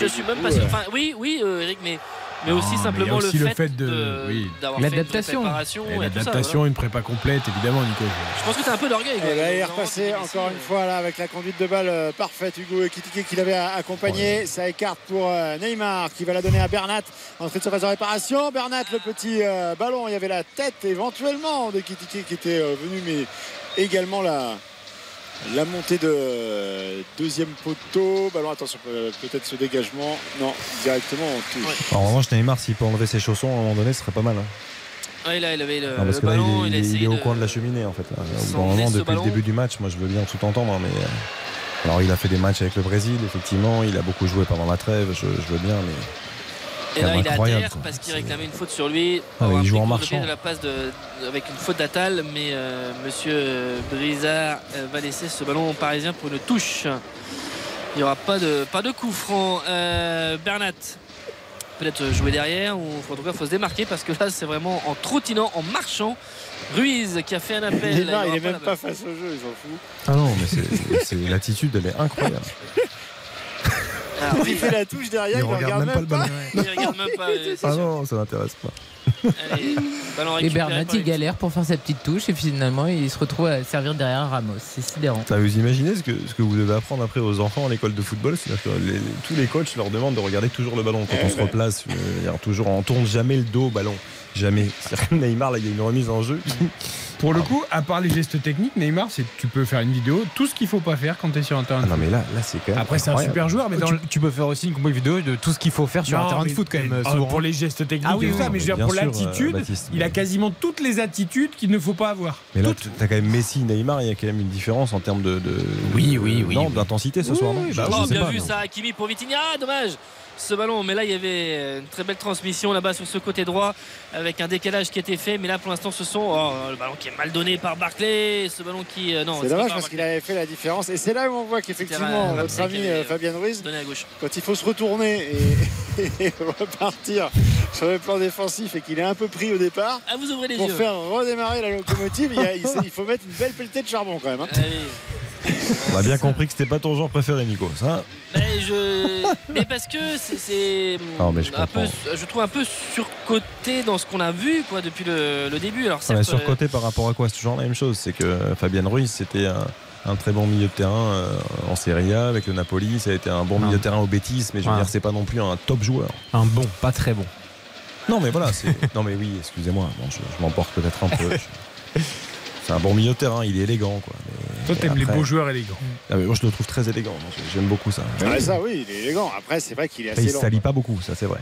Je suis même coup, pas sûr. Enfin, oui, oui, euh, Eric, mais, mais aussi mais il y a simplement aussi le, le fait fait de- de- oui. d'avoir fait une vraie L'adaptation. L'adaptation, voilà. une prépa complète, évidemment, Nico. Je pense que t'as un peu d'orgueil. Il est repassé encore une fois là avec la conduite de balle euh, parfaite. Hugo Ekitike qui l'avait accompagné. Ça écarte pour euh, Neymar qui va la donner à Bernat. Entrée de surface de réparation. Bernat, le petit euh, ballon. Il y avait la tête éventuellement d'Ekitike qui était venu, mais également la, la montée de deuxième poteau. Ballon, attention, peut- peut-être ce dégagement. Non, directement en touche. En revanche, Neymar, s'il peut enlever ses chaussons à un moment donné, ce serait pas mal. hein. Ouais, là, il avait le, Non, parce le que là, ballon. il est, a il est- essayé il est au de- coin de la cheminée, en fait. là. Au bout d'un s'enlever moment, ce depuis ballon. le début du match, moi, je veux bien tout entendre, mais. euh, Alors, il a fait des matchs avec le Brésil, effectivement. Il a beaucoup joué pendant la trêve, je, je veux bien, mais. Et là, il est à terre quoi. parce qu'il réclamait une faute sur lui. Ah, il joue a en marchant. de la passe de, avec une faute d'Atal, mais euh, Monsieur Brizard euh, va laisser ce ballon parisien pour une touche. Il n'y aura pas de, pas de coup franc. Euh, Bernat, peut-être jouer derrière, ou en tout cas, il faut se démarquer parce que là, c'est vraiment en trottinant, en marchant. Ruiz qui a fait un appel. Il il aura est pas même pas face au jeu, il s'en fout. Ah non, mais l'attitude, elle est incroyable. Ah, Il fait la touche derrière, Il regarde regarde même pas le ballon. Il regarde même pas. euh, Ah sûr. non, ça m'intéresse pas. Allez, Et Bernat, il galère pour faire sa petite touche et finalement, il se retrouve à servir derrière Ramos. C'est sidérant. Ça, vous imaginez ce que, ce que vous devez apprendre après aux enfants à l'école de football? C'est-à-dire que les- tous les coachs leur demandent de regarder toujours le ballon quand on se replace. euh, toujours, on tourne jamais le dos au ballon. Jamais. Neymar, là, il y a une remise en jeu. Pour le coup, à part les gestes techniques, Neymar, c'est tu peux faire une vidéo, tout ce qu'il faut pas faire quand tu es sur un terrain de Ah non, foot. mais là, là c'est quand même. Après, c'est un super joueur, mais dans tu, le- tu peux faire aussi une compo vidéo de tout ce qu'il faut faire sur Non, un terrain de foot quand même. euh, pour les gestes techniques Ah oui, oui, ça, mais je veux dire, bien pour l'attitude, euh, il a quasiment toutes les attitudes qu'il ne faut pas avoir. Mais là, tu as quand même Messi, Neymar, il y a quand même une différence en termes de. de- Oui, oui, oui, Non, oui. d'intensité ce soir, non bah Oh, bien pas, vu non. ça, Hakimi pour Vitinha. Ah, dommage ce ballon. Mais là, il y avait une très belle transmission là-bas sur ce côté droit avec un décalage qui a été fait. Mais là, pour l'instant, ce sont oh, le ballon qui est mal donné par Barclay. Ce ballon qui. euh, non, C'est dommage par parce qu'il avait fait la différence. Et c'est là où on voit qu'effectivement, notre ami euh, Fabien Ruiz, quand il faut se retourner et, et repartir sur le plan défensif et qu'il est un peu pris au départ, Ah, vous ouvrez les pour yeux. faire redémarrer la locomotive, il, y a- il- il faut mettre une belle pelletée de charbon quand même. hein. On a bien compris que c'était pas ton genre préféré, Nico. Ça, Mais, je... mais parce que c'est- je trouve un peu surcoté dans ce qu'on a vu quoi depuis le, le début. Alors certes, surcoté par rapport à quoi? C'est toujours la même chose. C'est que Fabien Ruiz, c'était un, un très bon milieu de terrain euh, en Serie A avec le Napoli. Ça a été un bon milieu de terrain au Betis, mais je veux Ah. dire, c'est pas non plus un top joueur. Un bon, pas très bon. Non, mais voilà. c'est- non, mais oui, excusez-moi. Bon, je je m'emporte peut-être un peu. Je- C'est un bon milieu de terrain. Il est élégant, quoi. Mais- Toi, t'aimes les beaux joueurs élégants. Ah, mais moi, je le trouve très élégant. J'aime beaucoup ça. Ah, ça oui, il est élégant. Après, c'est vrai qu'il est Après, assez il lent. salit pas beaucoup, ça c'est vrai.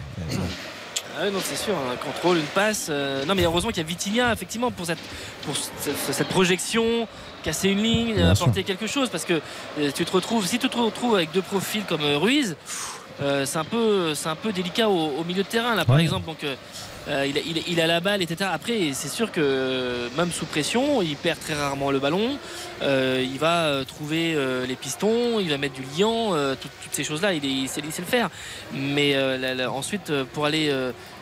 Ah ouais, non, c'est sûr, un contrôle, une passe. euh, Non, mais heureusement qu'il y a Vitinha, effectivement, pour cette, pour cette, cette projection, casser une ligne, Bien apporter quelque chose. Parce que euh, tu te retrouves, si tu te retrouves avec deux profils comme euh, Ruiz, euh, c'est un, peu- c'est un peu délicat au, au milieu de terrain, là, par Ouais. exemple. Donc, euh, il, a, il a- il a la balle, etc. Après, c'est sûr que euh, même sous pression, il perd très rarement le ballon. Euh, il va trouver euh, les pistons, il va mettre du liant, tout- toutes ces choses-là, il, il sait, le faire. Mais là, là, ensuite, pour aller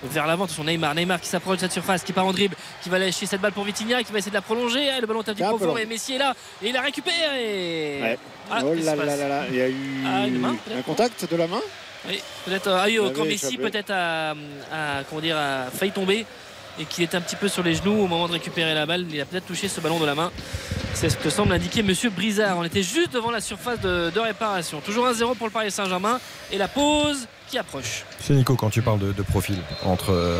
vers l'avant, attention Neymar, Neymar qui s'approche de cette surface, qui part en dribble, qui va lâcher cette balle pour Vitinha, qui va essayer de la prolonger. Ah, le ballon Un peu profond, et Messi est là, et il la récupère. Et... Ouais. Ah, oh là là là là, il y a eu Ah, main, un contact de la main? Oui, peut-être. euh, Messi échappé. peut-être a, a- comment dire, a failli tomber et qu'il était un petit peu sur les genoux au moment de récupérer la balle. Il a peut-être touché ce ballon de la main. C'est ce que semble indiquer Monsieur Brizard. On était juste devant la surface de, de réparation. Toujours 1-0 pour le Paris Saint-Germain. Et la pause qui approche. C'est Nico, quand tu parles de, de profil entre euh,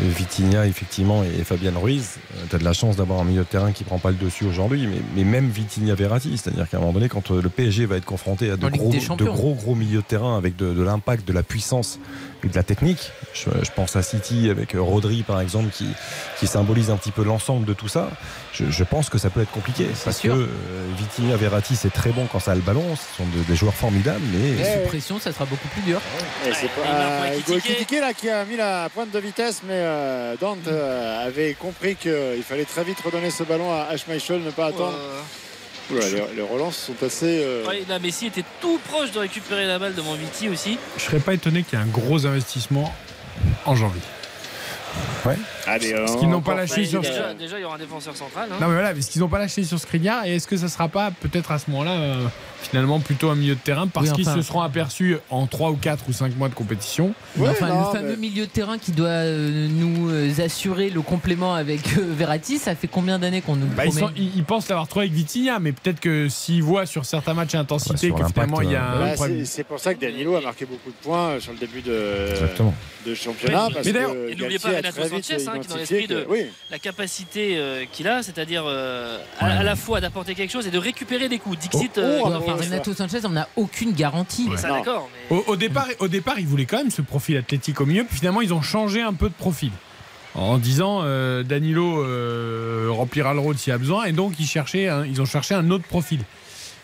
Vitinha effectivement et Fabien Ruiz, tu as de la chance d'avoir un milieu de terrain qui prend pas le dessus aujourd'hui, mais, mais même Vitinha Verratti, c'est-à-dire qu'à un moment donné, quand euh, le PSG va être confronté à de gros, de gros gros milieux de terrain avec de, de l'impact, de la puissance et de la technique, je, je pense à City avec euh, Rodri par exemple qui, qui symbolise un petit peu l'ensemble de tout ça, je, je pense que ça peut être compliqué parce sûr. que euh, Vitinha Verratti c'est très bon quand ça a le ballon, ce sont de- des joueurs formidables, mais Et Ouais, sous ouais. pression, ça sera beaucoup plus dur. Et c'est Ouais, pas euh, là qui a mis la pointe de vitesse, mais euh, Dante euh, avait compris qu'il fallait très vite redonner ce ballon à, Schmeichel, ne pas attendre. Oula, les, les relances sont assez. euh, ouais, là, Messi était tout proche de récupérer la balle devant Viti aussi. Je serais pas étonné qu'il y ait un gros investissement en janvier. Allez, Parce euh, qu'ils n'ont pas lâché sur-. Déjà, déjà, il y aura un défenseur central. hein. Non mais voilà, mais ce qu'ils n'ont pas lâché sur Skriniar, et est-ce que ça sera pas peut-être à ce moment-là euh, finalement plutôt un milieu de terrain parce Oui, qu'ils se seront aperçus en 3 ou 4 ou 5 mois de compétition enfin, non, le fameux mais- milieu de terrain qui doit euh, nous euh, assurer le complément avec euh, Verratti, ça fait combien d'années qu'on nous le Bah, ils, promet sont- ils- ils pensent l'avoir trouvé avec Vitinha, mais peut-être que s'ils voient sur certains matchs à intensité que finalement il y a un Là, problème. c'est- pour ça que Danilo a marqué beaucoup de points sur le début de, Exactement. de championnat. Mais- parce mais d'ailleurs- que et n'oubliez pas Renato Sanchez, hein, qui est dans l'esprit de- Oui, la capacité euh, qu'il a, c'est-à-dire euh, à, à la fois d'apporter quelque chose et de récupérer des coups. Dixit, Oh, euh, oh, Renato Sanchez, on n'a aucune garantie. Ça, mais- Au, au départ, au départ, ils voulaient quand même ce profil athlétique au milieu, puis finalement ils ont changé un peu de profil. En disant euh, Danilo euh, remplira le rôle s'il y a besoin, et donc ils, cherchaient un- ils ont cherché un autre profil.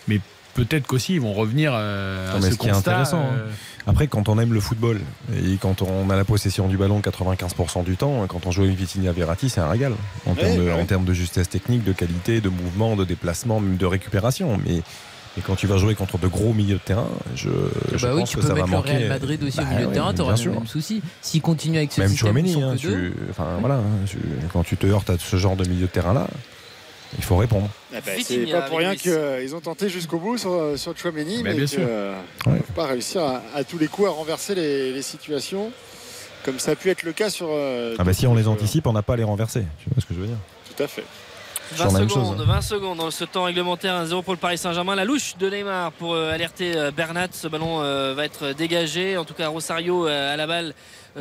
Mais peut-être qu'aussi ils vont revenir euh, Non, à ce ce qui est constat, intéressant, euh, Après, quand on aime le football et quand on a la possession du ballon 95% du temps, quand on joue avec Vitinha Verratti, c'est un régal en, termes de, en ouais. termes de justesse technique, de qualité, de mouvement, de déplacement, même de récupération. Mais, mais quand tu vas jouer contre de gros milieux de terrain, je, je bah oui, pense tu que peux ça va mettre le manquer. Real Madrid aussi au Bah milieu de ouais, terrain, t'auras le même souci. S'il continue avec ce Même système ils Chouameni, sont hein, que deux, tu- enfin, voilà, hein, tu- quand tu te heurtes à ce genre de milieu de terrain là, il faut répondre. Ah bah, c'est pas pour avec rien qu'ils ont tenté jusqu'au bout sur, sur Chouameni, mais bien qu'ils sûr. ne peuvent pas réussir à, à tous les coups à renverser les, les situations, comme ça a pu être le cas sur. euh, Ah bah si on les anticipe, on n'a pas à les renverser. Tu vois ce que je veux dire? Tout à fait. 20 Toujours la même secondes, chose. 20 secondes dans ce temps réglementaire 1-0 pour le Paris Saint-Germain. La louche de Neymar pour euh, alerter euh, Bernat. Ce ballon euh, va être dégagé. En tout cas, Rosario à la balle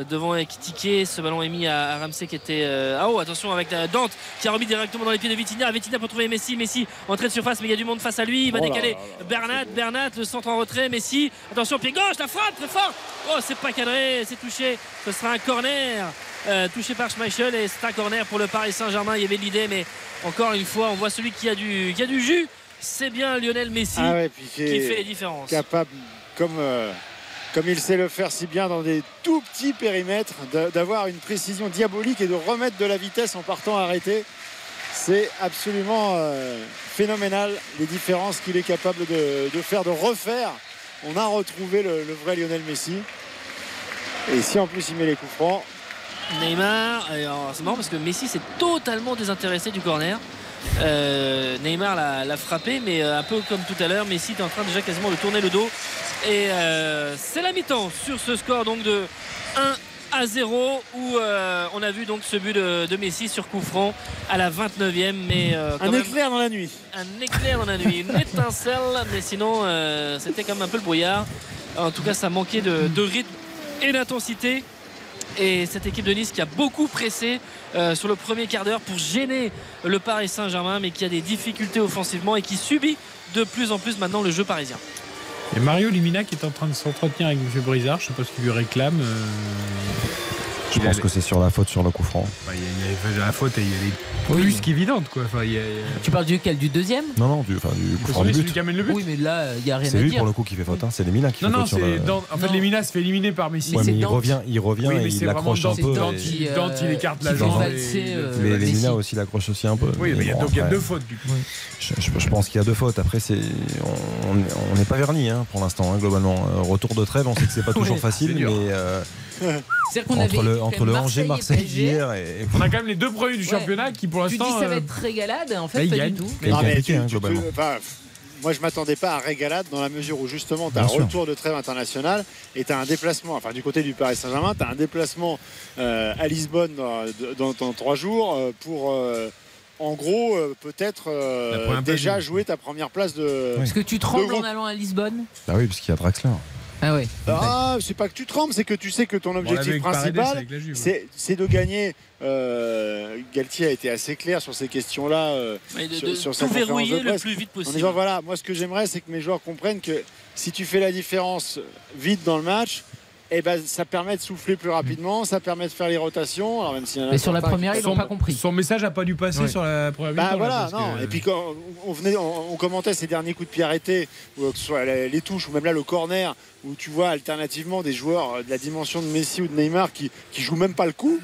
devant Ekitike. Ce ballon est mis à, Ramsey qui était. Ah oh, attention avec Dante qui a remis directement dans les pieds de Vitinha. Vitinha pour trouver Messi. Messi entrée de surface, mais il y a du monde face à lui. Il va Oh là décaler là Bernat. Bernat, le centre en retrait. Messi. Attention, pied gauche, la frappe très fort. Oh, c'est pas cadré, c'est touché. Ce sera un corner. Euh, touché par Schmeichel et c'est un corner pour le Paris Saint-Germain. Il y avait l'idée, mais encore une fois, on voit celui qui a du, qui a du jus. C'est bien Lionel Messi Ah ouais, qui fait les différences. capable, comme, euh, comme il sait le faire si bien dans des tout petits périmètres, d'a- d'avoir une précision diabolique et de remettre de la vitesse en partant arrêté. C'est absolument euh, phénoménal les différences qu'il est capable de, de faire, de refaire. On a retrouvé le, le vrai Lionel Messi. Et si en plus il met les coups francs, Neymar, c'est marrant parce que Messi s'est totalement désintéressé du corner. Euh, Neymar l'a frappé, mais euh, un peu comme tout à l'heure, Messi est en train déjà quasiment de tourner le dos. Et euh, c'est la mi-temps sur ce score donc de 1 à 0 où euh, on a vu donc ce but de, de Messi sur coup franc à la 29e. Mais euh, quand un même, éclair dans la nuit. un éclair dans la nuit, une étincelle, mais sinon euh, c'était quand même un peu le brouillard. En tout cas, ça manquait de, de rythme et d'intensité. Et cette équipe de Nice qui a beaucoup pressé euh, sur le premier quart d'heure pour gêner le Paris Saint-Germain, mais qui a des difficultés offensivement et qui subit de plus en plus maintenant le jeu parisien. Et Mario Limina qui est en train de s'entretenir avec M. Brizard, je sais pas ce qu'il lui réclame. euh, Je il pense que c'est sur la faute sur le coup franc. bah, il y a- il y a la faute et il y a des Oui. plus qu'évidentes quoi. Enfin, il y a- il y a- Tu parles duquel Du deuxième Non, non, du, enfin, du coup C'est franc celui but. qui amène le but. Oui, mais là, il n'y a rien C'est à lui dire. pour le coup qui fait faute. hein. C'est Lemina qui Non, fait non, faute sur c'est dans- en fait Non. Lemina se fait éliminer par Messi. Ouais, c'est mais il revient, il revient Oui, mais et c'est il vraiment accroche un peu. Dante, et- qui, il- Dante, il euh, écarte la jambe. euh, Mais. Lemina aussi l'accroche aussi un peu. Oui, mais il y a bon, donc il y a après, deux fautes du coup. Je, pense qu'il y a deux fautes. Après, c'est on n'est pas verni hein, pour l'instant, hein, globalement. Euh, retour de trêve, on sait que c'est pas toujours facile, c'est mais C'est-à-dire qu'on avait entre le, entre le Marseille et Angers-Marseille PSG. d'hier et. On a quand même les deux premiers du Ouais. championnat qui pour Tu dis l'instant. ça va euh, être régalade, en fait, il pas gagne. du tout. mais tu- hein, tu moi, je m'attendais pas à régalade dans la mesure où justement, tu as un sûr. retour de trêve international et tu as un déplacement, enfin du côté du Paris Saint-Germain, tu as un déplacement euh, à Lisbonne dans, dans- dans trois jours euh, pour, euh, en gros, euh, peut-être euh, déjà jouer ta première place de. Parce que tu trembles en allant à Lisbonne Bah oui, parce qu'il y a Draxler. Ah ouais. Ah, c'est pas que tu trembles, c'est que tu sais que ton objectif principal, c'est de gagner. Euh, Galtier a été assez clair sur ces questions-là. euh, Mais de, Sur- de sur tout verrouiller de le plus vite En possible. disant voilà, moi ce que j'aimerais c'est que mes joueurs comprennent que si tu fais la différence vite dans le match, eh ben, ça permet de souffler plus rapidement, ça permet de faire les rotations. Alors même s'il y en a Mais sur la première, ils n'ont pas compris. son message n'a pas dû passer Ouais. sur la première Bah là, voilà, non. que- Et puis quand on, venait, on, on commentait ces derniers coups de pied arrêtés, que ce soit les, les touches ou même là le corner, où tu vois alternativement des joueurs de la dimension de Messi ou de Neymar qui, qui jouent même pas le coup.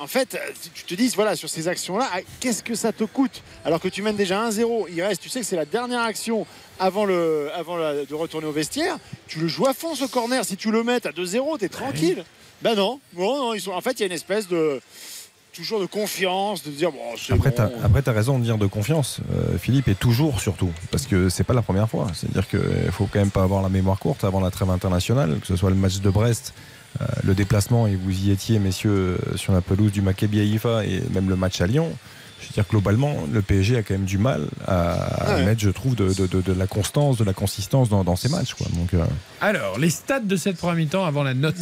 En fait, euh, tu te dis, voilà, sur ces actions-là, ah, qu'est-ce que ça te coûte Alors que tu mènes déjà 1-0, il reste, tu sais que c'est la dernière action avant, le, avant la- de retourner au vestiaire, tu le joues à fond ce corner. Si tu le mets à 2-0, t'es tranquille. Ben non, bon, non, ils sont, en fait, il y a une espèce de toujours de confiance, de dire bon, Après, bon. t'as après, t'as raison de dire de confiance, euh, Philippe, et toujours surtout, parce que c'est pas la première fois. C'est-à-dire qu'il faut quand même pas avoir la mémoire courte avant la trêve internationale, que ce soit le match de Brest, euh, le déplacement, et vous y étiez, messieurs, euh, sur la pelouse du Maccabi Haïfa, et même le match à Lyon. Je veux dire, globalement, le PSG a quand même du mal à, à Ouais. mettre, je trouve, de, de- de- de la constance, de la consistance dans, dans ces matchs. Quoi. Donc, euh, Alors, les stats de cette première mi-temps avant la note.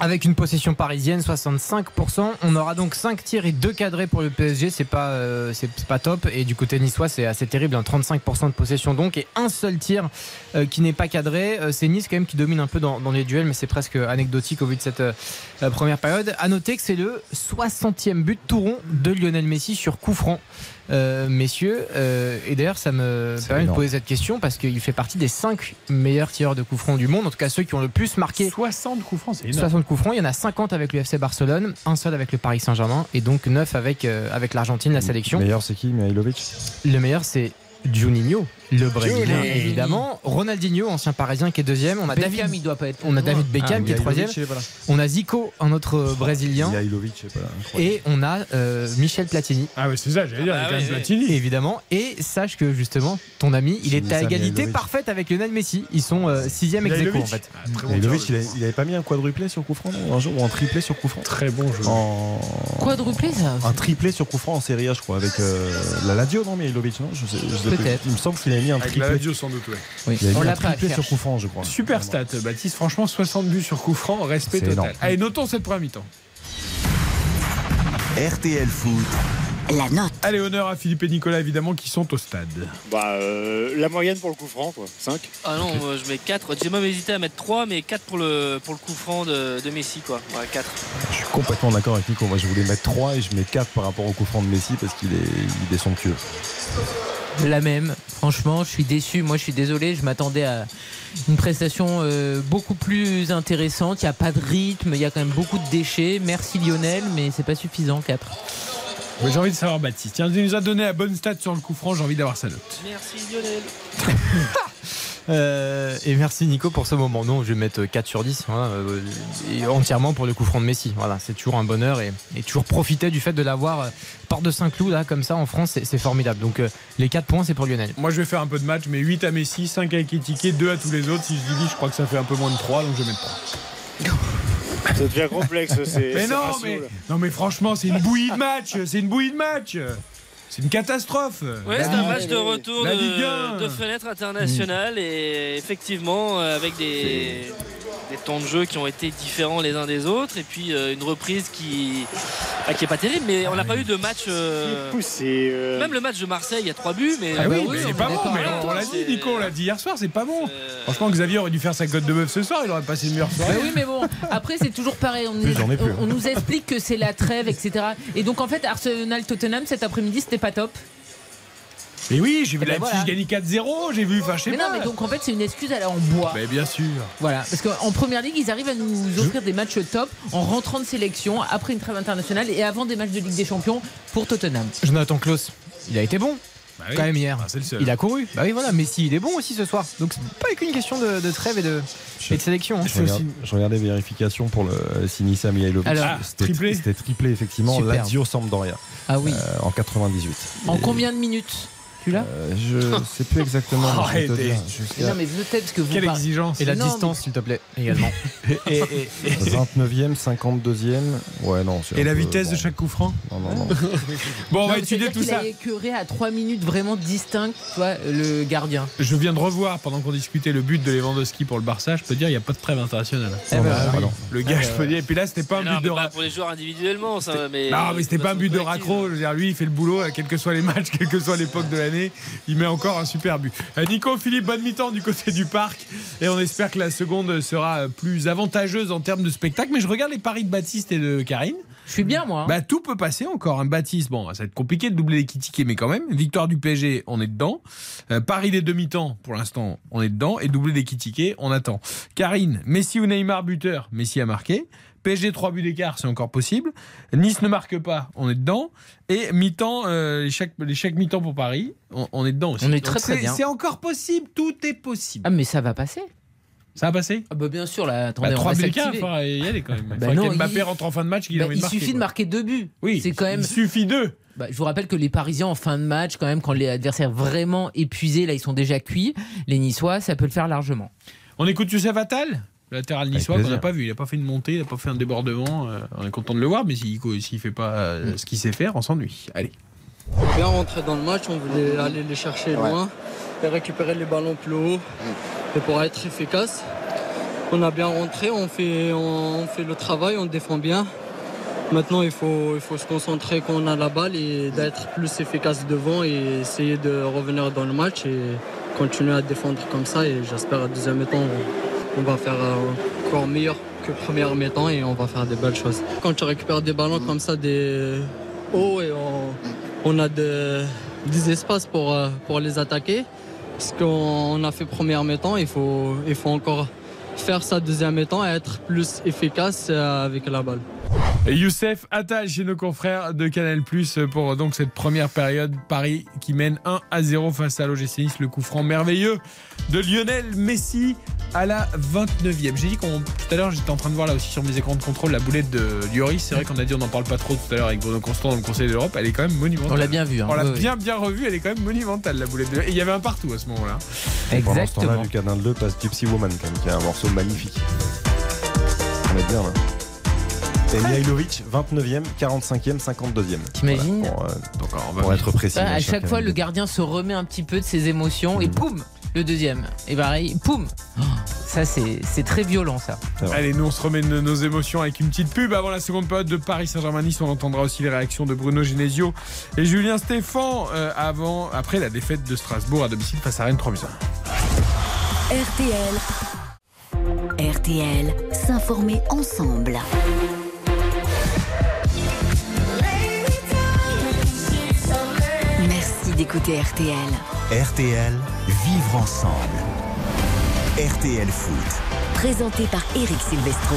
Avec une possession parisienne, 65%. On aura donc 5 tirs et 2 cadrés pour le PSG. C'est pas, euh, c'est pas top. Et du côté niçois, c'est assez terrible. hein, 35% de possession donc. Et un seul tir euh, qui n'est pas cadré. Euh, c'est Nice quand même qui domine un peu dans, les duels. Mais c'est presque anecdotique au vu de cette première période. À noter que c'est le 60e but tout rond de Lionel Messi sur coup franc. Euh, messieurs, euh, et d'ailleurs ça me permet de poser cette question parce qu'il fait partie des 5 meilleurs tireurs de coups francs du monde, en tout cas ceux qui ont le plus marqué 60 coups francs, c'est énorme. 60 coups francs, il y en a 50 avec le FC Barcelone, un seul avec le Paris Saint-Germain et donc 9 avec, euh, avec l'Argentine, la sélection. meilleur, c'est qui Mihailovic? Le meilleur c'est Juninho, Le Brésilien, évidemment. Ronaldinho, ancien parisien, qui est deuxième. On a Beckham, David, il doit pas être. on a David Ah, Beckham qui est troisième. Mihailovic, il est pas là. On a Zico, un autre euh, brésilien. Mihailovic, je sais pas. incroyable. Et on a euh, Michel Platini. Ah ouais, c'est ça, j'allais dire, Ah a oui, oui. Platini. Évidemment. Et sache que justement, ton ami, il est à égalité parfaite avec Lionel Messi. Ils sont euh, sixième ex en fait. Ah, très bon il, a- il avait pas mis un quadruplé sur coup franc un jour ou un triplé sur coup franc Très bon jeu. en... Quadruplé, ça Un triplé sur coup franc en Serie A, je crois, avec euh, la Ladio, non, Mihailovic, non je sais, je sais plus. Peut-être. Il me semble qu'il avait mis un Avec la triplé. radio sans doute, ouais. Oui. Il avait On mis un triplé sur coup franc, je crois. Super stat, Baptiste. Franchement, 60 buts sur coup franc, respect total. énorme. Allez, notons cette première mi-temps. RTL Foot. La note. Allez, honneur à Philippe et Nicolas, évidemment, qui sont au stade. Bah, euh, la moyenne pour le coup franc, quoi. 5. Ah non, moi, je mets 4. J'ai même hésité à mettre 3, mais 4 pour le, pour le coup franc de, de Messi, quoi. Ouais, 4. Je suis complètement d'accord avec Nico. Moi, je voulais mettre 3 et je mets 4 par rapport au coup franc de Messi parce qu'il est, il est somptueux. La même. Franchement, je suis déçu. Moi, je suis désolé. Je m'attendais à une prestation euh, beaucoup plus intéressante. Il n'y a pas de rythme. Il y a quand même beaucoup de déchets. Merci Lionel, mais c'est pas suffisant. 4. Mais J'ai envie de savoir, Baptiste. Tiens, il nous a donné la bonne stat sur le coup franc, j'ai envie d'avoir sa note. Merci Lionel. Euh, et merci Nico pour ce moment. Non, je vais mettre 4 sur 10. voilà, euh, et entièrement pour le coup franc de Messi. Voilà, c'est toujours un bonheur et, et toujours profiter du fait de l'avoir euh, porte de Saint-Cloud là comme ça en France, c'est- formidable. Donc euh, les 4 points c'est pour Lionel. Moi, je vais faire un peu de match, mais 8 à Messi, 5 avec Ekitike, 2 à tous les autres. Si je divise, je crois que ça fait un peu moins de 3, donc je vais mettre 3. Ça devient complexe, c'est. Mais non, mais, non, mais franchement, c'est une bouillie de match. C'est une bouillie de match. C'est une catastrophe. Ouais, c'est un match de retour de, de fenêtre internationale et effectivement euh, avec des, des temps de jeu qui ont été différents les uns des autres et puis euh, une reprise qui bah, qui est pas terrible mais on n'a pas eu de match euh, Poussé. euh, même le match de Marseille il y a trois buts mais Ah oui, bah mais c'est est pas bon, mais on, on l'a dit, Nico, on l'a dit hier soir, c'est pas bon. Franchement, Xavier aurait dû faire sa cote de bœuf ce soir, il aurait passé une meilleure soirée. Bah oui, mais bon, après, c'est toujours pareil. On, plus. on- on nous explique que c'est la trêve, etc. Et donc, en fait, Arsenal-Tottenham cet après-midi, c'était pas top. Mais oui, j'ai vu Eh ben la voilà. gagner 4-0, j'ai vu, enfin, je sais Mais non, mais donc, en fait, c'est une excuse à aller en bois. Mais bien sûr. Voilà, parce qu'en première ligue, ils arrivent à nous offrir des matchs top en rentrant de sélection après une trêve internationale et avant des matchs de Ligue des Champions pour Tottenham. Jonathan Klaus, il a été bon. Bah oui. Quand même hier. Ah, c'est le seul. Il a couru. Bah oui voilà, Messi il est bon aussi ce soir. Donc c'est pas qu'une question de, de trêve et de, et de sélection. hein. Je, regarde- je regardais vérification pour le Sinisa Mihailovic. Alors, C'était- triplé C'était triplé, effectivement. Lazio Sampdoria Ah oui. euh, en 98. En Et, combien de minutes Tu l'as euh, Je sais plus exactement. je vais te Arrêtez. dire, Mais jusqu'à Non, mais peut-être parce que vous Quelle par- exigence. Et la Non, distance s'il te plaît également. Et, et- et- 29e, 52e. Ouais, non. et la peu- vitesse de chaque coup franc Non, non, non. Bon, on va étudier tout ça. a écœuré à 3 minutes vraiment distinctes, tu vois, le gardien. Je viens de revoir, pendant qu'on discutait le but de Lewandowski pour le Barça, je peux dire, il n'y a pas de trêve internationale. Eh ben, oui. non. Le gars, je peux dire, et puis là, c'était pas un but de pour les joueurs individuellement ça mais Non, mais c'était pas un but de raccro. Je veux dire, lui, il fait le boulot, euh, quels que soient les matchs, quelle que soit l'époque de Il met encore un super but. Euh, Nico, Philippe, bonne mi-temps du côté du parc. Et on espère que la seconde sera plus avantageuse en termes de spectacle. Mais je regarde les paris de Baptiste et de Karine. Je suis bien, moi. hein. Bah, tout peut passer encore. Un Baptiste, bon, ça va être compliqué de doubler les tickets, mais quand même. Victoire du PSG, on est dedans. Euh, Paris des demi-temps, pour l'instant, on est dedans. Et doubler les tickets, on attend. Karine, Messi ou Neymar buteur, Messi a marqué. PSG 3 buts d'écart, c'est encore possible. Nice ne marque pas, on est dedans. Et mi-temps, euh, les chaque, les chaque mi-temps pour Paris, on, on est dedans aussi. On est très, très c'est- bien. C'est encore possible, tout est possible. Ah, mais ça va passer. Ça va passer Ah, bah, bien sûr, là, attendez, bah, on 3 va buts d'écart, il faudra y aller quand même. Il Bah non, Mbappé il- rentre en fin de match Bah, envie il de marquer. suffit de marquer deux buts. Oui, c'est quand même. il suffit d'eux. Bah, je vous rappelle que les Parisiens en fin de match, quand même, quand les adversaires vraiment épuisés, là, ils sont déjà cuits. Les Niçois, ça peut le faire largement. On écoute Youssef Attal? Le latéral niçois qu'on n'a pas vu, il n'a pas fait une montée, il n'a pas fait un débordement. euh, on est content de le voir, mais s'il ne fait pas euh, ce qu'il sait faire, on s'ennuie. Allez. bien rentré dans le match, on voulait aller les chercher loin et récupérer les ballons plus haut. Et pour être efficace, on a bien rentré, on fait, on, on fait le travail, on défend bien. Maintenant, il faut, il faut se concentrer quand on a la balle et d'être plus efficace devant et essayer de revenir dans le match et continuer à défendre comme ça. Et j'espère à deuxième mi-temps, on, va faire euh, encore meilleur que première mi-temps et on va faire des belles choses. Quand tu récupères des ballons comme ça, des hauts et on, a de- des espaces pour, euh, les attaquer. Ce qu'on a fait première mi-temps, il faut, il faut encore faire ça deuxième mi-temps et être plus efficace euh, avec la balle. Youssef Attal chez nos confrères de Canal Plus pour donc cette première période. Paris qui mène 1 à 0 face à l'OGC. Le coup franc merveilleux de Lionel Messi à la 29e. J'ai dit qu'on tout à l'heure, j'étais en train de voir là aussi sur mes écrans de contrôle la boulette de Lloris. C'est vrai qu'on a dit on n'en parle pas trop tout à l'heure avec Bruno Constant dans le Conseil de l'Europe. Elle est quand même monumentale. On l'a bien vu. hein. On l'a bien bien revue. Elle est quand même monumentale la boulette de. Et il y avait un partout à ce moment-là. Et Pendant ce temps-là, Exactement. Lucas Dindleux passe Gypsy Woman, quand même, qui est un morceau magnifique. On est bien là. Et Mihailovic, 29e, 45e, 52e. T'imagines Voilà, pour, euh, Donc, on va pour être précis. Bah, à chaque fois, le gardien se remet un petit peu de ses émotions et poum, le deuxième. Et pareil, poum. Ça, c'est c'est très violent, ça. Allez, nous on se remet de nos émotions avec une petite pub avant la seconde période de Paris Saint-Germain-Nice. On entendra aussi les réactions de Bruno Genesio et Julien Stéphan euh, avant, après la défaite de Strasbourg à domicile face à Rennes 3 buts à 1. RTL. RTL, s'informer ensemble. D'écouter RTL. RTL, vivre ensemble. RTL Foot. Présenté par Eric Silvestro.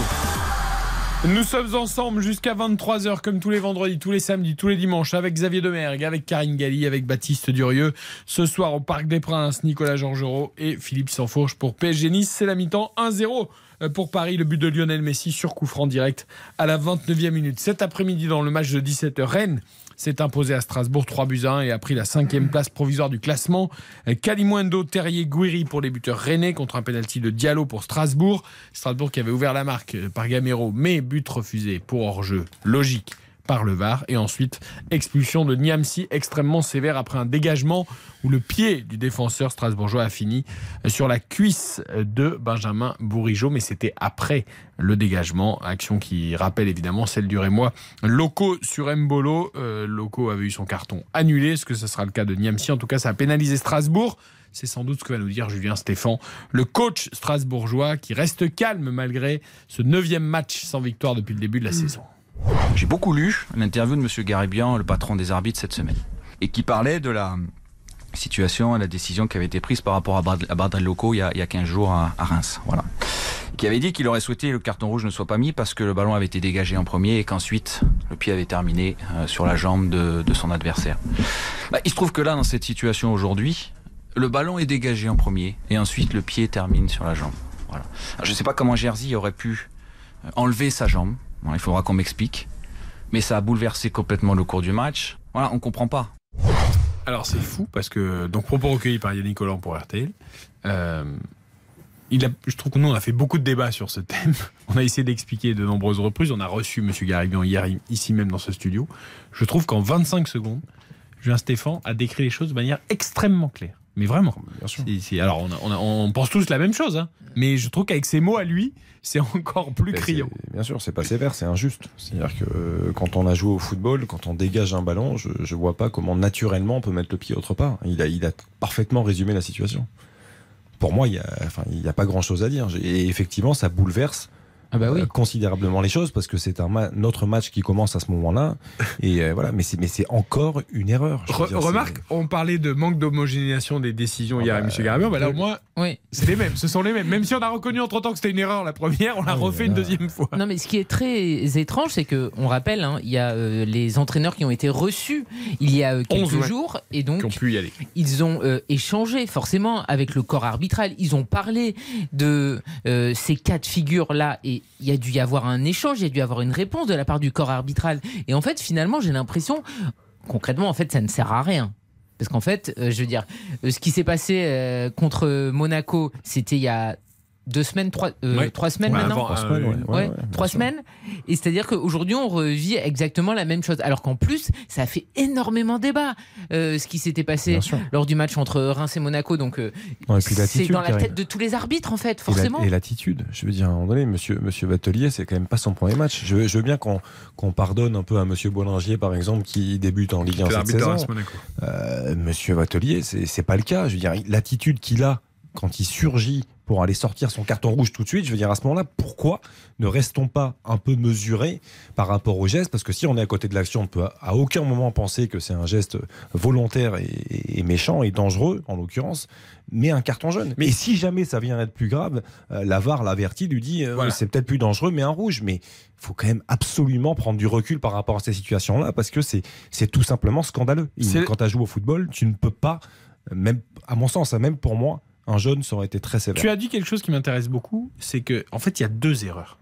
Nous sommes ensemble jusqu'à 23h comme tous les vendredis, tous les samedis, tous les dimanches avec Xavier Demergue, avec Karine Galli, avec Baptiste Durieux. Ce soir au Parc des Princes, Nicolas Georgerot et Philippe Sansfourche pour PSG Nice. C'est la mi-temps 1-0 pour Paris. Le but de Lionel Messi sur coup franc direct à la 29e minute. Cet après-midi dans le match de 17h, Rennes s'est imposé à Strasbourg 3 buts à 1 et a pris la cinquième place provisoire du classement. Kalimundo, Terrier, Guiri pour les buteurs rennais contre un penalty de Diallo pour Strasbourg. Strasbourg qui avait ouvert la marque par Gamero, mais but refusé pour hors-jeu. Logique par le VAR et ensuite expulsion de Niamsi extrêmement sévère après un dégagement où le pied du défenseur strasbourgeois a fini sur la cuisse de Benjamin Bourigeau mais c'était après le dégagement. Action qui rappelle évidemment celle du Rémois Loco sur Mbolo. Euh, Loco avait eu son carton annulé. Est-ce que ce sera le cas de Niamsi? En tout cas ça a pénalisé Strasbourg. C'est sans doute ce que va nous dire Julien Stéphan, le coach strasbourgeois qui reste calme malgré ce neuvième match sans victoire depuis le début de la saison. J'ai beaucoup lu l'interview de M. Garibian, le patron des arbitres, cette semaine, et qui parlait de la situation et la décision qui avait été prise par rapport à Brad- à Bardel Loco il y, a, il y a 15 jours à, Reims. Voilà. Qui avait dit qu'il aurait souhaité que le carton rouge ne soit pas mis parce que le ballon avait été dégagé en premier et qu'ensuite le pied avait terminé euh, sur la jambe de, son adversaire. Bah, il se trouve que là, dans cette situation aujourd'hui, le ballon est dégagé en premier et ensuite le pied termine sur la jambe. Voilà. Je ne sais pas comment Jersey aurait pu euh, enlever sa jambe. Voilà, il faudra qu'on m'explique. Mais ça a bouleversé complètement le cours du match. Voilà, on comprend pas. Alors c'est fou parce que donc propos recueillis par Yannick Collant pour RTL. Euh, il a, je trouve que nous on a fait beaucoup de débats sur ce thème. On a essayé d'expliquer de nombreuses reprises. On a reçu Monsieur Garibian hier ici même dans ce studio. Je trouve qu'en 25 secondes, Julien Stéphan a décrit les choses de manière extrêmement claire. Mais vraiment. Alors on, a- on a- on pense tous la même chose, hein. mais je trouve qu'avec ses mots à lui, c'est encore plus Ben, criant. Bien sûr, c'est pas sévère, c'est injuste. C'est-à-dire que euh, quand on a joué au football, quand on dégage un ballon, je, je vois pas comment naturellement on peut mettre le pied autre part. Il a, il a parfaitement résumé la situation. Pour moi, il y a, enfin, a pas grand-chose à dire. Et effectivement, ça bouleverse euh, considérablement les choses parce que c'est un ma- notre match qui commence à ce moment-là. Et euh, voilà, mais c'est mais c'est encore une erreur. Re- dire, remarque, on parlait de manque d'homogénéisation des décisions hier Ah avec bah, M. Garabian. Bah là, au moins, Oui. c'est les mêmes. Ce sont les mêmes. Même si on a reconnu entre temps que c'était une erreur la première, on l'a Ah refait une deuxième fois. Non, mais ce qui est très étrange, c'est que on rappelle, hein, il y a euh, les entraîneurs qui ont été reçus il y a euh, quelques 11, ouais. jours, et donc Qui ont pu y aller. ils ont euh, échangé forcément avec le corps arbitral. Ils ont parlé de euh, ces cas de figure là, et il y a dû y avoir un échange, il y a dû y avoir une réponse de la part du corps arbitral. Et en fait, finalement, j'ai l'impression, concrètement, en fait, ça ne sert à rien. Parce qu'en fait, euh, je veux dire, euh, ce qui s'est passé euh, contre Monaco, c'était il y a deux semaines, trois, euh, Ouais. trois semaines Ouais, maintenant. avant, Trois semaines, euh, ouais. Ouais, ouais, ouais, bien trois sûr. semaines. Et c'est-à-dire qu'aujourd'hui, on revit exactement la même chose. Alors qu'en plus, ça a fait énormément débat, euh, ce qui s'était passé lors du match entre Reims et Monaco. Donc, euh, c'est dans la Karine. tête de tous les arbitres, en fait, forcément. Et l'attitude. Je veux dire, à un moment donné, monsieur, monsieur Batelier, c'est quand même pas son premier match. Je, veux- je veux bien qu'on pardonne un peu à monsieur Bollinger, par exemple, qui débute en Ligue 1 C'est cette saison. Euh, monsieur Batelier, c'est pas le cas. Je veux dire, l'attitude qu'il a quand il surgit pour aller sortir son carton rouge tout de suite, je veux dire à ce moment-là, pourquoi ne restons pas un peu mesurés par rapport au geste? Parce que si on est à côté de l'action, on ne peut à aucun moment penser que c'est un geste volontaire et, et méchant et dangereux, en l'occurrence, mais un carton jaune. Mais si jamais ça vient être plus grave, euh, la VAR l'avertit, lui dit euh, Voilà. c'est peut-être plus dangereux, mais un rouge. Mais il faut quand même absolument prendre du recul par rapport à ces situations-là, parce que c'est tout simplement scandaleux. Quand tu joué au football, tu ne peux pas, même à mon sens, même pour moi, un jaune, ça aurait été très sévère. Tu as dit quelque chose qui m'intéresse beaucoup, c'est que en fait, il y a deux erreurs.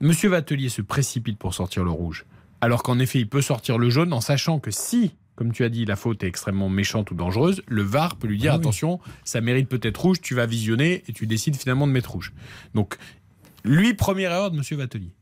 Monsieur Vatelier se précipite pour sortir le rouge, alors qu'en effet, il peut sortir le jaune en sachant que si, comme tu as dit, la faute est extrêmement méchante ou dangereuse, le VAR peut lui dire Ah oui. attention, ça mérite peut-être rouge, tu vas visionner et tu décides finalement de mettre rouge. Donc, lui, première erreur de Monsieur Vatelier.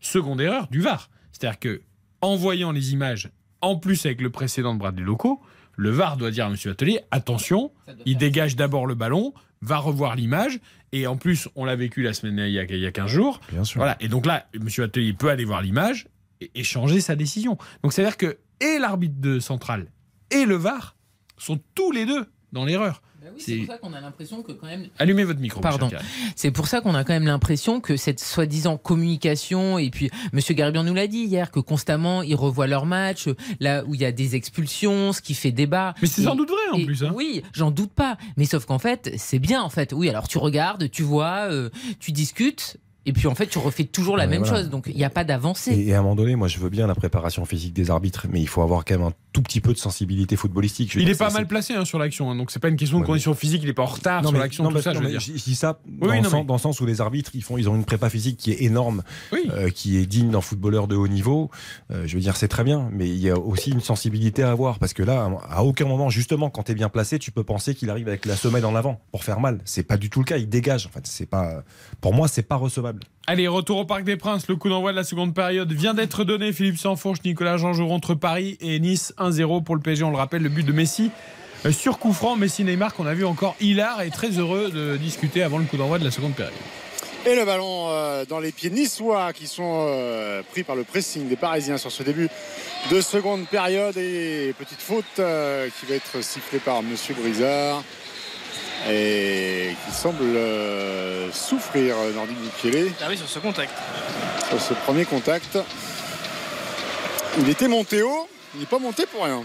Seconde erreur du VAR, c'est-à-dire que en voyant les images, en plus avec le précédent de Bradley Locaux, le VAR doit dire à Monsieur Atelier attention, il dégage d'abord le ballon, va revoir l'image, et en plus, on l'a vécu la semaine il y a, il y a 15 jours. Bien sûr. Voilà, et donc là, Monsieur Atelier peut aller voir l'image et, et changer sa décision. Donc c'est-à-dire que et l'arbitre de centrale et le VAR sont tous les deux dans l'erreur. Bah oui, c'est pour ça qu'on a l'impression que quand même. Allumez votre micro. Pardon. C'est pour ça qu'on a quand même l'impression que cette soi-disant communication, et puis Monsieur Garibian nous l'a dit hier, que constamment ils revoient leur match, là où il y a des expulsions, ce qui fait débat. Mais c'est sans doute vrai en et plus. hein. Oui, j'en doute pas. Mais sauf qu'en fait, c'est bien en fait. Oui, alors tu regardes, tu vois, euh, tu discutes. Et puis en fait, tu refais toujours la Ouais, même voilà. chose. Donc il n'y a pas d'avancée. Et, et à un moment donné, moi, je veux bien la préparation physique des arbitres, mais il faut avoir quand même un tout petit peu de sensibilité footballistique. Je Il dire, est pas mal placé hein, sur l'action, hein, donc c'est pas une question de Ouais, condition physique, il est pas en retard Non, sur l'action, non, tout mais- ça, je veux dire. Je dis ça Oui, dans, le non, sens, mais- dans le sens où les arbitres, ils, font, ils ont une prépa physique qui est énorme, Oui. euh, qui est digne d'un footballeur de haut niveau. Euh, je veux dire, c'est très bien, mais il y a aussi une sensibilité à avoir, parce que là, à aucun moment, justement, quand tu es bien placé, tu peux penser qu'il arrive avec la semelle en avant pour faire mal. C'est pas du tout le cas, il dégage. En fait, c'est pas, pour moi, c'est pas recevable. Allez, retour au Parc des Princes. Le coup d'envoi de la seconde période vient d'être donné. Philippe Sanfourche, Nicolas Jean entre Paris et Nice 1-0 pour le PSG. On le rappelle, le but de Messi euh, sur coup franc. Messi Neymar qu'on a vu encore hilar et très heureux de discuter avant le coup d'envoi de la seconde période. Et le ballon euh, dans les pieds niçois qui sont euh, pris par le pressing des Parisiens sur ce début de seconde période. Et petite faute qui va être sifflée par Monsieur Brizard et qui semble euh, souffrir euh, Nordique Boukielé Ah oui, sur ce contact. sur ce premier contact. Il était monté haut, il n'est pas monté pour rien.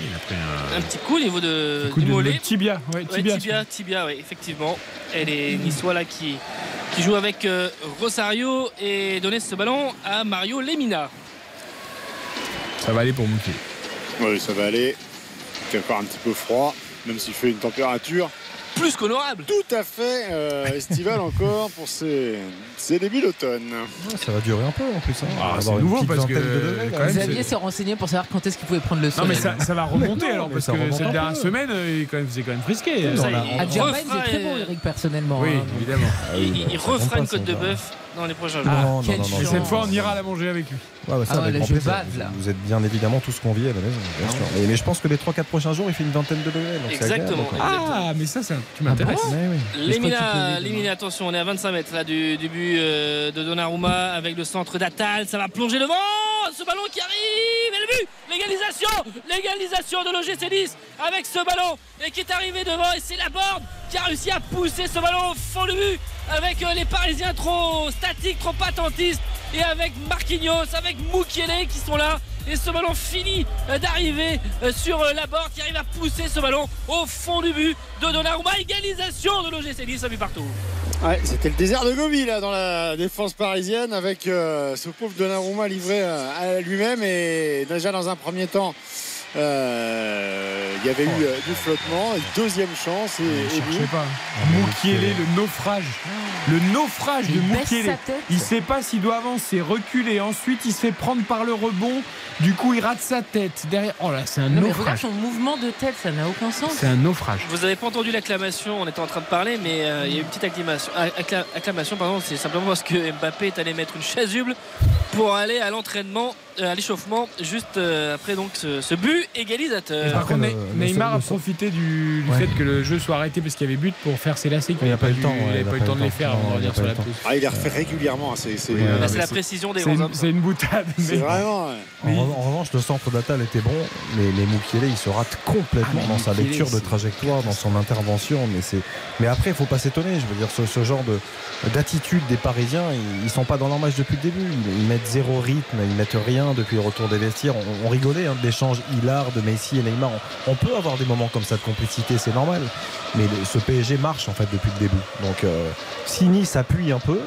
il a pris un, Un petit coup au niveau de, coup du de- mollet. de tibia. Ouais, Ouais, tibia, tibia, tibia, oui, effectivement. Et les Niçois là qui, qui jouent avec euh, Rosario et donner ce ballon à Mario Lemina. Ça va aller pour Moukiel. Oui, ça va aller. Il fait encore un petit peu froid, même s'il fait une température plus qu'honorable. Tout à fait euh, estival encore pour ces, ces débuts d'automne. Ça va durer un peu en plus. hein. Ah, c'est nouveau parce que, de quand même, Xavier s'est renseigné pour savoir quand est-ce qu'il pouvait prendre le Non soleil. mais ça, ça va remonter non, alors parce que cette dernière peu. semaine euh, il quand même- c'est quand même frisqué. Ça, il À il est très bon, Eric, personnellement. Oui, hein. évidemment. Il, il- il ça, côte de bœuf dans les prochains jours. Ah, Non, non, quelle non, non, Et chance. cette fois on ira la manger avec lui. Ouais, bah, ça, Ah ouais, avec là, grand je plaisir. bave, là. Vous êtes bien évidemment tous conviés à la maison, bien sûr. Mais, mais je pense que les 3-4 prochains jours, il fait une vingtaine de degrés. donc Exactement. Ah mais ça, ça tu m'intéresses. Ah oui. Lemina, attention, on est à 25 mètres là du, du but euh, de Donnarumma avec le centre d'Atal, ça va plonger devant, ce ballon qui arrive et le but, l'égalisation, l'égalisation de l'OGC Nice avec ce ballon et qui est arrivé devant et c'est la borne qui a réussi à pousser ce ballon au fond du but avec euh, les Parisiens trop statiques, trop attentistes et avec Marquinhos, avec Mukiele qui sont là. Et ce ballon finit euh, d'arriver euh, sur la borne qui arrive à pousser ce ballon au fond du but de Donnarumma. Égalisation de l'OGC Nice, un but partout. Ouais, c'était le désert de Gobi là dans la défense parisienne avec ce pauvre Donnarumma livré à lui-même et déjà dans un premier temps euh, il y avait eu euh, du flottement, deuxième chance et, et Cherchez pas. Mukiele, le naufrage. Le naufrage de tête. Il sait pas s'il doit avancer, reculer. Ensuite, il se fait prendre par le rebond. Du coup, il rate sa tête. Derrière. Oh là, c'est un Non, mais regarde naufrage. son mouvement de tête, ça n'a aucun sens. C'est un naufrage. Vous n'avez pas entendu l'acclamation, on était en train de parler, mais euh, il y a eu une petite acclamation. ah, accla- acclamation pardon, c'est simplement parce que Mbappé est allé mettre une chasuble pour aller à l'entraînement, à l'échauffement, juste euh, après donc ce, ce but égalisateur. Par contre, le- Neymar a profité du, du Ouais. fait que le jeu soit arrêté parce qu'il y avait but pour faire ses lacets. Il n'a avait pas eu le temps, Il n'avait a pas eu le temps de les faire avant de a revenir sur la. Ah, il les refait régulièrement. hein, C'est c'est- euh, la précision des C'est grands hommes. c'est une boutade. c'est vraiment. En, re- en revanche, le centre d'Atal était bon, mais, mais Moukielé, il se rate complètement Ah, dans sa lecture de trajectoire, dans son intervention. Mais, c'est... mais après, il faut pas s'étonner. Je veux dire, ce, ce genre de, d'attitude des Parisiens, ils, ils sont pas dans leur match depuis le début. Ils, ils mettent zéro rythme, ils mettent rien depuis le retour des vestiaires. On, rigolait hein, de l'échange de Messi et Neymar. On, peut avoir des moments comme ça de complicité, c'est normal. Mais ce PSG marche en fait depuis le début. Donc, euh, si Nice appuie un peu,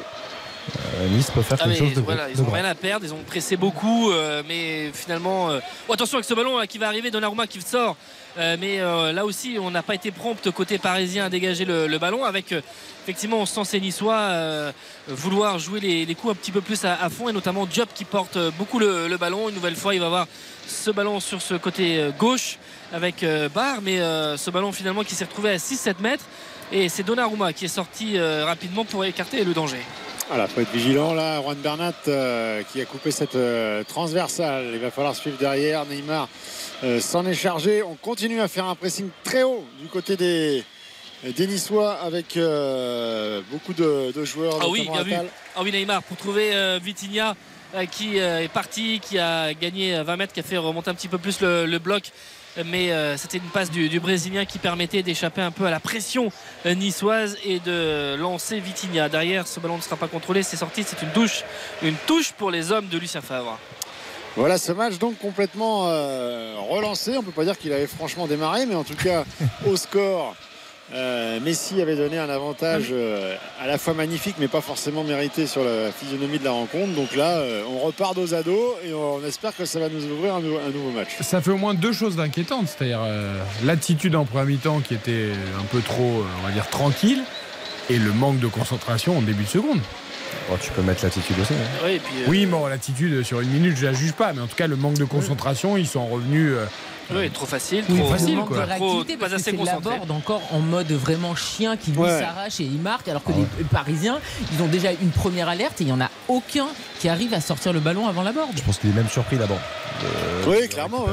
Nice peut faire Ah, quelque chose de, voilà, ils ont grand. rien à perdre, ils ont pressé beaucoup, euh, mais finalement, euh, oh, attention avec ce ballon là, qui va arriver, Donnarumma qui sort. Euh, mais euh, là aussi, on n'a pas été prompt côté parisien à dégager le, le ballon. Avec euh, effectivement, on sent ces Niçois euh, vouloir jouer les, les coups un petit peu plus à, à fond, et notamment Diop qui porte euh, beaucoup le, le ballon. Une nouvelle fois, il va avoir ce ballon sur ce côté euh, gauche avec euh, Barre, mais euh, ce ballon finalement qui s'est retrouvé à 6-7 mètres. Et c'est Donnarumma qui est sorti euh, rapidement pour écarter le danger. Voilà, faut être vigilant là. Juan Bernat euh, qui a coupé cette euh, transversale. Il va falloir suivre derrière. Neymar euh, s'en est chargé. On continue à faire un pressing très haut du côté des, des Niçois avec beaucoup de, de joueurs. Ah oui, bien vu. Ah oui, Neymar pour trouver Vitinha qui est parti, qui a gagné 20 mètres, qui a fait remonter un petit peu plus le, le bloc. Mais euh, c'était une passe du, Brésilien qui permettait d'échapper un peu à la pression euh, niçoise et de lancer Vitinha. Derrière, ce ballon ne sera pas contrôlé. C'est sorti, c'est une touche, une touche pour les hommes de Lucien Favre. Voilà ce match donc complètement euh, relancé. On peut pas dire qu'il avait franchement démarré, mais en tout cas au score. Euh, Messi avait donné un avantage euh, à la fois magnifique mais pas forcément mérité sur la physionomie de la rencontre. Donc là, euh, on repart dos à dos et on espère que ça va nous ouvrir un, nou- un nouveau match. Ça fait au moins deux choses inquiétantes, c'est-à-dire euh, l'attitude en première mi-temps qui était un peu trop, on va dire, tranquille, et le manque de concentration en début de seconde. Oh, tu peux mettre l'attitude aussi. hein. Oui, puis, euh, Oui, bon, l'attitude sur une minute, je la juge pas, mais en tout cas, le manque de concentration, ils sont revenus. Euh, oui, trop facile, Oui, trop facile, manque quoi. de Trop- pas parce que assez c'est concentré. Laborde encore en mode vraiment chien qui lui Ouais. s'arrache et il marque alors que les Parisiens ils ont déjà une première alerte et il n'y en a aucun qui arrive à sortir le ballon avant la borde. Je pense qu'il est même surpris d'abord. de- Oui, clairement.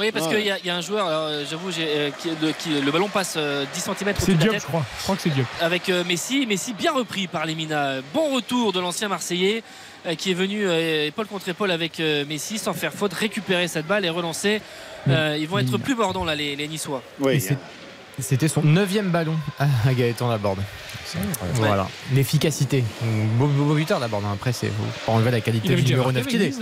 Oui, parce Ouais. qu'il y, a- il y a un joueur, euh, j'avoue, euh, qui, le, qui- le ballon passe euh, 10 cm C'est au-dessus de la Diop, tête je crois. Je crois que c'est Diop. avec euh, Messi. Messi bien repris par les Mina. Bon retour de l'ancien Marseillais euh, qui est venu euh, épaule contre épaule avec euh, Messi sans faire faute, récupérer cette balle et relancer. Euh, ils vont être plus bordants là, les, les Niçois. Oui, C'était son neuvième ballon à Gaëtan Laborde. Voilà, l'efficacité. Beau, beau, beau buteur Laborde. hein. Après, c'est faut pas enlever la qualité du numéro marqué 9 qu'il est.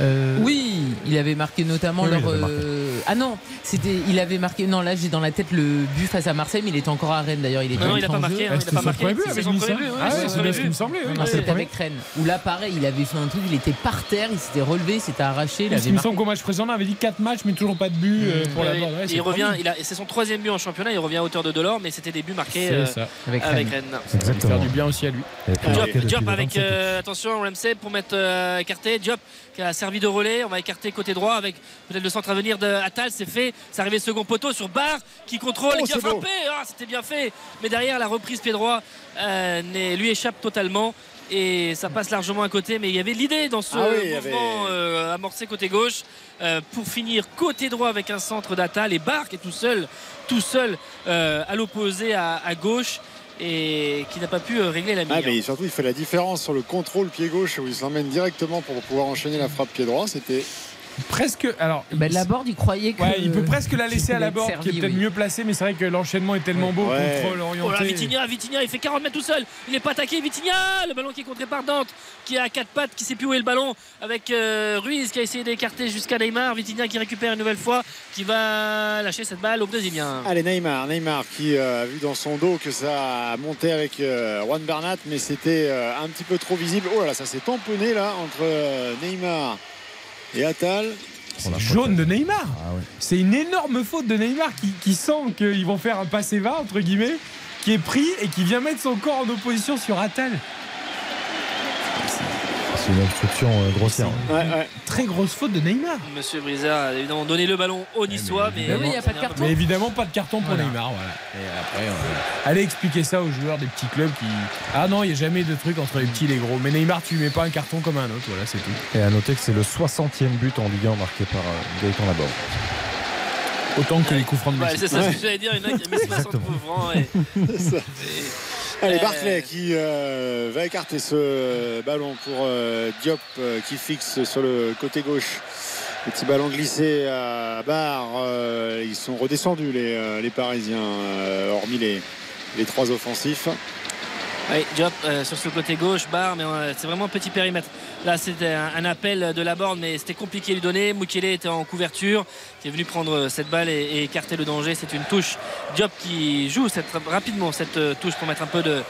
Euh, Oui, il avait marqué notamment Oui, leur. il euh, Ah non, c'était, il avait marqué. Non, là j'ai dans la tête le but face à Marseille, mais il était encore à Rennes d'ailleurs. Il était Non, non, il a entré pas marqué. hein, Ah, il a c'était pas marqué. C'est son premier hein but. Ah ouais, c'est bien ce qu'il me semblait. oui. Ah, c'est avec Rennes. Où là, pareil, il avait fait un truc, il était par terre, il s'était relevé, s'était arraché, il Parce avait qu'il me semble qu'au match précédent, on avait dit 4 matchs, mais toujours pas de but euh, pour la. Ouais, et c'est il revient, il a- c'est son troisième but en championnat. Il revient à hauteur de Delors, mais c'était des buts marqués euh. Avec Rennes. Exactement. faire du bien aussi à lui. Il Diop, avec 27. euh, attention Ramsey pour mettre écarté Diop qui a servi de relais. On va écarter côté droit avec peut-être le centre à venir de Attal. C'est fait. C'est arrivé second poteau sur Barre qui contrôle Oh, et qui a frappé. ah, c'était bien fait. Mais derrière la reprise pied droit euh, lui échappe totalement. Et ça passe largement à côté. Mais il y avait l'idée dans ce Ah oui, mouvement avait- euh, amorcé côté gauche euh, pour finir côté droit avec un centre d'Attal. Et Barre qui est tout seul tout seul à l'opposé à, à gauche et qui n'a pas pu euh, régler la mise Ah, mais surtout, il fait la différence sur le contrôle pied gauche où il s'emmène directement pour pouvoir enchaîner la frappe pied droit. C'était Presque. Alors. Bah, la borde, il croyait que. Ouais, il peut presque la laisser à la être qui est peut-être oui. mieux placé, mais c'est vrai que l'enchaînement est tellement beau, Ouais. contrôle Oh là, orienté. Vitinha, Vitinha, il fait 40 mètres tout seul. Il n'est pas attaqué. Vitinha, le ballon qui est contré par Dante, qui est à quatre pattes, qui sait plus où est le ballon, avec euh, Ruiz qui a essayé d'écarter jusqu'à Neymar. Vitinha qui récupère une nouvelle fois, qui va lâcher cette balle au Brésilien. Allez Neymar, Neymar qui euh, a vu dans son dos que ça a monté avec euh, Juan Bernat, mais c'était euh, un petit peu trop visible. Oh là là, ça s'est tamponné là entre euh, Neymar et Attal. C'est jaune de Neymar. Ah ouais. C'est une énorme faute de Neymar qui, qui sent qu'ils vont faire un passé va entre guillemets, qui est pris et qui vient mettre son corps en opposition sur Attal. C'est une obstruction euh, grossière. Ouais, ouais. Très grosse faute de Neymar. Monsieur Brizard a évidemment donné le ballon au Niçois, mais, Mais oui, il n'y a pas de carton. Mais évidemment pas de carton pour Voilà. Neymar. Voilà. Et après, on- allez expliquer ça aux joueurs des petits clubs qui. Ah non, il n'y a jamais de truc entre les petits et les gros. Mais Neymar, tu lui mets pas un carton comme un autre. Voilà, c'est tout. Et à noter que c'est le 60e but en Ligue 1 marqué par euh, Gaëtan Laborde. Autant que les coups francs de Ouais, Messi. c'est ça ce que j'allais dire. Il y en a qui a mis 60 coups francs. et- C'est ça. et- Allez, Euh, Barclay qui euh, va écarter ce ballon pour euh, Diop euh, qui fixe sur le côté gauche. Petit ballon glissé à barre. ils sont redescendus les, les Parisiens, hormis les, les trois offensifs. Oui, Diop euh, sur ce côté gauche, barre, mais euh, c'est vraiment un petit périmètre. Là, c'était un, appel de la borne, mais c'était compliqué à lui donner. Mukele était en couverture, qui est venu prendre euh, cette balle et, écarter le danger. C'est une touche. Diop qui joue cette, rapidement cette touche pour mettre un peu de,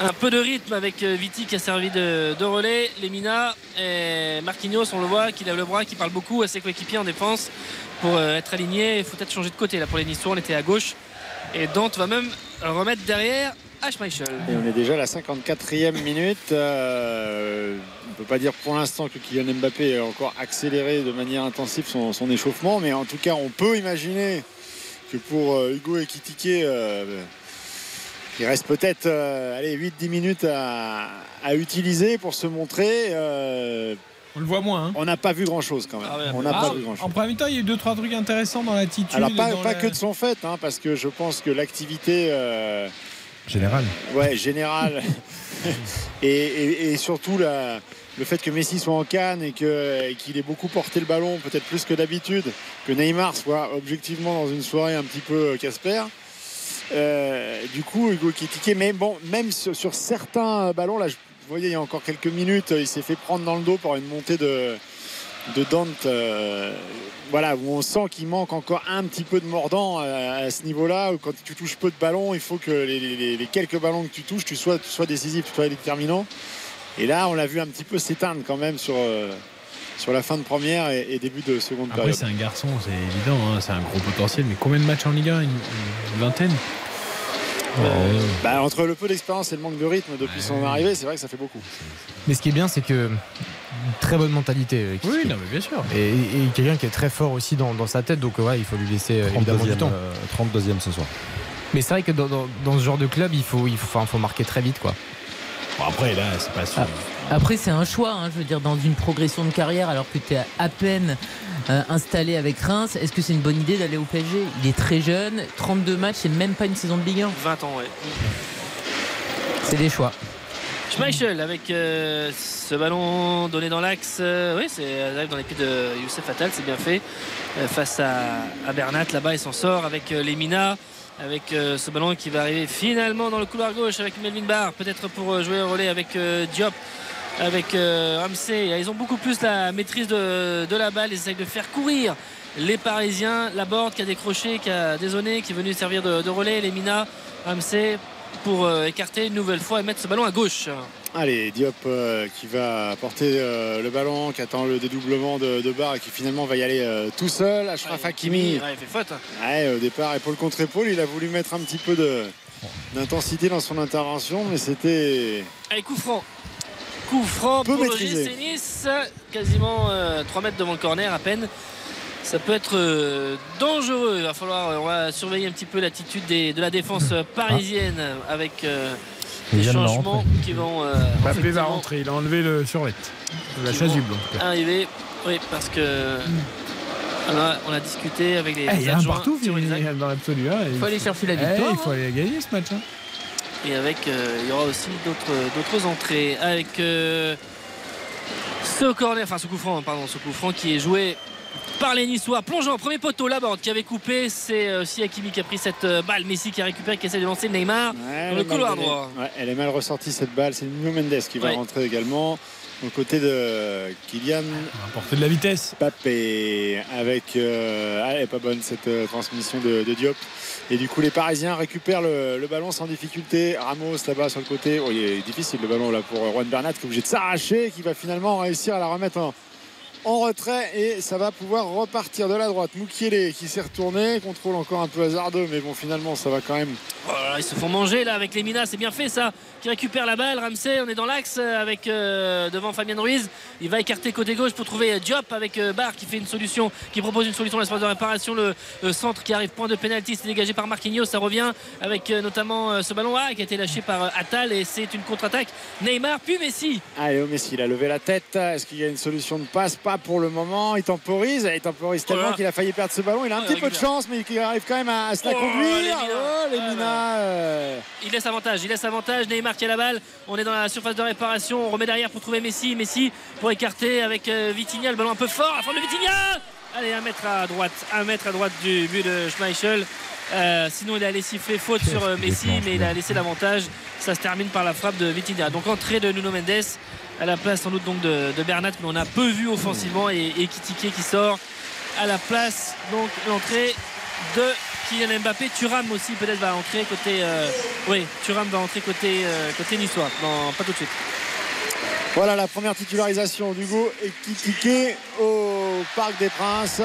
un peu de rythme avec Viti qui a servi de, de relais. Lemina et Marquinhos, on le voit, qui lève le bras, qui parle beaucoup à ses coéquipiers en défense pour être aligné. Il faut peut-être changer de côté. Là, pour les Niçois, on était à gauche. Et Dante va même remettre derrière Et on est déjà à la 54e minute. Euh, on ne peut pas dire pour l'instant que Kylian Mbappé a encore accéléré de manière intensive son, son échauffement, mais en tout cas, on peut imaginer que pour euh, Hugo Ekitike, euh, il reste peut-être euh, allez, 8-10 minutes à, à utiliser pour se montrer. Euh, On le voit moins. hein. on n'a pas vu grand-chose quand même. Ah ouais, on n'a Ah, pas vu grand-chose. en premier temps, il y a eu deux trois trucs intéressants dans l'attitude. Alors pas, dans pas la- que de son fait, hein, parce que je pense que l'activité euh, Général. ouais, générale et, et- et surtout la- le fait que Messi soit en canne et qu'il ait beaucoup porté le ballon, peut-être plus que d'habitude, que Neymar soit objectivement dans une soirée un petit peu Casper. Euh, du coup, Hugo Ekitike, mais bon, même sur, sur certains ballons, là, je, vous voyez, il y a encore quelques minutes, il s'est fait prendre dans le dos par une montée de, de Dante, euh, voilà, où on sent qu'il manque encore un petit peu de mordant à, à ce niveau-là. où Quand tu touches peu de ballons, il faut que les, les- les quelques ballons que tu touches, tu sois, tu sois décisif, tu sois déterminant. Et là, on l'a vu un petit peu s'éteindre quand même sur, euh, sur la fin de première et, et début de seconde Après, période. c'est un garçon, c'est évident, hein, c'est un gros potentiel. Mais combien de matchs en Ligue 1 une, une vingtaine? Bah, entre le peu d'expérience et le manque de rythme depuis son arrivée, c'est vrai que ça fait beaucoup. Mais ce qui est bien, c'est que une très bonne mentalité. euh, qui- Oui, non, mais bien sûr. Et, et quelqu'un qui est très fort aussi dans, dans sa tête, donc ouais, il faut lui laisser euh, évidemment du 32e, temps. euh, 32e ce soir. Mais c'est vrai que dans, dans- dans ce genre de club, il faut, il faut, enfin, faut marquer très vite, quoi. Bon, après, là, c'est pas sûr. Après, c'est un choix, hein, je veux dire, dans une progression de carrière, alors que tu es à peine euh, installé avec Reims, est-ce que c'est une bonne idée d'aller au PSG Il est très jeune, 32 matchs, c'est même pas une saison de Ligue 1. 20 ans, ouais. C'est des choix. Schmeichel avec euh, ce ballon donné dans l'axe. euh, oui, c'est dans les pieds de Youssef Attal, c'est bien fait. Euh, face à, Bernat, là-bas, il s'en sort avec Lemina. Avec ce ballon qui va arriver finalement dans le couloir gauche avec Melvin Barr, peut-être pour jouer au relais avec Diop, avec Ramsey. Ils ont beaucoup plus la maîtrise de, la balle, ils essayent de faire courir les Parisiens. Laborde qui a décroché, qui a dézonné, qui est venu servir de, de relais. Lemina, Ramsey pour euh, écarter une nouvelle fois et mettre ce ballon à gauche. Allez, Diop euh, qui va porter euh, le ballon, qui attend le dédoublement de, de barre et qui finalement va y aller euh, tout seul. Ashraf Hakimi. Ouais, il fait faute. Ouais, au départ, épaule contre épaule, il a voulu mettre un petit peu d'intensité dans son intervention, mais c'était. Allez, coup franc. Coup franc Peu pour le maîtrisé. GC Nice, quasiment euh, 3 mètres devant le corner à peine. Ça peut être euh, dangereux. Il va falloir, euh, on va surveiller un petit peu l'attitude des- de la défense euh, parisienne avec euh, Il des de changements qui vont euh, Mbappé va rentrer, il a enlevé le survêt. La chasuble, vont en tout cas. arriver. Oui, parce que on a, on a discuté avec les, Eh, Il y a un adjoints partout sur les il- dans l'absolu. hein, Il faut aller chercher la Eh, victoire. il faut aller gagner ce match. hein. Et avec, euh, il y aura aussi d'autres, d'autres entrées. Avec euh, ce corner, enfin ce coup franc, pardon, ce coup franc qui est joué par les Niçois. Plongeant, premier poteau, la bande qui avait coupé. C'est euh, aussi Hakimi qui a pris cette euh, balle. Messi qui a récupéré, qui essaie de lancer Neymar Ouais, dans le couloir droit. Ouais, elle est mal ressortie cette balle. C'est Nuno Mendes qui va Ouais. rentrer également. Au côté de Kylian Porter de la vitesse. Mbappé avec. euh, ah, elle est pas bonne cette euh, transmission de, de Diop. Et du coup, les Parisiens récupèrent le, le ballon sans difficulté. Ramos là-bas sur le côté. Oh, il est difficile le ballon là pour Juan Bernat qui est obligé de s'arracher, qui va finalement réussir à la remettre en, en retrait et ça va pouvoir repartir de la droite. Moukielé qui s'est retourné, contrôle encore un peu hasardeux, mais bon, finalement, ça va quand même. Oh là ils se font manger là avec les Minas, c'est bien fait ça. Qui récupère la balle, Ramsey, on est dans l'axe euh, avec euh, devant Fabien Ruiz. Il va écarter côté gauche pour trouver euh, Diop avec euh, Barr qui fait une solution, qui propose une solution dans l'espace de réparation. Le, le centre qui arrive, point de pénalty, c'est dégagé par Marquinhos. Ça revient avec euh, notamment euh, ce ballon A qui a été lâché par euh, Attal et c'est une contre-attaque. Neymar puis Messi. Allez, au Messi, il a levé la tête. Est-ce qu'il y a une solution de passe? Pas pas pour le moment. Il temporise. Il temporise tellement Voilà. qu'il a failli perdre ce ballon. Il a un petit peu de chance, mais il arrive quand même à, à se la Oh, conduire. Oh, les Mina. euh, Il laisse avantage, il laisse avantage. Neymar qui a la balle. On est dans la surface de réparation. On remet derrière pour trouver Messi. Messi pour écarter avec euh, Vitinha. Le ballon un peu fort. La forme de Vitinha. Allez, un mètre à droite. Un mètre à droite du but de Schmeichel. Euh, sinon, il a allé siffler faute sur Messi, mais il a laissé l'avantage. Ça se termine par la frappe de Vitinha. Donc, entrée de Nuno Mendes à la place sans doute donc de, Bernat, que l'on a peu vu offensivement, et, et Kitike qui sort à la place. Donc, l'entrée de Kylian Mbappé. Thuram aussi peut-être va entrer côté. euh, oui, Thuram va entrer côté, euh, côté niçois. Non, pas tout de suite. Voilà la première titularisation d'Hugo Ekitike au Parc des Princes.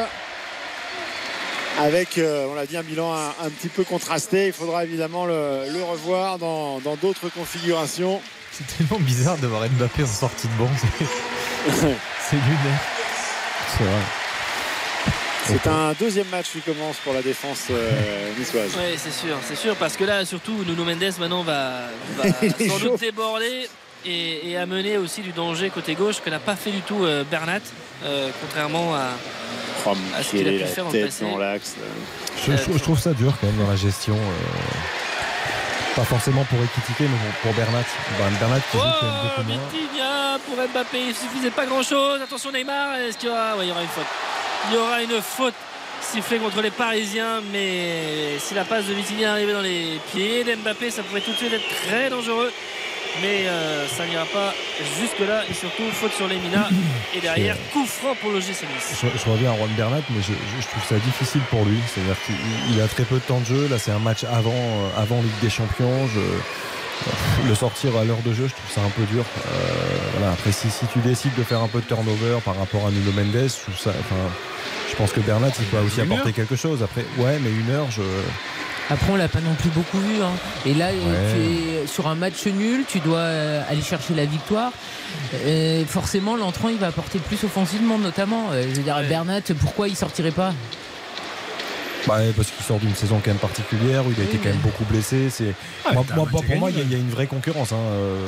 Avec, euh, on l'a dit, un bilan un, petit peu contrasté. Il faudra évidemment le, revoir dans d'autres configurations. C'est tellement bizarre de voir Mbappé en sortie de banc. C'est lunaire. C'est vrai. C'est un deuxième match qui commence pour la défense euh, niçoise. Oui, c'est sûr, c'est sûr, parce que là, surtout, Nuno Mendes maintenant va, va sans chaud. doute déborder et, et amener aussi du danger côté gauche que n'a pas fait du tout euh, Bernat, euh, contrairement à, Oh, à ce qu'il a pu faire dans le tête passé. dans l'axe. Je, je- je trouve ça dur quand même dans la gestion. Pas forcément pour Ekitike, mais pour, Bernat. Bernat qui joue quand même Oh, beaucoup moins. Vitinha pour Mbappé, il suffisait pas grand chose. Attention Neymar, est-ce qu'il y aura, ouais, il y aura une faute. Il y aura une faute sifflée contre les Parisiens, mais si la passe de Vitinha arrivait dans les pieds d'Mbappé, ça pourrait tout de suite être très dangereux. Mais euh, ça n'ira pas jusque-là et surtout faute sur les Mina et derrière coup franc pour le GC Nice. Je, je reviens à Juan Bernat, mais je, je- je trouve ça difficile pour lui. C'est-à-dire qu'il il a très peu de temps de jeu. Là, c'est un match avant, euh, avant Ligue des Champions. Le sortir à l'heure de jeu, je trouve ça un peu dur. Euh, voilà. Après, si, si tu décides de faire un peu de turnover par rapport à Nuno Mendes, je trouve ça. Enfin, je pense que Bernat, il peut aussi apporter quelque chose. Après, ouais, mais une heure, je. Après, on l'a pas non plus beaucoup vu. hein. Et là, Ouais. tu es sur un match nul, tu dois euh, aller chercher la victoire. Euh, forcément, l'entrant, il va apporter plus offensivement, notamment. Euh, je veux dire, Bernat, pourquoi il sortirait pas? Ouais, parce qu'il sort d'une saison quand même particulière où il a été quand même beaucoup blessé. C'est Ah, moi, moi, pour moi, il y, a- y une vraie concurrence hein, euh,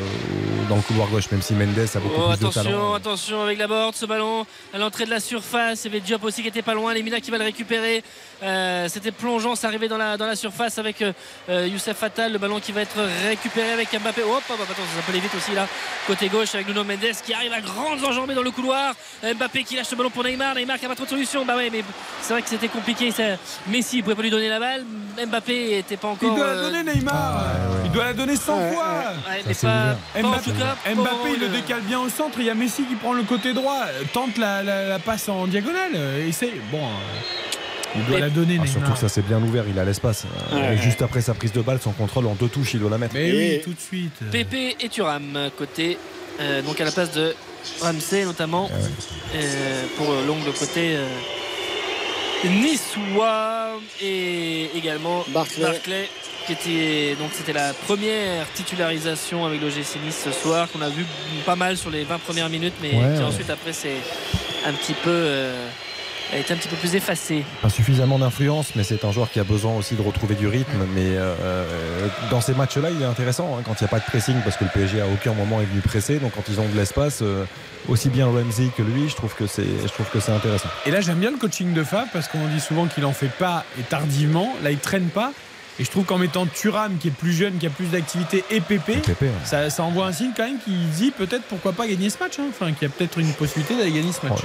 dans le couloir gauche, même si Mendes a beaucoup Oh, plus de attention, talent. attention avec la board, ce ballon à l'entrée de la surface. Il y avait Diop aussi qui était pas loin. Les Mina qui va le récupérer. Euh, C'était plongeant, ça arrivait dans la, dans la surface avec euh, Youssef Attal. Le ballon qui va être récupéré avec Mbappé. Hop, hop, hop, attention, ça peut aller vite aussi là. Côté gauche avec Nuno Mendes qui arrive à grandes enjambées dans le couloir. Mbappé qui lâche le ballon pour Neymar. Neymar qui a pas trop de solution. Bah ouais, mais c'est vrai que c'était compliqué. Ça- Messi ne pouvait pas lui donner la balle. Mbappé était pas Il encore. doit la euh, donner Neymar. Il doit la donner 100 Ouais, fois. ouais, mais pas- pas en tout cas, pas au Mbappé, moment il le décale bien au centre. Il y a Messi qui prend le côté droit, euh, tente la, la- la passe en diagonale. euh, Essaye. Bon, il doit Et- la donner, Ah, Neymar. surtout que ça s'est bien ouvert, il a l'espace. Ouais. Juste après sa prise de balle, son contrôle en deux touches, il doit la mettre. Mais oui, tout de suite. Pépé et Thuram côté euh, donc à la place de Ramsey notamment euh, pour l'ongle côté euh, niçois et également Barclay. qui était donc c'était la première titularisation avec le GC Nice ce soir qu'on a vu pas mal sur les 20 premières minutes mais Ouais, qui ouais. ensuite après c'est un petit peu euh, a été un petit peu plus effacé Pas suffisamment d'influence, mais c'est un joueur qui a besoin aussi de retrouver du rythme. Mais euh, dans ces matchs-là, il est intéressant hein, quand il n'y a pas de pressing, parce que le PSG à aucun moment est venu presser. Donc quand ils ont de l'espace, euh, aussi bien Ramsey que lui, je trouve que c'est, je trouve que c'est intéressant. Et là, j'aime bien le coaching de Fab parce qu'on dit souvent qu'il en fait pas et tardivement. Là, il traîne pas. Et je trouve qu'en mettant Thuram, qui est plus jeune, qui a plus d'activité, et Pépé, Pépé, ouais. ça, ça envoie un signe quand même qui dit peut-être pourquoi pas gagner ce match. hein. Enfin, qu'il y a peut-être une possibilité d'aller gagner ce match.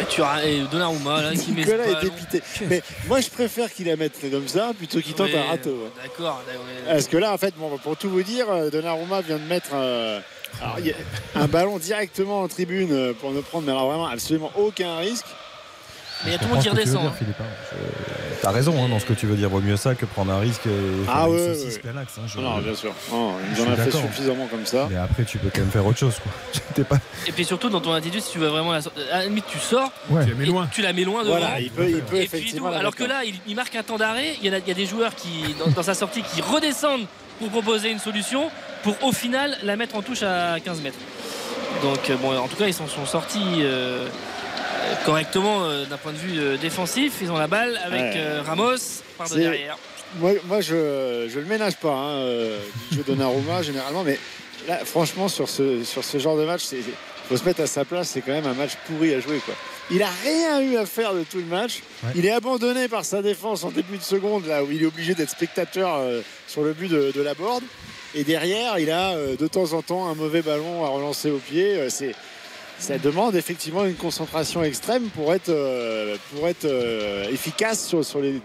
et Thuram et Donnarumma là qui met ce est dépité. Mais moi, je préfère qu'il la mette comme ça plutôt qu'il tente Ouais, un râteau. hein. d'accord d'accord. Parce que là, en fait, bon, pour tout vous dire, euh, Donnarumma vient de mettre euh, alors, il y a un ballon directement en tribune euh, pour ne prendre mais alors vraiment absolument aucun risque. Mais il y a tout le monde qui redescend. dire, Philippe, hein. Je- T'as raison hein, dans ce que tu veux dire. Vaut mieux ça que prendre un risque et Ah faire une ouais, saucisse ouais. Hein, je- Non, bien sûr. Non, il en a fait suffisamment comme ça. Mais après, tu peux quand même faire autre chose. Quoi. Pas... Et puis surtout dans ton attitude, si tu veux vraiment la sortir, à la limite tu sors, Ouais. Tu la mets et loin. tu la mets loin devant. Voilà, il peut, il peut Et puis, effectivement. tout, la alors que là, il, il marque un temps d'arrêt. Il y, a, il y a des joueurs qui, dans, dans sa sortie, qui redescendent pour proposer une solution, pour au final la mettre en touche à 15 mètres. Donc euh, bon, en tout cas, ils s'en sont sortis euh, correctement euh, d'un point de vue euh, défensif. Ils ont la balle avec Ouais. euh, Ramos par de derrière. Moi, moi je je le ménage pas, hein, euh, du jeu Donnarumma généralement, mais là, franchement, sur ce, sur ce genre de match, c'est faut se mettre à sa place, c'est quand même un match pourri à jouer. Quoi. Il a rien eu à faire de tout le match. Ouais. Il est abandonné par sa défense en début de seconde, là où il est obligé d'être spectateur euh, sur le but de, de la board. Et derrière, il a euh, de temps en temps un mauvais ballon à relancer au pied. Euh, c'est, ça demande effectivement une concentration extrême pour être, euh, pour être euh, efficace sur, sur les,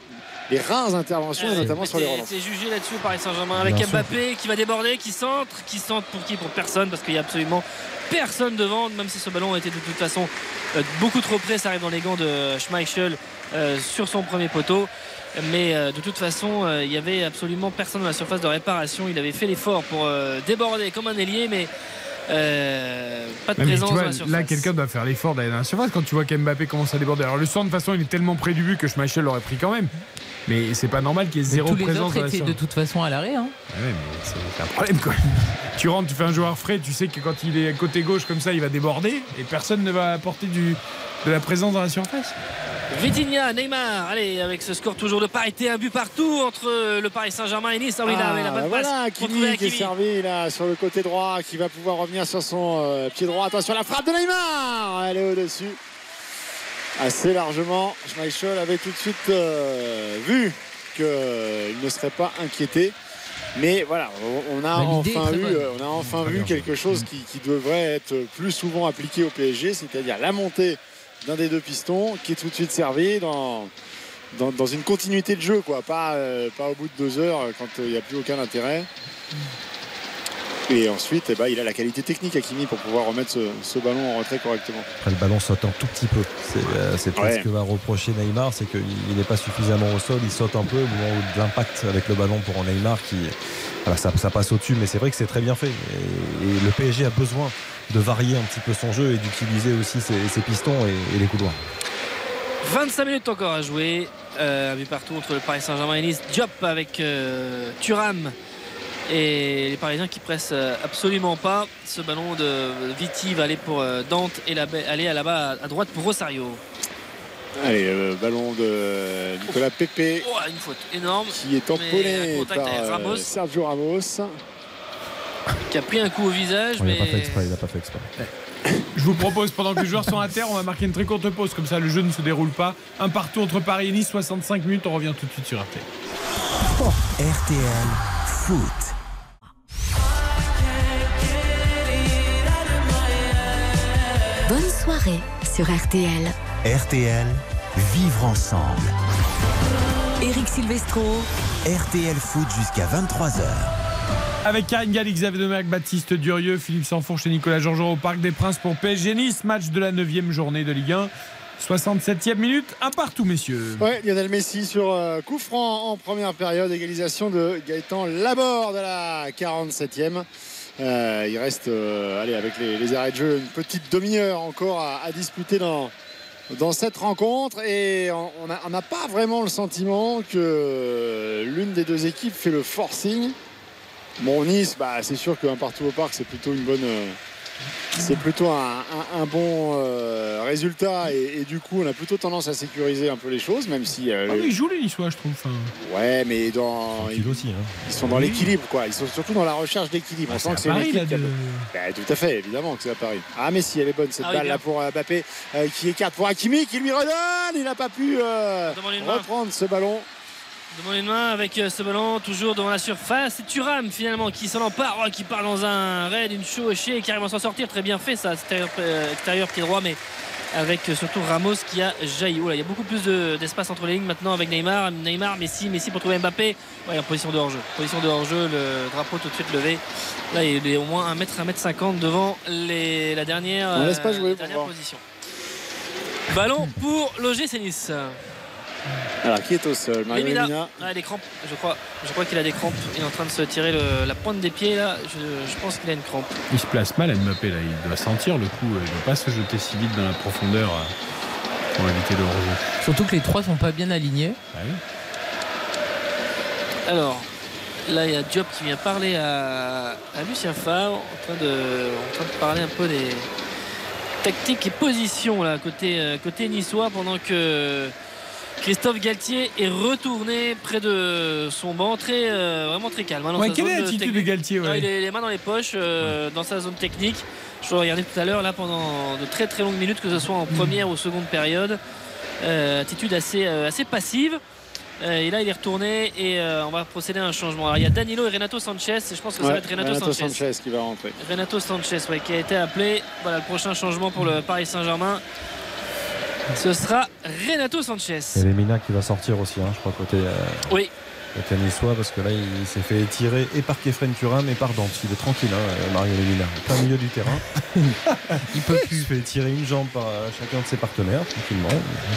les rares interventions, et notamment sur les relances. C'est jugé là-dessus Paris Saint-Germain avec Bien sûr. Mbappé qui va déborder, qui centre, qui centre pour qui? Pour personne parce qu'il y a absolument personne devant, même si ce ballon était de toute façon euh, beaucoup trop près, ça arrive dans les gants de Schmeichel euh, sur son premier poteau. Mais euh, de toute façon, euh, il y avait absolument personne dans la surface de réparation. Il avait fait l'effort pour déborder comme un ailier, mais euh, pas de présence tu vois, dans la surface. là, quelqu'un doit faire l'effort d'aller dans la surface quand tu vois qu'Mbappé commence à déborder. Alors, le centre, de toute façon, il est tellement près du but que Schmeichel l'aurait pris quand même. Mais c'est pas normal qu'il y ait zéro tous les présence autres dans la étaient de toute façon à l'arrêt. hein. Ouais, mais c'est c'est un problème quand même. Tu rentres, tu fais un joueur frais, tu sais que quand il est côté gauche comme ça, il va déborder et personne ne va apporter du, de la présence dans la surface. Vitinha, Neymar, allez, avec ce score toujours de parité, un but partout entre le Paris Saint-Germain et Nice. Ah oui, là, la bonne voilà, passe. Qui est servi là sur le côté droit, qui va pouvoir revenir sur son euh, pied droit. Attention, la frappe de Neymar Elle est au-dessus. Assez largement. Schmeichel avait tout de suite euh, vu qu'il ne serait pas inquiété. Mais voilà, on- a enfin euh, on a enfin vu quelque chose qui, qui devrait être plus souvent appliqué au PSG, c'est-à-dire la montée d'un des deux pistons qui est tout de suite servi dans, dans, dans une continuité de jeu, quoi. Pas, euh, pas au bout de deux heures euh, quand il n'y a plus aucun intérêt. Et ensuite, eh ben, il a la qualité technique, Hakimi, pour pouvoir remettre ce, ce ballon en retrait correctement. Après, le ballon saute un tout petit peu. C'est euh, peut-être Ouais. ce que va reprocher Neymar, c'est qu'il n'est pas suffisamment au sol, il saute un peu au moment où de l'impact avec le ballon pour Neymar qui voilà, ça, ça passe au-dessus, mais c'est vrai que c'est très bien fait. Et, et le PSG a besoin de varier un petit peu son jeu et d'utiliser aussi ses, ses pistons et, et les couloirs. 25 minutes encore à jouer. Euh, un but partout entre le Paris Saint-Germain et Nice. Diop avec euh, Thuram. Et les Parisiens qui pressent euh, absolument pas. Ce ballon de Viti va aller pour euh, Dante et la- aller à là-bas à droite pour Rosario. Allez, euh, ballon de Nicolas Pepe Oh, une faute énorme. qui est tamponné par Ramos. Sergio Ramos. Qui a pris un coup au visage. Il n'a mais... pas fait exprès, il n'a pas fait exprès. Je vous propose, pendant que les joueurs sont à terre, on va marquer une très courte pause. Comme ça, le jeu ne se déroule pas. Un partout entre Paris et Nice, 65 minutes. On revient tout de suite sur RTL. RTL Foot. Bonne soirée sur RTL. RTL, vivre ensemble. Eric Silvestro. RTL Foot jusqu'à 23h. Avec Karine Galli, Xavier Domergue, Baptiste Durieux, Philippe Sanfourche et Nicolas Georges au Parc des Princes pour PSG Nice. Match de la 9 journée de Ligue 1. 67e minute, un partout, messieurs. Ouais, Lionel Messi sur euh, coup franc en première période, égalisation de Gaëtan Laborde à la 47e. Euh, il reste, euh, allez, avec les, arrêts de jeu, une petite demi-heure encore à, disputer dans, cette rencontre. Et on n'a pas vraiment le sentiment que l'une des deux équipes fait le forcing. Bon, Nice, bah, c'est sûr qu'un partout au parc, c'est plutôt une bonne. euh, c'est plutôt un, un- un bon euh, résultat. Et, et du coup on a plutôt tendance à sécuriser un peu les choses même si euh, Ah ils jouent les Niçois, je trouve. Enfin, ouais mais dans ils, aussi, hein. ils sont dans l'équilibre quoi. Ils sont surtout dans la recherche d'équilibre. On Ah, sent c'est que à c'est une Paris, équipe là, qui a- de- Bah, tout à fait évidemment que c'est à Paris. Ah mais si elle est bonne cette Ah balle là pour Mbappé euh, qui écarte pour Hakimi qui lui redonne. Il n'a pas pu euh, reprendre ce ballon Devant les mains avec euh, ce ballon toujours devant la surface. C'est Thuram finalement qui s'en empare, oh, qui part dans un raid, une chevauchée et qui arrive à s'en sortir. Très bien fait ça, extérieur, euh, extérieur pied droit, mais avec euh, surtout Ramos qui a jailli. Oh là, il y a beaucoup plus de- d'espace entre les lignes maintenant avec Neymar. Neymar, Messi, Messi pour trouver Mbappé. Ouais, en position de hors-jeu. Position de hors-jeu, le drapeau tout de suite levé. Là, il est au moins 1 mètre, 1 mètre 50 devant les, la dernière, On laisse pas jouer dernière position. Ballon pour l'OGC Nice. Alors qui est au sol? Mario Lemina. Lemina Ah, des crampes, je crois. Je crois qu'il a des crampes. Il est en train de se tirer le- la pointe des pieds là. Je, je pense qu'il a une crampe. il se place mal, Mbappé, là. Il doit sentir le coup. Il ne doit pas se jeter si vite dans la profondeur euh, pour éviter le hors-jeu. Surtout que les trois sont pas bien alignés. Ah oui. Alors, là il y a Diop qui vient parler à, à Lucien Favre en train, de, en train de parler un peu des tactiques et positions là côté, euh, côté niçois pendant que Christophe Galtier est retourné près de son banc, très, euh, vraiment très calme. hein, Ouais, quelle zone est de l'attitude de. Galtier, ouais. Il est les mains dans les poches, euh, dans sa zone technique. Je l'ai regardé tout à l'heure, là, pendant de très très longues minutes, que ce soit en première ou seconde période. Euh, attitude assez, euh, assez passive. Euh, et là, il est retourné et euh, on va procéder à un changement. Alors, il y a Danilo et Renato Sanchez. Et je pense que ça Ouais, va être Renato, Sanchez. qui va rentrer. Renato Sanchez ouais, qui a été appelé. Voilà le prochain changement pour le Paris Saint-Germain. Ce sera Renato Sanchez. Et Lemina qui va sortir aussi, hein, je crois, côté, euh, Oui. niçois, parce que là, il s'est fait tirer et par Kefren Turam et par Dante. Il est tranquille, hein, euh, Mario Lemina. Plein milieu du terrain. il peut plus. Il se fait tirer une jambe par euh, chacun de ses partenaires, tranquillement.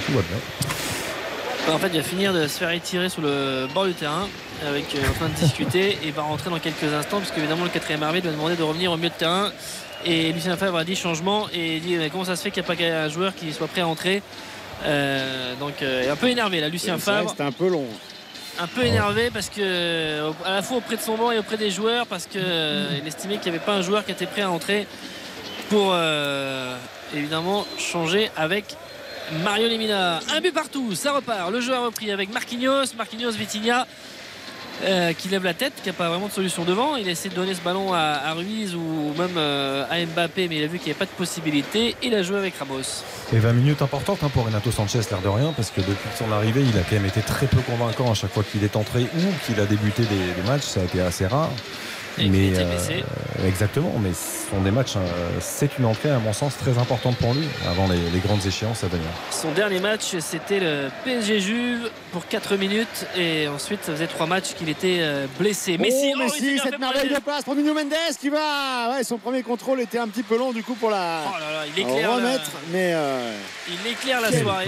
Tout va bien. En fait, il va finir de se faire étirer sur le bord du terrain avec euh, en train de discuter et va rentrer dans quelques instants parce qu'évidemment le quatrième armée lui a demandé de revenir au milieu de terrain et Lucien Favre a dit changement et dit mais comment ça se fait qu'il n'y a pas un joueur qui soit prêt à entrer Euh, donc euh, un peu énervé là Lucien Favre C'était un peu long. un peu énervé parce que euh, à la fois auprès de son banc et auprès des joueurs parce qu'il estimait qu'il n'y avait pas un joueur qui était prêt à entrer pour euh, évidemment changer avec Mario Lemina. Un but partout, ça repart. Le jeu a repris avec Marquinhos, Marquinhos Vitinha. Euh, qui lève la tête, qui n'a pas vraiment de solution devant. Il essaie de donner ce ballon à, Ruiz ou même euh, à Mbappé, mais il a vu qu'il n'y avait pas de possibilité. Il a joué avec Ramos. Et 20 minutes importantes hein, pour Renato Sanchez, l'air de rien, parce que depuis son arrivée, il a quand même été très peu convaincant à chaque fois qu'il est entré ou qu'il a débuté des matchs. Ça a été assez rare. Mais était blessé. exactement, mais ce sont des matchs. hein, c'est une entrée, à mon sens, très importante pour lui avant les, les grandes échéances à venir. Son dernier match, c'était le PSG Juve pour 4 minutes et ensuite ça faisait 3 matchs qu'il était euh, blessé. Messi, oh, oh, il s'est Messi, cette merveille de passe pour Nuno Mendes qui va. Ouais, son premier contrôle était un petit peu long du coup pour la Oh là là, il éclaire remettre, la- mais euh, Il éclaire la Quelle soirée.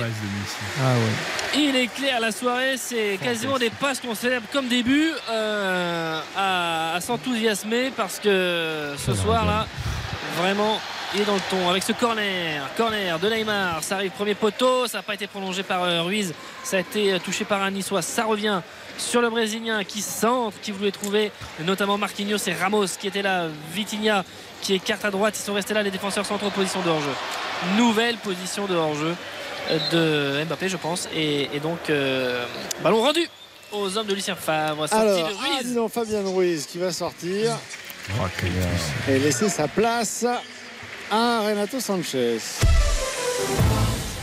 Ah ouais. Il éclaire la soirée, c'est quasiment des passes qu'on célèbre comme début euh, à, à s'enthousiasmer parce que ce soir là, vraiment, il est dans le ton avec ce corner. Corner de Neymar, ça arrive premier poteau, ça n'a pas été prolongé par euh, Ruiz, ça a été euh, touché par un Niçois, ça revient sur le Brésilien qui centre, qui voulait trouver notamment Marquinhos et Ramos qui étaient là, Vitinha qui écarte à droite, ils sont restés là, les défenseurs centraux en position de hors-jeu. Nouvelle position de hors-jeu euh, de Mbappé je pense. Et, et donc euh, ballon rendu aux hommes de Lucien Favre alors de ah, Ruiz dis donc, Fabien Ruiz qui va sortir euh, et laisser sa place à Renato Sanchez.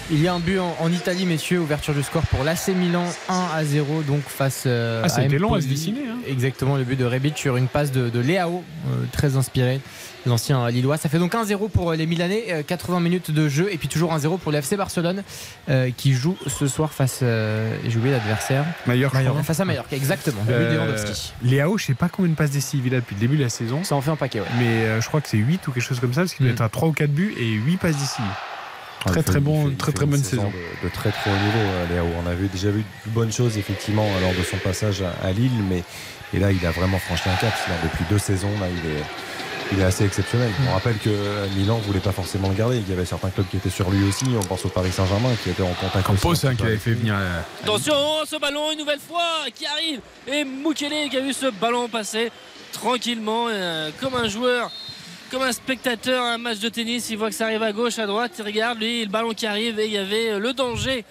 Il y a un but en, en Italie, messieurs, ouverture du score pour l'AC Milan 1 à 0, donc face euh, Ah, à été long à se dessiner, hein. Exactement, le but de Rebic sur une passe de, de Leao, euh, très inspiré, les anciens Lillois. Ça fait donc 1-0 pour euh, les Milanais, euh, 80 minutes de jeu, et puis toujours 1-0 pour l'FC Barcelone, euh, qui joue ce soir face. euh, J'ai oublié l'adversaire. Mallorca. Face à Mallorca, exactement. Le but de Euh, Lewandowski. Léao, je sais pas combien de passes décisives il a depuis le début de la saison. Ça en fait un paquet, ouais. Mais euh, je crois que c'est 8 ou quelque chose comme ça, parce qu'il doit être à 3 ou 4 buts et 8 passes décisives. Très très bon, très très bonne saison saison. De, de très très haut niveau, euh, Léao. On avait déjà vu de bonnes choses effectivement lors de son passage à, à Lille, mais et là il a vraiment franchi un cap. Depuis deux saisons, là il est, il est assez exceptionnel. On rappelle que euh, Milan voulait pas forcément le garder. Il y avait certains clubs qui étaient sur lui aussi. On pense au Paris Saint-Germain qui était en contact. Campos, hein, qui avait fait venir. euh, Attention, ce ballon une nouvelle fois qui arrive et Mukele qui a vu ce ballon passer tranquillement euh, comme un joueur, comme un spectateur à un match de tennis. Il voit que ça arrive à gauche, à droite, il regarde lui le ballon qui arrive et il y avait euh, le danger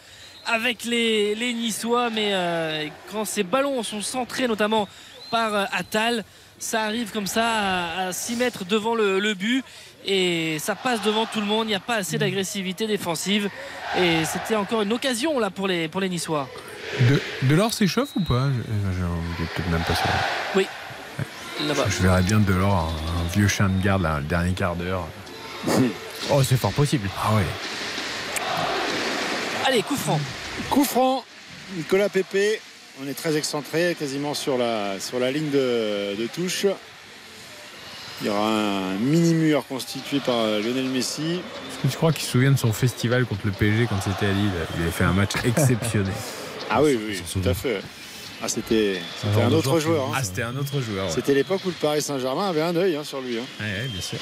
avec les, Niçois. Mais euh, quand ces ballons sont centrés notamment par euh, Attal, ça arrive comme ça à, 6 mètres devant le, but et ça passe devant tout le monde. Il n'y a pas assez d'agressivité défensive et c'était encore une occasion là pour les, pour les Niçois. De, Delors s'échauffe ou pas je- peut-être même pas sûr. Oui. Là-bas. Je verrais bien Delors, un, un vieux chien de garde, là, le dernier quart d'heure. Oh, c'est fort possible. Ah ouais. Allez, coup franc. Coup franc, Nicolas Pépé. On est très excentré, quasiment sur la, sur la ligne de, de touche. Il y aura un mini mur constitué par euh, Lionel Messi. Est-ce que tu crois qu'il se souvient de son festival contre le PSG quand c'était à Lille? Il avait fait un match exceptionnel. Ah oui, oui, tout à fait. Ah, c'était c'était genre un autre joueur hein. Ah, c'était un autre joueur. ouais. C'était l'époque où le Paris Saint-Germain avait un œil hein, sur lui. hein. Ouais, bien sûr.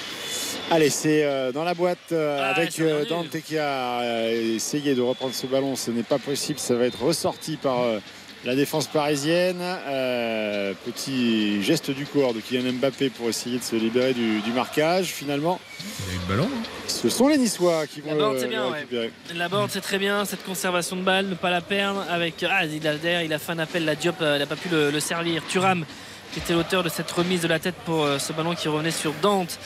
Allez, c'est euh, dans la boîte euh, Ah, avec euh. Dante qui a euh, essayé de reprendre ce ballon. Ce n'est pas possible. Ça va être ressorti par euh, la défense parisienne. Euh, petit geste du corps de Kylian Mbappé pour essayer de se libérer du, du marquage. Finalement, Il a eu le ballon. hein. ce sont les Niçois qui vont La board, le- c'est bien, le ouais. récupérer. La board, c'est très bien, cette conservation de balle, ne pas la perdre. Avec, ah, il a, il a fait un appel, la Diop, euh, il n'a pas pu le, le servir. Thuram, qui était l'auteur de cette remise de la tête pour euh, ce ballon qui revenait sur Dante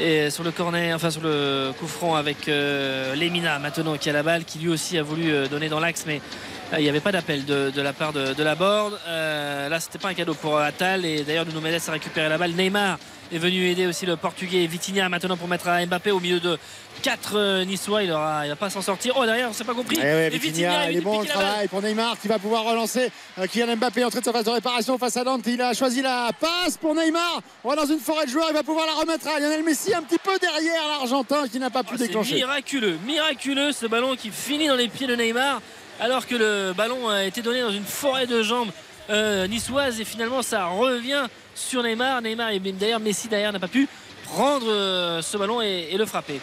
et sur le corner, enfin sur le coup franc avec euh, Lemina maintenant qui a la balle, qui lui aussi a voulu euh, donner dans l'axe, mais euh, il n'y avait pas d'appel de, de la part de, de la board. Euh, là, c'était pas un cadeau pour euh, Attal et d'ailleurs Nuno Mendes a récupéré la balle. Neymar est venu aider aussi le Portugais Vitinha maintenant pour mettre à Mbappé au milieu de 4 Niçois. Il aura, il va pas s'en sortir. Oh derrière, on s'est pas compris. Eh ouais, Et Vitinha, il est bon le travail pour Neymar qui va pouvoir relancer euh, Kylian Mbappé en train de sa phase de réparation face à Dante. Il a choisi la passe pour Neymar. On va dans une forêt de joueurs. Il va pouvoir la remettre à Lionel Messi un petit peu derrière l'Argentin qui n'a pas pu Oh, C'est déclencher. miraculeux, miraculeux ce ballon qui finit dans les pieds de Neymar alors que le ballon a été donné dans une forêt de jambes euh, niçoises et finalement ça revient sur Neymar. Neymar et d'ailleurs Messi derrière n'a pas pu prendre euh, ce ballon et, et le frapper.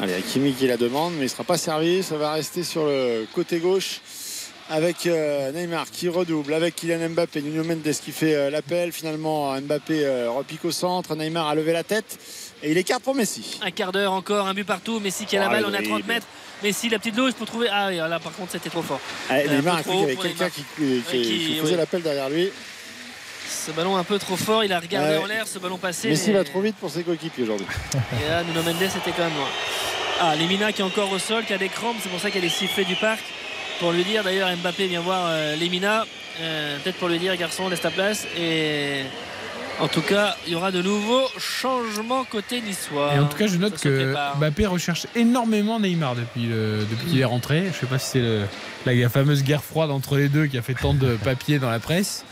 Allez, Hakimi qui la demande, mais il ne sera pas servi. Ça va rester sur le côté gauche avec euh, Neymar qui redouble, avec Kylian Mbappé, Nuno Mendes qui fait euh, l'appel. Finalement, Mbappé repique au centre. Neymar a levé la tête et il écarte pour Messi. Un quart d'heure encore, un but partout. Messi qui a la balle, on est à oui, 30 mais-. Messi, la petite louche pour trouver. Ah oui, là par contre c'était trop fort. Allez, Neymar peu a cru trop qu'il y avait quelqu'un qui, qui- qui qui- faisait oui. l'appel derrière lui. Ce ballon un peu trop fort, il a regardé Ouais. en l'air, ce ballon passé. Messi mais- va trop vite pour ses coéquipiers aujourd'hui. Et là, Nuno Mendes était quand même loin. Ah, Lemina qui est encore au sol, qui a des crampes, c'est pour ça qu'elle est sifflée du parc. Pour lui dire, d'ailleurs, Mbappé vient voir euh, Lemina, euh, peut-être pour lui dire, garçon, laisse ta place. Et en tout cas, il y aura de nouveaux changements côté niçois. Et en tout cas, je note Ça que prépare. Mbappé recherche énormément Neymar depuis, le- depuis qu'il est rentré. Je sais pas si c'est le- la, la fameuse guerre froide entre les deux qui a fait tant de papiers dans la presse.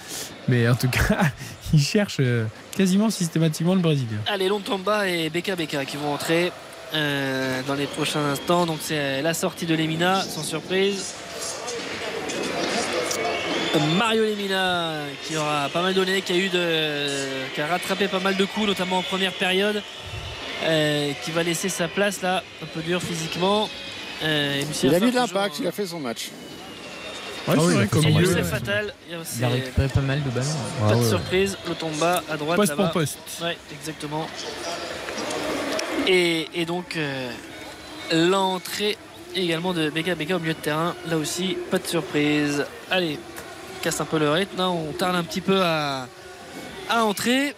Mais en tout cas, il cherche euh, quasiment systématiquement le Brésilien. Allez, Lontomba et Beka Beka qui vont entrer euh, dans les prochains instants. Donc c'est la sortie de Lemina, sans surprise. Mario Lemina qui aura pas mal donné, qui a eu de, qui a rattrapé pas mal de coups, notamment en première période, euh, qui va laisser sa place là, un peu dur physiquement. Euh, Il a mis de l'impact, il a fait son match. Ouais, vrai, comme. Fatal, il a aussi- Il a récupéré pas mal de ballons. pas de surprise, le tomba à droite. Poste pour poste. Ouais, exactement. Et, et donc euh, l'entrée également de Beka Beka au milieu de terrain. Là aussi, pas de surprise. Allez, casse un peu le rythme. Là, on tarde un petit peu à, à entrer.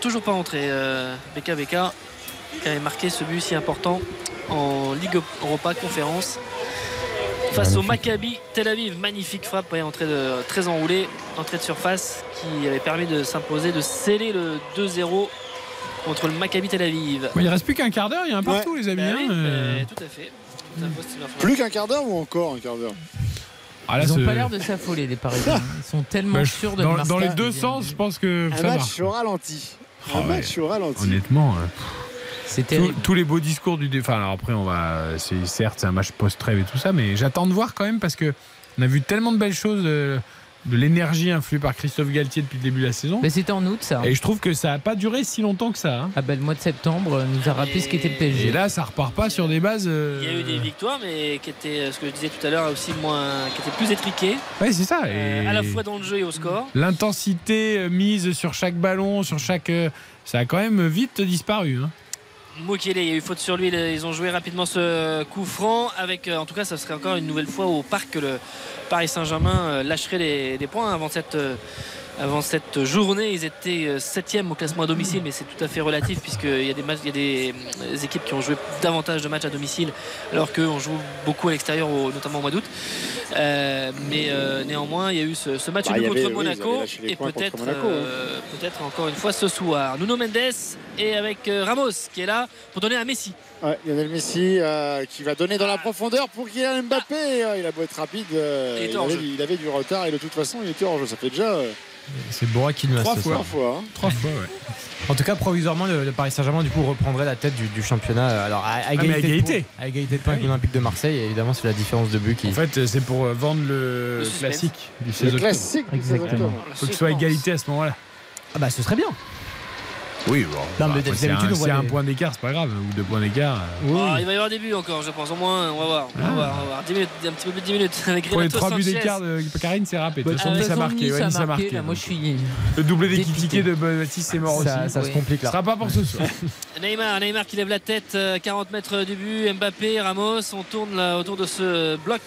Toujours pas entré. Euh, Beka Beka qui avait marqué ce but si important en Ligue Europa Conférence. Face au Maccabi Tel Aviv, magnifique frappe, ouais, entrée de, très enroulée, entrée de surface qui avait permis de s'imposer, de sceller le 2-0 contre le Maccabi Tel Aviv. Bon, il reste plus qu'un quart d'heure, il y a un partout, les amis. Bah oui, hein, euh. euh, tout à fait. Tout à fait, Steve Arfan. Plus qu'un quart d'heure ou encore un quart d'heure? Ah, là, Ils ont c'est- pas l'air de s'affoler, les Parisiens. Ils sont tellement Bah, sûrs de dans, leur dans les deux sens, je pense que Un ça match au ralenti. Ah Un ouais. match au ralenti. Honnêtement, euh, C'est tous, terrible. tous les beaux discours du défense. Alors après, on va. C'est certes, c'est un match post-trêve et tout ça, mais j'attends de voir quand même parce que on a vu tellement de belles choses, euh, de l'énergie influée par Christophe Galtier depuis le début de la saison. Mais c'était en août, ça. Et je trouve que ça n'a pas duré si longtemps que ça. hein. Ah bah, le mois de septembre nous a rappelé ce qu'était le PSG. Et là, ça repart pas sur des bases. euh, Il y a eu des victoires, mais qui étaient, euh, ce que je disais tout à l'heure, aussi moins, qui étaient plus étriquées, Ouais, c'est ça. euh, Et à la fois dans le jeu et au score. L'intensité euh, mise sur chaque ballon, sur chaque. euh, ça a quand même vite disparu. hein. Mokele, il y a eu faute sur lui, ils ont joué rapidement ce coup franc avec, euh, en tout cas, ça serait encore une nouvelle fois au parc que le Paris Saint-Germain euh, lâcherait des points avant cette, euh, avant cette journée. Ils étaient 7 au classement à domicile, mais c'est tout à fait relatif puisqu'il y a des matchs, il y a des euh, équipes qui ont joué davantage de matchs à domicile alors qu'on joue beaucoup à l'extérieur, notamment au mois d'août. Euh, mais euh, néanmoins, il y a eu ce, ce match Bah, avait- contre oui, Monaco et peut-être hein. euh, peut-être encore une fois ce soir. Nuno Mendes et avec euh, Ramos qui est là pour donner à Messi. Ouais, Lionel Messi euh, qui va donner dans la profondeur pour Kylian Mbappé. Euh, Il a beau être rapide, euh, Il avait, il avait du retard et de toute façon il était hors jeu. Ça fait déjà euh, C'est Bora qui nous a Trois fois. fois. hein. Trois fois, ouais. En tout cas, provisoirement, le, le Paris Saint-Germain du coup reprendrait la tête du, du championnat. Alors à, à Ah, à égalité, de égalité. points- à égalité de points avec l'Olympique de Marseille. Et évidemment, c'est la différence de but qui. En fait, euh, c'est pour euh, vendre le, Le classique du 16 Le classique du 16 Exactement. octobre. faut que ce soit égalité à ce moment-là. Ah bah ce serait bien. Oui, bon. Non, mais bah, c'est d'habitude, un, on voit c'est un les- point d'écart, c'est pas grave. Ou deux points d'écart. euh. Ah, il va y avoir des buts encore, je pense. Au moins, on va voir. On va Ah. voir, on va voir. 10 minutes, un petit peu plus de 10 minutes avec Pour les Renato trois buts d'écart de Karine, c'est râpé. De toute Ah, façon, de a façon, marqué. Ouais, a marqué, marqué. là, moi, je suis. Le doublé. Kikiki de Baptiste, c'est mort Ça- aussi. ça se complique, là. Ce sera pas pour ce soir. Neymar, Neymar qui lève la tête, euh, 40 mètres du but. Mbappé, Ramos, on tourne là autour de ce bloc.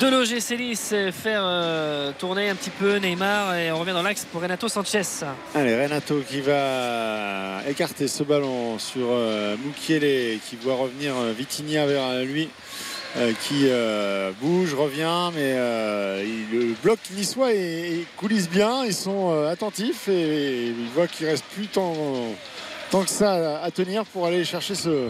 De loger Célis, faire euh, tourner un petit peu Neymar et on revient dans l'axe pour Renato Sanchez. Allez, Renato qui va écarter ce ballon sur euh, qui voit revenir euh, Vitinha vers euh, lui. euh, qui euh, bouge, revient, mais euh, il- le bloc niçois et, et coulisse bien. Ils sont euh, attentifs et, ils voient qu'il reste plus tant, que ça à tenir pour aller chercher ce,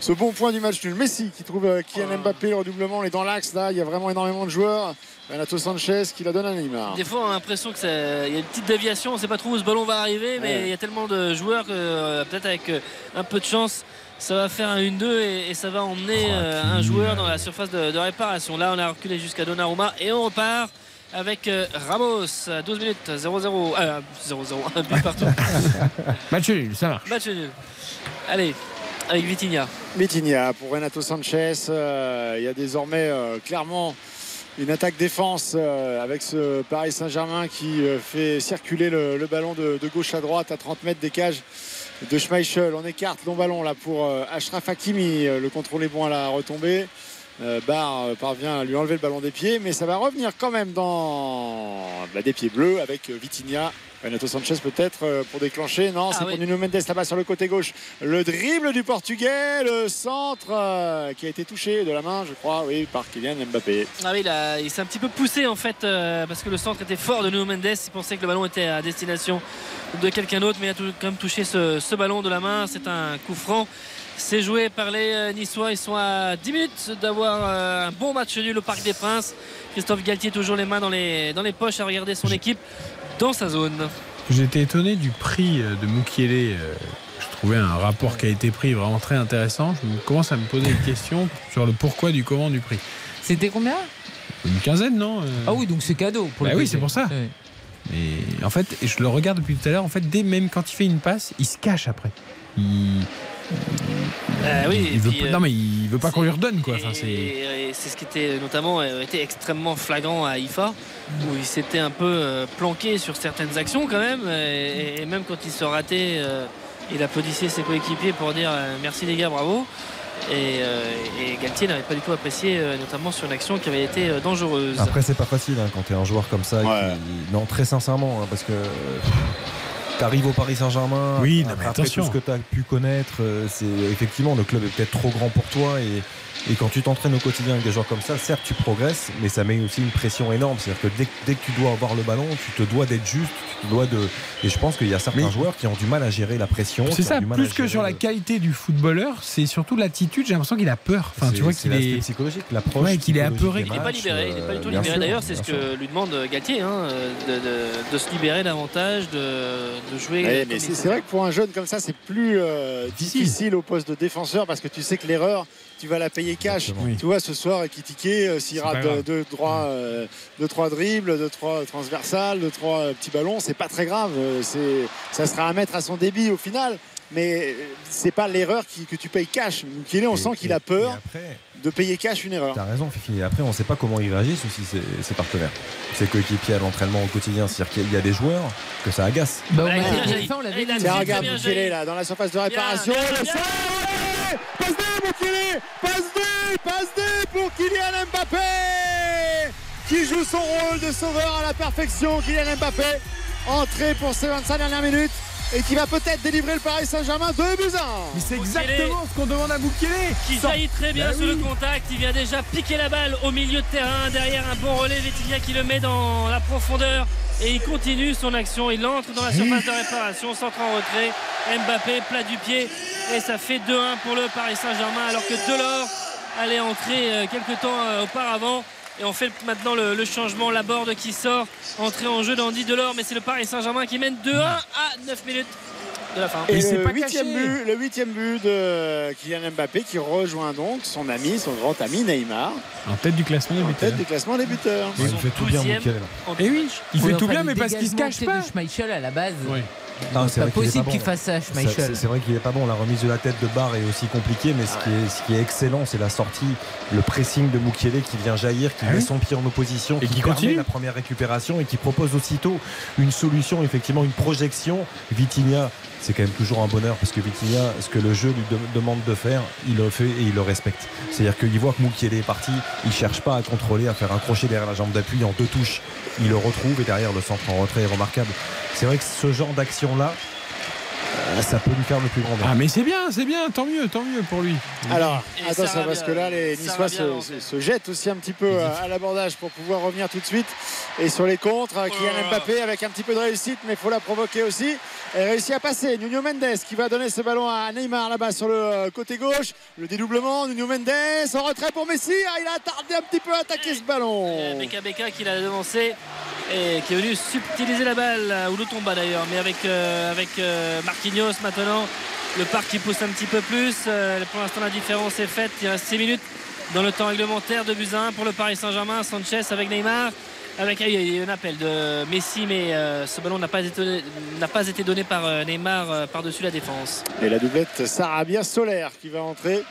ce bon point du match nul. Messi qui trouve euh, Kylian Mbappé, le redoublement, on est dans l'axe là. Il y a vraiment énormément de joueurs. Renato Sanchez qui la donne à Neymar. Des fois, on a l'impression qu'il y a une petite déviation, on ne sait pas trop où ce ballon va arriver, mais Ouais. il y a tellement de joueurs que euh, peut-être avec euh, un peu de chance, ça va faire un 1-2 et, et ça va emmener euh, un joueur dans la surface de, de réparation. Là, on a reculé jusqu'à Donnarumma et on repart avec euh, Ramos. 12 minutes, 0-0. euh, 0-0, un but partout. Match nul, ça marche. Match nul. Allez, avec Vitinha. Vitinha pour Renato Sanchez. euh, il y a désormais euh, clairement une attaque défense euh, avec ce Paris Saint-Germain qui fait circuler le, ballon de, gauche à droite à 30 mètres des cages de Schmeichel. On écarte long ballon là pour Ashraf Hakimi. Le contrôle est bon à la retombée. Euh, Barre euh, parvient à lui enlever le ballon des pieds, mais ça va revenir quand même dans bah, des pieds bleus avec euh, Vitinha. Renato Sanchez peut-être pour déclencher. Non, c'est Ah pour oui. Nuno Mendes là-bas sur le côté gauche. Le dribble du Portugais, le centre qui a été touché de la main, je crois, oui, par Kylian Mbappé. Ah oui, il, s'est un petit peu poussé en fait parce que le centre était fort de Nuno Mendes. Il pensait que le ballon était à destination de quelqu'un d'autre, mais il a tout- quand même touché ce, ce ballon de la main. C'est un coup franc. C'est joué par les euh, Niçois. Ils sont à 10 minutes d'avoir euh, un bon match nul au Parc des Princes. Christophe Galtier toujours les mains dans les, dans les poches à regarder son équipe dans sa zone. J'étais étonné du prix euh, de Mukiele. Je trouvais un rapport qui a été pris vraiment très intéressant. Je me- commence à me poser une question sur le pourquoi du comment du prix. C'était combien? Une quinzaine, non Ah oui, donc c'est cadeau. Pour Bah le oui, c'est pour ça. Ouais. Et en fait, je le regarde depuis tout à l'heure. En fait, dès même quand il fait une passe, il se cache après. Il, Euh, oui, il et veut puis, pas- euh, non mais il veut pas qu'on lui redonne quoi. Enfin, c'est ce qui était notamment euh, été extrêmement flagrant à IFA, où il s'était un peu planqué sur certaines actions quand même, et, et même quand il se ratait, il applaudissait ses coéquipiers pour dire merci les gars, bravo. Et, et Galtier n'avait pas du tout apprécié, notamment sur une action qui avait été dangereuse. Après, c'est pas facile hein, quand t'es un joueur comme ça. qui- Non, très sincèrement, hein, parce que t'arrives au Paris Saint-Germain. Oui, non, mais après, attention. tout ce que t'as pu connaître, euh, c'est effectivement le club est peut-être trop grand pour toi et. Et quand tu t'entraînes au quotidien avec des joueurs comme ça, certes tu progresses, mais ça met aussi une pression énorme. C'est-à-dire que dès, dès que tu dois avoir le ballon, tu te dois d'être juste, tu te dois de. Et je pense qu'il y a certains joueurs qui ont du mal à gérer la pression. c'est ça. du mal Plus que sur la qualité du footballeur, c'est surtout l'attitude. J'ai l'impression qu'il a peur. Enfin, tu vois qu'il est psychologique, l'approche Ouais, qu'il est apeuré. Il n'est pas libéré, il n'est pas du tout euh, bien libéré. D'ailleurs, c'est ce que lui demande Galtier, hein, de, de- de se libérer davantage, de, de jouer. Ouais, mais c'est vrai que pour un jeune comme ça, c'est plus euh, difficile au poste de défenseur parce que tu sais que l'erreur, tu vas la payer cash. Oui. Tu vois, ce soir, Ekitike, euh, s'il rate pas grave. deux, deux, trois, euh, deux, trois dribbles, deux, trois transversales, deux, trois euh, petits ballons, c'est pas très grave. Euh, c'est- Ça sera à mettre à son débit au final. Mais c'est pas l'erreur qui- que tu payes cash. Mukele, on Et- sent qu'il a peur après, de payer cash une erreur. T'as raison, Fifi. Après, on ne sait pas comment ils réagissent aussi, ses, ses partenaires. Ses coéquipiers à l'entraînement au quotidien. C'est-à-dire qu'il y a des joueurs que ça agace. Bah, on l'avait dit. Tiens, regarde Mukele là, dans la surface de réparation. Bien, bien, le bien. Passe D, Passe D Passe D pour Kylian Mbappé Qui joue son rôle de sauveur à la perfection. Kylian Mbappé, entré pour ces 25 dernières minutes et qui va peut-être délivrer le Paris Saint-Germain 2 buts 1. Mais c'est exactement ce qu'on demande à Boukele. qui jaillit très bien Bah sur oui. le contact. Il vient déjà piquer la balle au milieu de terrain. Derrière un bon relais, Vitinha qui le met dans la profondeur. Et il continue son action. Il entre dans la surface de réparation, centre en retrait. Mbappé, plat du pied. Et ça fait 2-1 pour le Paris Saint-Germain. Alors que Delors allait entrer euh, quelques temps euh, auparavant. Et on fait maintenant le, le changement. La borde qui sort. Entrée en jeu d'Andy Delors. Mais c'est le Paris Saint-Germain qui mène 2-1 à 9 minutes de la fin. Et s'est le pas huitième, but, le huitième but de Kylian Mbappé qui rejoint donc son ami, son grand ami Neymar, En tête du classement des en buteurs. tête du classement des buteurs. Il fait tout bien, 12e Mukele. en Et oui, il fait en tout bien, mais parce qu'il se cache pas. Schmeichel à la base. Oui. C'est pas vrai qu'il est possible qu'il fasse ça, Schmeichel. C'est vrai qu'il est pas bon. La remise de la tête de barre est aussi compliquée, mais ce, qui est, ce qui est excellent, c'est la sortie, le pressing de Mukiele qui vient jaillir, qui Ah met oui. son pied en opposition, Et qui, qui permet continue. la première récupération et qui propose aussitôt une solution, effectivement, une projection. Vitinha, c'est quand même toujours un bonheur parce que Vitinha, ce que le jeu lui de- demande de faire, il le fait et il le respecte. C'est-à-dire qu'il voit que Mukiele est parti, il cherche pas à contrôler, à faire un crochet derrière la jambe d'appui en deux touches. Il le retrouve et derrière le centre en retrait est remarquable. C'est vrai que ce genre d'action-là, ça peut lui faire le plus grand bien. Ah, mais c'est bien, c'est bien, tant mieux, tant mieux pour lui. Alors, Et attention Sarabia- parce que là, les Niçois se, se- se jettent aussi un petit peu euh, à l'abordage pour pouvoir revenir tout de suite. Et sur les contres, euh, Kylian Mbappé avec un petit peu de réussite, mais il faut la provoquer aussi. Et réussit à passer. Nuno Mendes qui va donner ce ballon à Neymar là-bas sur le euh, côté gauche. Le dédoublement, Nuno Mendes en retrait pour Messi. Ah, il a tardé un petit peu à attaquer ce ballon. Beka Beka qui l'a devancé et qui est venu subtiliser la balle, euh, ou le tomba d'ailleurs, mais avec, euh, avec euh, Marquinhos maintenant. Le parc qui pousse un petit peu plus. Euh, pour l'instant, la différence est faite. Il reste 6 minutes dans le temps réglementaire de Buzyn pour le Paris Saint-Germain. Sanchez avec Neymar. Avec il y a eu un appel de Messi, mais euh, ce ballon n'a pas été, n'a pas été donné par euh, Neymar euh, par-dessus la défense. Et la doublette Sarabia Solaire qui va entrer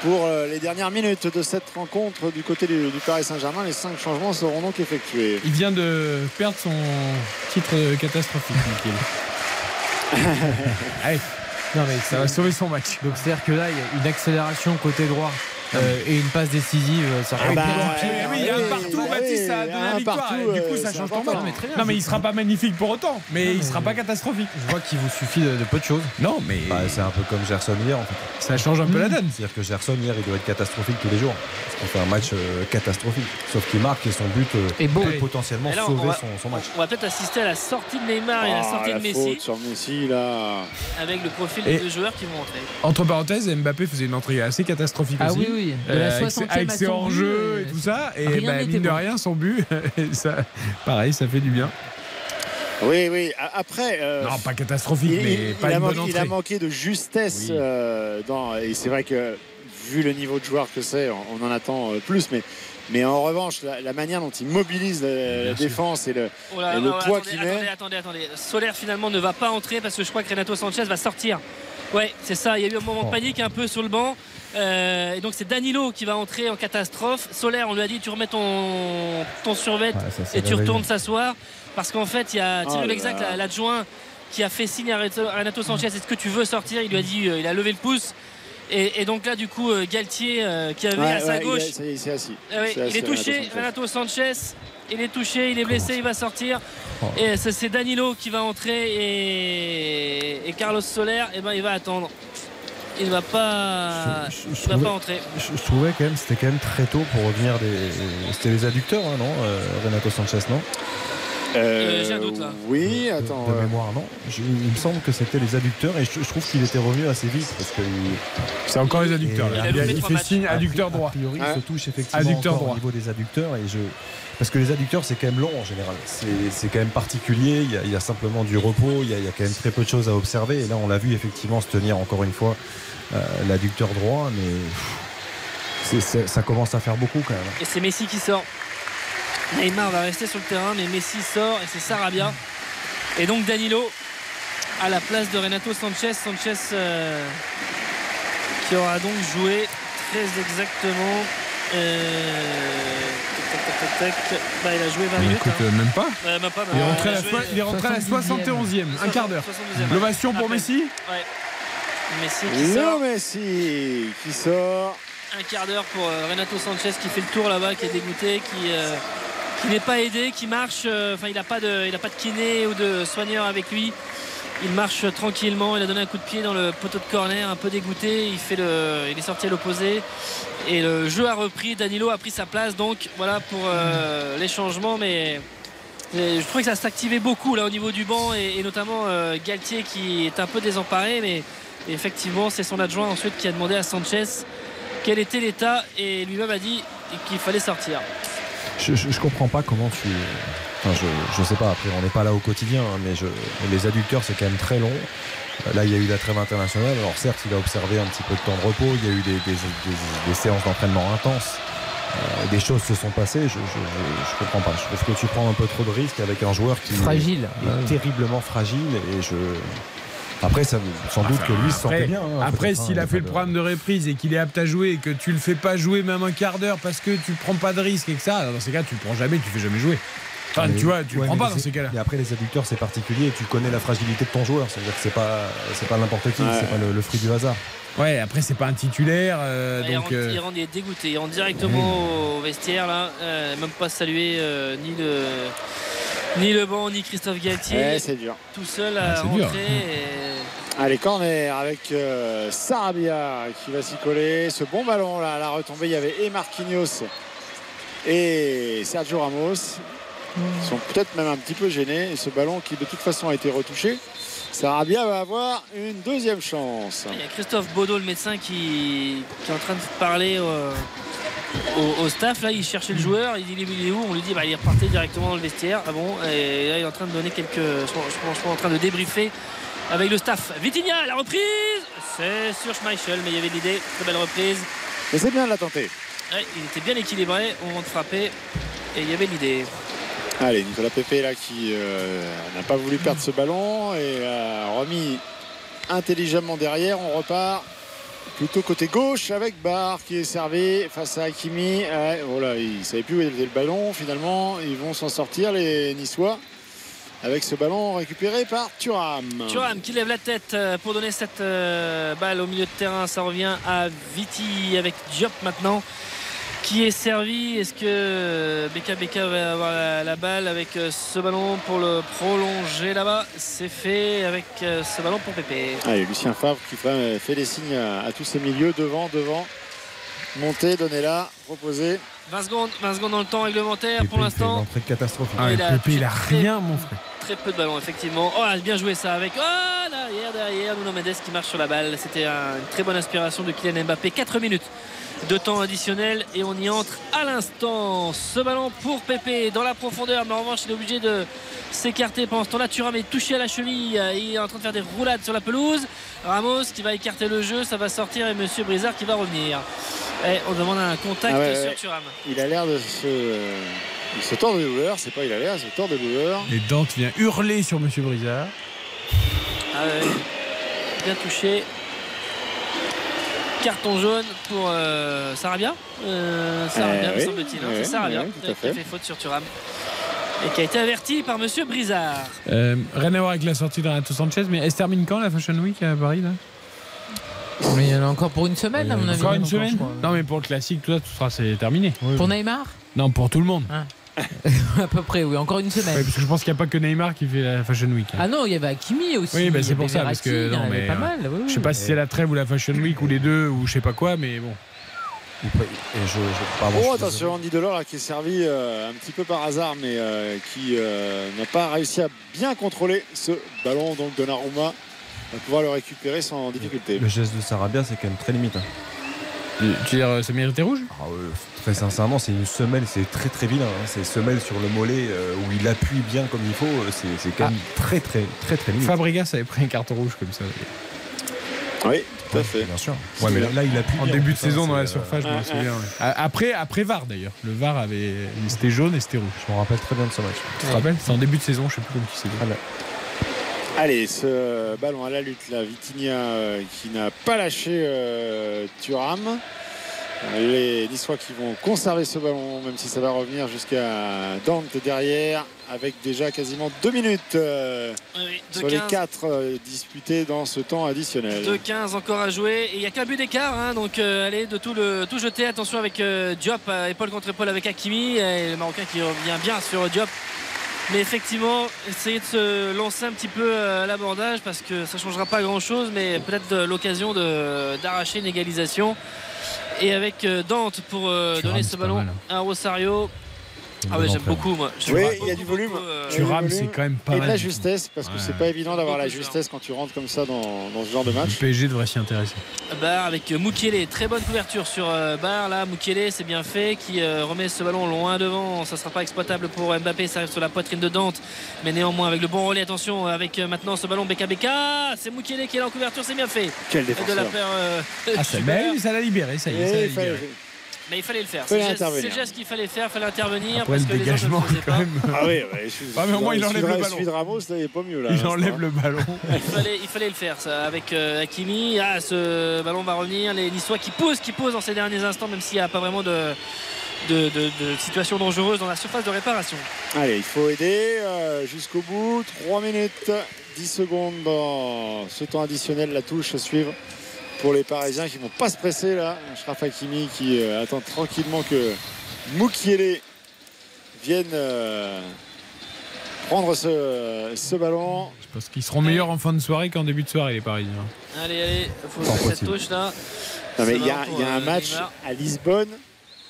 pour les dernières minutes de cette rencontre du côté du, du Paris Saint-Germain. Les cinq changements seront donc effectués. Il vient de perdre son titre catastrophique. Allez, Non, mais ça va sauver son match. Donc c'est-à-dire que là, il y a une accélération côté droit euh, et une passe décisive. Ça Ah bah, oui, oui, il y a un oui, partout, Baptiste, a donné la victoire. du coup, euh, ça change très bien. Non, mais il sera pas magnifique pour autant, mais Non, il sera pas catastrophique. Je vois qu'il vous suffit de, de peu de choses. Non, mais Bah, c'est un peu comme Gerson hier en fait. ça change un peu la donne. C'est-à-dire que Gerson hier il doit être catastrophique tous les jours. Parce qu'il fait un match euh, catastrophique. Sauf qu'il marque et son but euh, Et beau. peut potentiellement Et là, on sauver va- son, son match. On va peut-être assister à la sortie de Neymar et à la Ah, sortie la de Messi sur Messi là. avec le profil des deux joueurs qui vont entrer. Entre parenthèses, Mbappé faisait une entrée assez catastrophique Ah aussi. oui, oui. De Euh, la avec ses- 60e avec à ses son hors-jeux but, et tout ça. Et rien bah, mine de bon. rien, son but, ça, pareil, ça fait du bien. Oui, oui. A- Après. euh, Non, pas catastrophique, il, mais il- pas il a une bonne manqué, il a manqué de justesse Oui. euh, dans, et c'est vrai que vu le niveau de joueur que c'est, on, on en attend euh, plus. Mais, mais en revanche, la, la manière dont il mobilise la, la défense et le, Oh là et le là, poids attendez, qu'il attendez, met. attendez, attendez. Solaire finalement ne va pas entrer parce que je crois que Renato Sanchez va sortir. Ouais, c'est ça. Il y a eu un moment de Oh. panique un peu sur le banc. Euh, et donc c'est Danilo qui va entrer en catastrophe. Solaire, on lui a dit tu remets ton, ton survêt Ouais, ça s'est et tu retournes s'asseoir. Parce qu'en fait, il y a Thierry Oh Lexac, là. l'adjoint, qui a fait signe à Renato- à Renato Sanchez est-ce que tu veux sortir Il lui a dit euh, il a levé le pouce. Et, et donc là, du coup, euh, Galtier euh, qui avait Ouais, à sa ouais, il, gauche. est- est, il s'est assis. Oui, C'est il assis, est touché, Renato Sanchez. Renato Sanchez. Il est touché, il est blessé, il va sortir. Et c'est Danilo qui va entrer et, et Carlos Soler, eh ben, il va attendre. Il ne va pas, Je- je- je il va pas entrer. Je, je trouvais quand même c'était quand même très tôt pour revenir des. C'était les adducteurs, hein, non euh, Renato Sanchez, non? Euh, j'ai un doute, là. Oui, attends. De euh, mémoire, non Je- Il me semble que c'était les adducteurs et je, je trouve qu'il était revenu assez vite parce que. C'est encore les adducteurs. Il, a il- il fait matchs. signe a adducteur droit. A priori, Hein il se touche effectivement Adducteur encore droit. au niveau des adducteurs et je. Parce que les adducteurs, c'est quand même long en général. C'est c'est quand même particulier. Il y, a, il y a simplement du repos. Il y, a, il y a quand même très peu de choses à observer. Et là, on l'a vu effectivement se tenir encore une fois euh, l'adducteur droit. Mais pff, ça commence à faire beaucoup quand même. Et c'est Messi qui sort. Neymar va rester sur le terrain, mais Messi sort et c'est Sarabia. Et donc Danilo à la place de Renato Sanchez. Sanchez euh, qui aura donc joué très exactement. euh, tac, tac, tac, tac, tac. Bah, il a joué 20 minutes. Écoute, hein. euh, même pas. Euh, même pas, Il est rentré à la, joué- soi- il est rentré à la 71e, un quart d'heure. 72e. L'ovation pour Après. Messi Ouais. Messi qui sort. Messi qui sort. un quart d'heure pour Renato Sanchez qui fait le tour là-bas, qui est dégoûté, qui, euh, qui n'est pas aidé, qui marche. euh, Enfin, il n'a pas, de- pas de kiné ou de soigneur avec lui. Il marche tranquillement. Il a donné un coup de pied dans le poteau de corner, un peu dégoûté. Il, fait le, il est sorti à l'opposé. Et le jeu a repris. Danilo a pris sa place. Donc voilà pour euh, les changements. Mais je trouvais que ça s'activait beaucoup là au niveau du banc et, et notamment euh, Galtier qui est un peu désemparé. Mais effectivement, c'est son adjoint ensuite qui a demandé à Sanchez quel était l'état et lui-même a dit qu'il fallait sortir. Je, je, je comprends pas comment tu. Enfin, je, je sais pas, après, on n'est pas là au quotidien, hein, mais je, les adducteurs, c'est quand même très long. Euh, Là, il y a eu la trêve internationale. Alors, certes, il a observé un petit peu de temps de repos. Il y a eu des, des- des- des séances d'entraînement intenses. Euh, des choses se sont passées, je, je, je, je comprends pas. Je trouve que tu prends un peu trop de risques avec un joueur qui Fragile. est, est terriblement fragile et je. Après, ça, sans doute que lui se sentait bien. hein, après, peut-être, s'il hein, a fait le programme de reprise et qu'il est apte à jouer et que tu le fais pas jouer même un quart d'heure parce que tu prends pas de risque et que ça, dans ces cas, tu le prends jamais, tu fais jamais jouer. Enfin, Mais- tu vois, tu le ouais, prends pas dans ces cas-là. Et après, les adducteurs, c'est particulier. Tu connais la fragilité de ton joueur. C'est-à-dire que c'est pas, c'est pas n'importe qui. Ouais. C'est pas le, le fruit du hasard. Ouais, après, c'est pas un titulaire. euh, il, donc, rentre, euh, il rentre, il est dégoûté. Il rentre directement au vestiaire là. Euh, même pas saluer euh, ni le ni le banc ni Christophe Galtier. Ouais, c'est dur. Tout seul à c'est rentrer. dur. et- Allez, corner avec euh, Sarabia qui va s'y coller. Ce bon ballon là, à la retombée, il y avait et Marquinhos et Sergio Ramos. Ils sont peut-être même un petit peu gênés. Et ce ballon qui de toute façon a été retouché. Sarabia va avoir une deuxième chance. Il y a Christophe Baudot, le médecin, qui, qui est en train de parler au, au- au staff. Là, il cherchait le joueur. Il dit il est où? On lui dit bah, il est reparti directement dans le vestiaire. Ah bon? Et là, il est en train de donner quelques. Je pense, je en train de débriefer avec le staff. Vitinha, la reprise C'est sur Schmeichel, mais il y avait l'idée. Très belle reprise. Mais c'est bien de la tenter. Ouais, il était bien équilibré au moment de frapper. Et il y avait l'idée. Allez, Nicolas Pepe là qui euh, n'a pas voulu perdre ce ballon et a remis intelligemment derrière. On repart plutôt côté gauche avec Barr qui est servi face à Hakimi. Ouais, voilà, il ne savait plus où était le ballon. Finalement, ils vont s'en sortir les Niçois avec ce ballon récupéré par Thuram. Thuram qui lève la tête euh, pour donner cette euh, balle au milieu de terrain. Ça revient à Viti avec Diop maintenant qui est servi. Est-ce que Beka Beka va avoir la, la balle avec euh, ce ballon pour le prolonger là-bas? C'est fait avec euh, ce ballon pour Pépé. Allez, Lucien Favre qui fait, fait des signes à, à tous ces milieux devant, devant. Monter, donner là, proposer. 20 secondes, 20 secondes dans le temps réglementaire pour Pépé, il l'instant. une entrée catastrophique. Ah, Il et a Pépé, il a rien, mon frère. Très peu de ballons, effectivement. Oh, bien joué ça avec. Oh, derrière, derrière, Nuno Mendes qui marche sur la balle. C'était un- une très bonne inspiration de Kylian Mbappé. 4 minutes de temps additionnel et on y entre à l'instant. Ce ballon pour Pépé dans la profondeur, mais en revanche, il est obligé de s'écarter pendant ce temps-là. Thuram est touché à la cheville. Il est en train de faire des roulades sur la pelouse. Ramos qui va écarter le jeu, ça va sortir et Monsieur Brizard qui va revenir. Et on demande un contact Ah ouais, sur. Thuram. Il a l'air de se, il se tord de douleur. C'est pas il a l'air, il se tord de douleur. Et Dante vient hurler sur Monsieur Brizard. Ah ouais. Bien touché. Carton jaune pour euh, Sarabia. Euh, Sarabia, Euh, me oui. semble-t-il. hein, Oui, c'est Sarabia oui, à euh, qui a fait. faute sur Thuram. Et qui a été averti par Monsieur Brizard. Euh, rien à voir avec la sortie de Renato Sanchez, mais elle se termine quand la Fashion Week à Paris là? Mais il y en a encore pour une semaine, à mon avis. Encore une semaine Non, mais pour le classique, tout ça, tout sera c'est terminé. Pour Neymar? Non, pour tout le monde. À peu près, oui, encore une semaine. Ouais, parce que je pense qu'il n'y a pas que Neymar qui fait la Fashion Week. hein. Ah non, il y avait Hakimi aussi. Oui, bah, c'est pour ça, parce que non, mais pas euh, mal. oui, je sais pas si c'est la trêve ou la Fashion Week ou les deux ou je sais pas quoi, mais bon. Et je, je- pardon, je Oh attention, Andy Delors là, qui est servi euh, un petit peu par hasard, mais euh, qui euh, n'a pas réussi à bien contrôler ce ballon. Donc Donnarumma va pouvoir le récupérer sans difficulté. Le geste de Sarabia, c'est quand même très limite. hein. Tu veux dire, euh, ça méritait rouge? Ah ouais, Très sincèrement, c'est une semelle, c'est très très vilain. hein. C'est semelle sur le mollet euh, où il appuie bien comme il faut. euh, C'est c'est quand même très très très très limite. Fabregas avait pris un carton rouge comme ça. Oui, tout à fait. Bien sûr. Ouais, mais là, là, il appuie En bien, début de hein, saison dans la euh, surface, je me ouais, souviens. ouais. A- Après, après VAR d'ailleurs. Le VAR avait. C'était jaune et c'était rouge. Je me rappelle très bien de ce match. Tu te rappelles? C'est en début de saison, je sais plus comme qui c'est. Allez, ce ballon à la lutte, là, Vitinha euh, qui n'a pas lâché euh, Thuram. Les Niçois qui vont conserver ce ballon, même si ça va revenir jusqu'à Dante derrière, avec déjà quasiment deux minutes euh, Oui, sur les 2-15. quatre euh, disputés dans ce temps additionnel. 2-15 encore à jouer et il n'y a qu'un but d'écart hein, donc euh, allez de tout le tout jeter attention avec Diop épaule contre épaule avec Hakimi et le Marocain qui revient bien sur Diop mais effectivement essayer de se lancer un petit peu euh, à l'abordage parce que ça changera pas grand chose mais peut-être l'occasion d'arracher une égalisation et avec euh, Dante pour euh, donner ce ballon hein. à Rosario ah ouais j'aime beaucoup moi Oui, il y a du beaucoup, volume. euh, Thuram, volume c'est quand même pas Et de mal la du tout. justesse, parce que Ouais. c'est pas évident d'avoir la de justesse quand tu rentres comme ça dans, dans ce genre de match. Le PSG devrait s'y intéresser. Barre avec Moukielé, très bonne couverture sur euh, Barre là, Moukielé c'est bien fait qui euh, remet ce ballon loin devant, ça sera pas exploitable pour Mbappé, ça arrive sur la poitrine de Dante mais néanmoins avec le bon relais, attention avec euh, maintenant ce ballon Beka Beka, c'est Moukielé qui est là en couverture, c'est bien fait Quel de la défenseur. paire euh, Ah, ça, mais ça l'a libéré, ça y est, ça Mais il fallait le faire. C'est le geste qu'il fallait faire, il fallait intervenir Après parce le que les autres ne dégagement, le faisaient quand pas. même. Ah oui, ouais, je- Ah, mais au moins, il enlève le ballon. De Ramos, là, il est pas mieux là. Il enlève le ballon. Il fallait, il fallait le faire ça avec euh, Hakimi. Ah, ce ballon va revenir. Les Niçois qui posent, qui posent dans ces derniers instants, même s'il n'y a pas vraiment de, de, de- de situation dangereuse dans la surface de réparation. Allez, il faut aider euh, jusqu'au bout. 3 minutes, 10 secondes dans ce temps additionnel. La touche à suivre pour les Parisiens qui ne vont pas se presser là. Shraf Hakimi qui euh, attend tranquillement que Moukielé vienne euh, prendre ce, ce ballon. Parce qu'ils seront meilleurs en fin de soirée qu'en début de soirée, les Parisiens. Allez, allez, il faut faire cette touche là. Non, mais Ça il y a, y un euh, match Neymar. à Lisbonne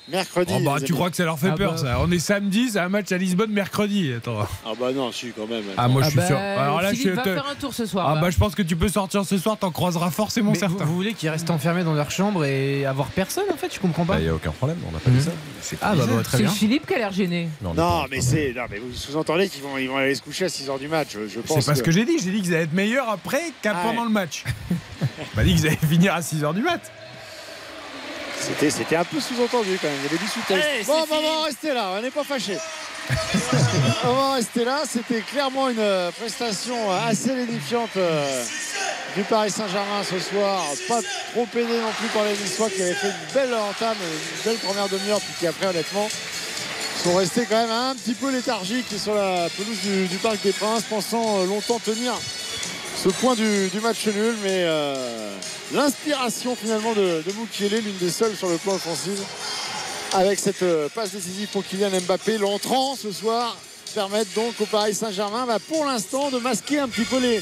mercredi. Oh bah, tu amis. crois que ça leur fait Ah peur bah. ça On est samedi, c'est un match à Lisbonne mercredi. Attends. Ah bah non, si quand même. Ah, moi je Ah suis bah, sûr. Alors là, Philippe je va te- faire un tour ce soir. Ah bah je pense que tu peux sortir ce soir, t'en croiseras forcément Mais vous, certains. vous voulez qu'ils restent enfermés dans leur chambre et avoir personne en fait Je comprends pas. Il n'y a aucun problème, on n'a pas dit ça. C'est Ah bah, bah, très C'est bien. Philippe qui a l'air gêné. Non, mais c'est. Non, mais vous sous-entendez qu'ils vont, ils vont aller se coucher à 6h du match. Je, je pense. C'est pas ce que j'ai dit, j'ai dit qu'ils allaient être meilleurs après qu'à Ah pendant le match. Pas dit qu'ils allaient finir à 6h du mat. C'était, c'était un peu sous-entendu quand même. Il y avait du sous-texte. Allez, Bon, on va en rester là. On n'est pas fâchés. on va en rester là. C'était clairement une euh, prestation euh, assez lénifiante euh, du Paris Saint-Germain ce soir. Pas trop aidé non plus par les Niçois qui avaient fait une belle entame, une belle première demi-heure, puis qui après, honnêtement, sont restés quand même un petit peu léthargiques sur la pelouse du, du Parc des Princes, pensant longtemps tenir ce point du, match nul, mais euh, l'inspiration finalement de, de l'une des seules sur le plan offensif, avec cette euh, passe décisive pour Kylian Mbappé, l'entrant ce soir, permettent donc au Paris Saint-Germain, bah, pour l'instant, de masquer un petit peu les,